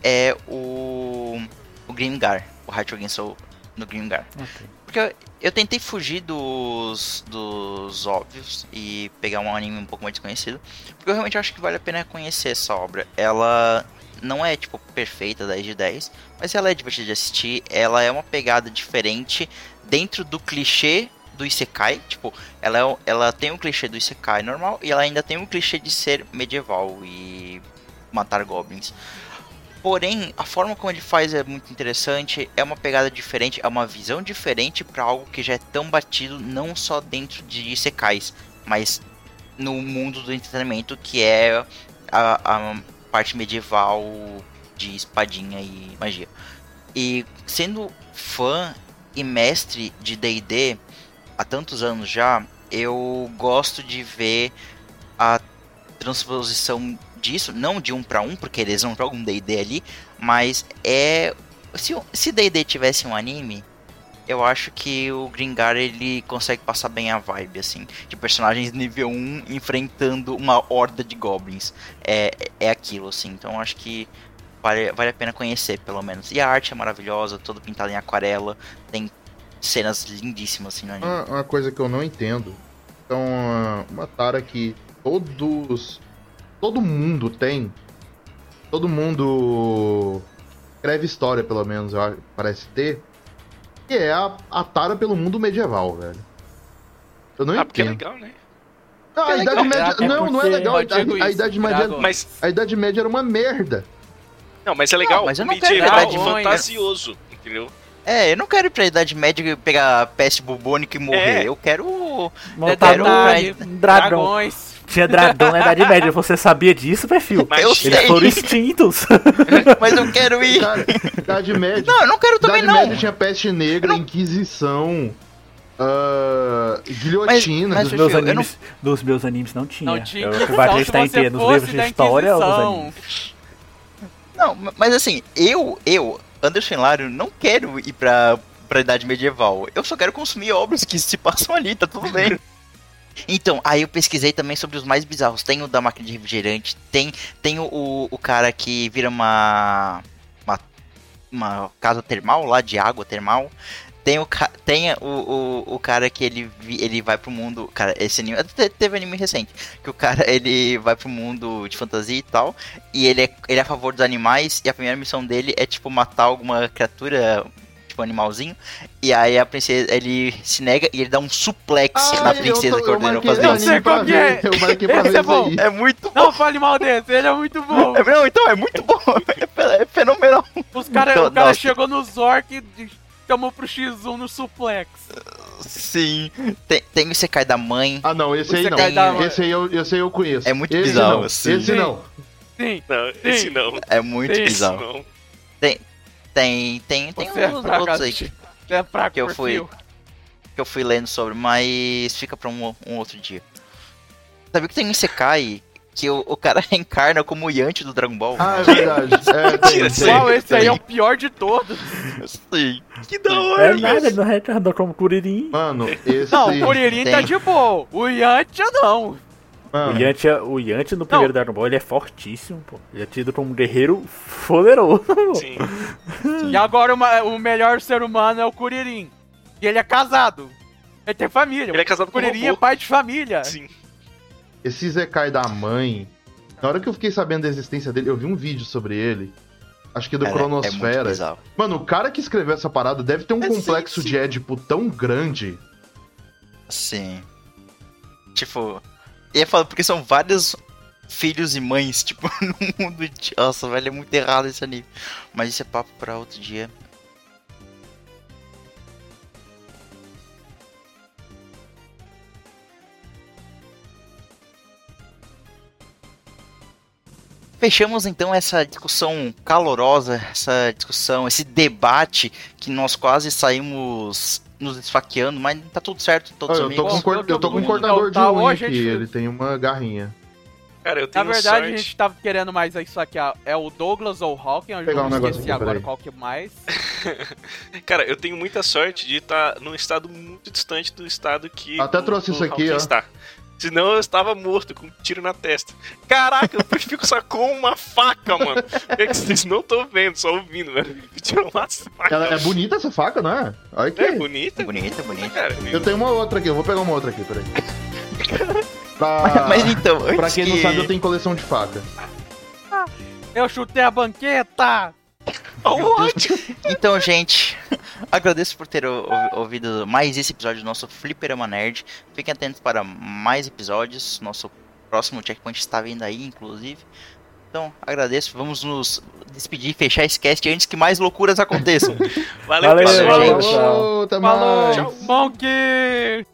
é o. o Grimgar, o Heart Soul no Grimgar. Ok. Porque eu, eu tentei fugir dos, dos óbvios e pegar um anime um pouco mais desconhecido. Porque eu realmente acho que vale a pena conhecer essa obra. Ela não é, tipo, perfeita 10 de 10, mas ela é divertida de assistir. Ela é uma pegada diferente dentro do clichê do Isekai. Tipo, ela, é, ela tem um clichê do Isekai normal e ela ainda tem um clichê de ser medieval e matar goblins. Porém, a forma como ele faz é muito interessante, é uma pegada diferente, é uma visão diferente para algo que já é tão batido não só dentro de Isekais, mas no mundo do entretenimento que é a, a parte medieval de espadinha e magia. E sendo fã e mestre de D&D há tantos anos já, eu gosto de ver a transposição disso, não de um para um, porque eles não jogam D&D ali, mas é se D&D tivesse um anime, eu acho que o Gringar ele consegue passar bem a vibe assim, de personagens nível 1 enfrentando uma horda de goblins. É é aquilo assim. Então acho que vale, vale a pena conhecer, pelo menos. E a arte é maravilhosa, todo pintado em aquarela, tem cenas lindíssimas assim no anime. Uma, uma coisa que eu não entendo. Então, uma- uma tara que todos. Todo mundo tem. Todo mundo escreve história, pelo menos, eu acho- parece ter. Que é a, a tara pelo mundo medieval, velho. Eu não Ah, porque é entendo. legal, né? Não, a É Idade legal. Média. É não, não é legal. A, Eu a- Idade Média. Mas, A Idade Média era uma merda. não, mas é legal. Não, mas eu não quero Idade Média. fantasioso, entendeu? É, eu não quero ir pra Idade Média e pegar peste bubônica e morrer. É. Eu quero. Detalhe, um dragão. Dragões. Tinha dragão na Idade Média. Você sabia disso, perfil? Mas Eles sei. foram extintos. Mas eu quero ir. Idade, Idade Média. Não, eu não quero também Idade não. Média tinha peste negra, Inquisição, ah, guilhotina. Mas- Dos mas- meus, eu não- animes, dos meus animes não tinha. Não tinha Eu- o Batista tá inteiro nos livros de história ou dos Inquisição. animes. Não, mas assim, eu, eu, Anderson Hilário, não quero ir pra, pra Idade Medieval. Eu só quero consumir obras que se passam ali, tá tudo bem. Então, aí eu pesquisei também sobre os mais bizarros. Tem o da máquina de refrigerante, tem, tem o, o cara que vira uma, uma, uma casa termal lá, de água termal. Tem o, tem o, o, o cara que ele, ele vai pro mundo. Cara, esse anime. Teve anime recente. Que o cara ele vai pro mundo de fantasia e tal. E ele é, ele é a favor dos animais. E a primeira missão dele é tipo matar alguma criatura. Tipo animalzinho. E aí a princesa. Ele se nega e ele dá um suplex Ah, na eu princesa tô- que eu ordenou fazer Eu isso. pra qual que é. ver, Eu marquei pra Esse é bom. aí. É muito bom. Não fale mal desse, ele é muito bom. É- Não, então é muito bom. É, é fenomenal. Os cara, Então, o cara nossa. chegou no Zork e chamou pro X1 no suplex. Sim. Tem, tem o Isekai da mãe. Ah, não, esse aí não. da- Esse aí eu, esse aí eu conheço. É muito esse bizarro, Não. assim. Esse não. Sim, Não, esse não. É muito Sim. Esse bizarro. não. Tem, tem, tem você é uns fraco, outros aí que, é fraco que eu fui- fio. que eu fui lendo sobre, mas fica pra um, um outro dia. Sabia que tem um Isekai que o, o cara reencarna como o Yanti do Dragon Ball? Ah, é verdade. É, tem. Uau, esse aí tem. é o pior de todos. Sim. Que da É hora, nada, ele não retorna como Kuririn. Mano, esse. Não, o Kuririn tá de boa. O Yantia não. O Mano, Yanti, é- o Yanti no primeiro Dragon Ball ele é fortíssimo, pô. Ele é tido como um guerreiro poderoso. Sim. E agora o, ma- o melhor ser humano é o Kuririn. E ele é casado. Ele tem família. Ele é casado o com um Kuririn é pai de família. Sim. esse Zekai da mãe. Na hora que eu fiquei sabendo da existência dele, eu vi um vídeo sobre ele. Acho que do Cara, é muito Cronosfera. bizarro. Mano, o cara que escreveu essa parada deve ter um É, complexo sim, de Édipo tão grande. Sim. Tipo, ia falar porque são vários filhos e mães, tipo, no mundo de. Nossa, velho, é muito errado esse anime. Mas isso é papo pra outro dia. Fechamos então essa discussão calorosa, essa discussão, esse debate que nós quase saímos nos esfaqueando, mas tá tudo certo, Ah, todos eu, tô amigos. com, eu tô com um cortador de unha aqui, gente- ele tem uma garrinha. Cara, eu Na tenho verdade, sorte. a gente tava querendo mais isso aqui. ó. É o Douglas ou Hawking, eu Pegar um não esqueci aqui, agora peraí. qual que é mais. Cara, eu tenho muita sorte de estar num estado muito distante do estado que. Até o- trouxe o isso aqui, Hawking ó. Está. Senão eu estava morto, com um tiro na testa. Caraca, o Purifico sacou uma faca, mano. É que vocês não estão vendo, só ouvindo, velho. Tirou uma faca. Ela é bonita essa faca, não é? Olha aqui. É bonita, Bonita, bonita. cara. Eu tenho uma outra aqui, eu vou pegar uma outra aqui, peraí. Pra, Mas então, antes pra quem não que- sabe, eu tenho coleção de faca. Eu chutei a banqueta! Então, gente, agradeço por ter ou- ouvido mais esse episódio do nosso Fliperama Nerd. Fiquem atentos para mais episódios. Nosso próximo checkpoint está vindo aí, inclusive. Então, agradeço. Vamos nos despedir e fechar esse cast antes que mais loucuras aconteçam. Valeu, Valeu, pessoal. gente. tchau. Falou, mais. Monkey!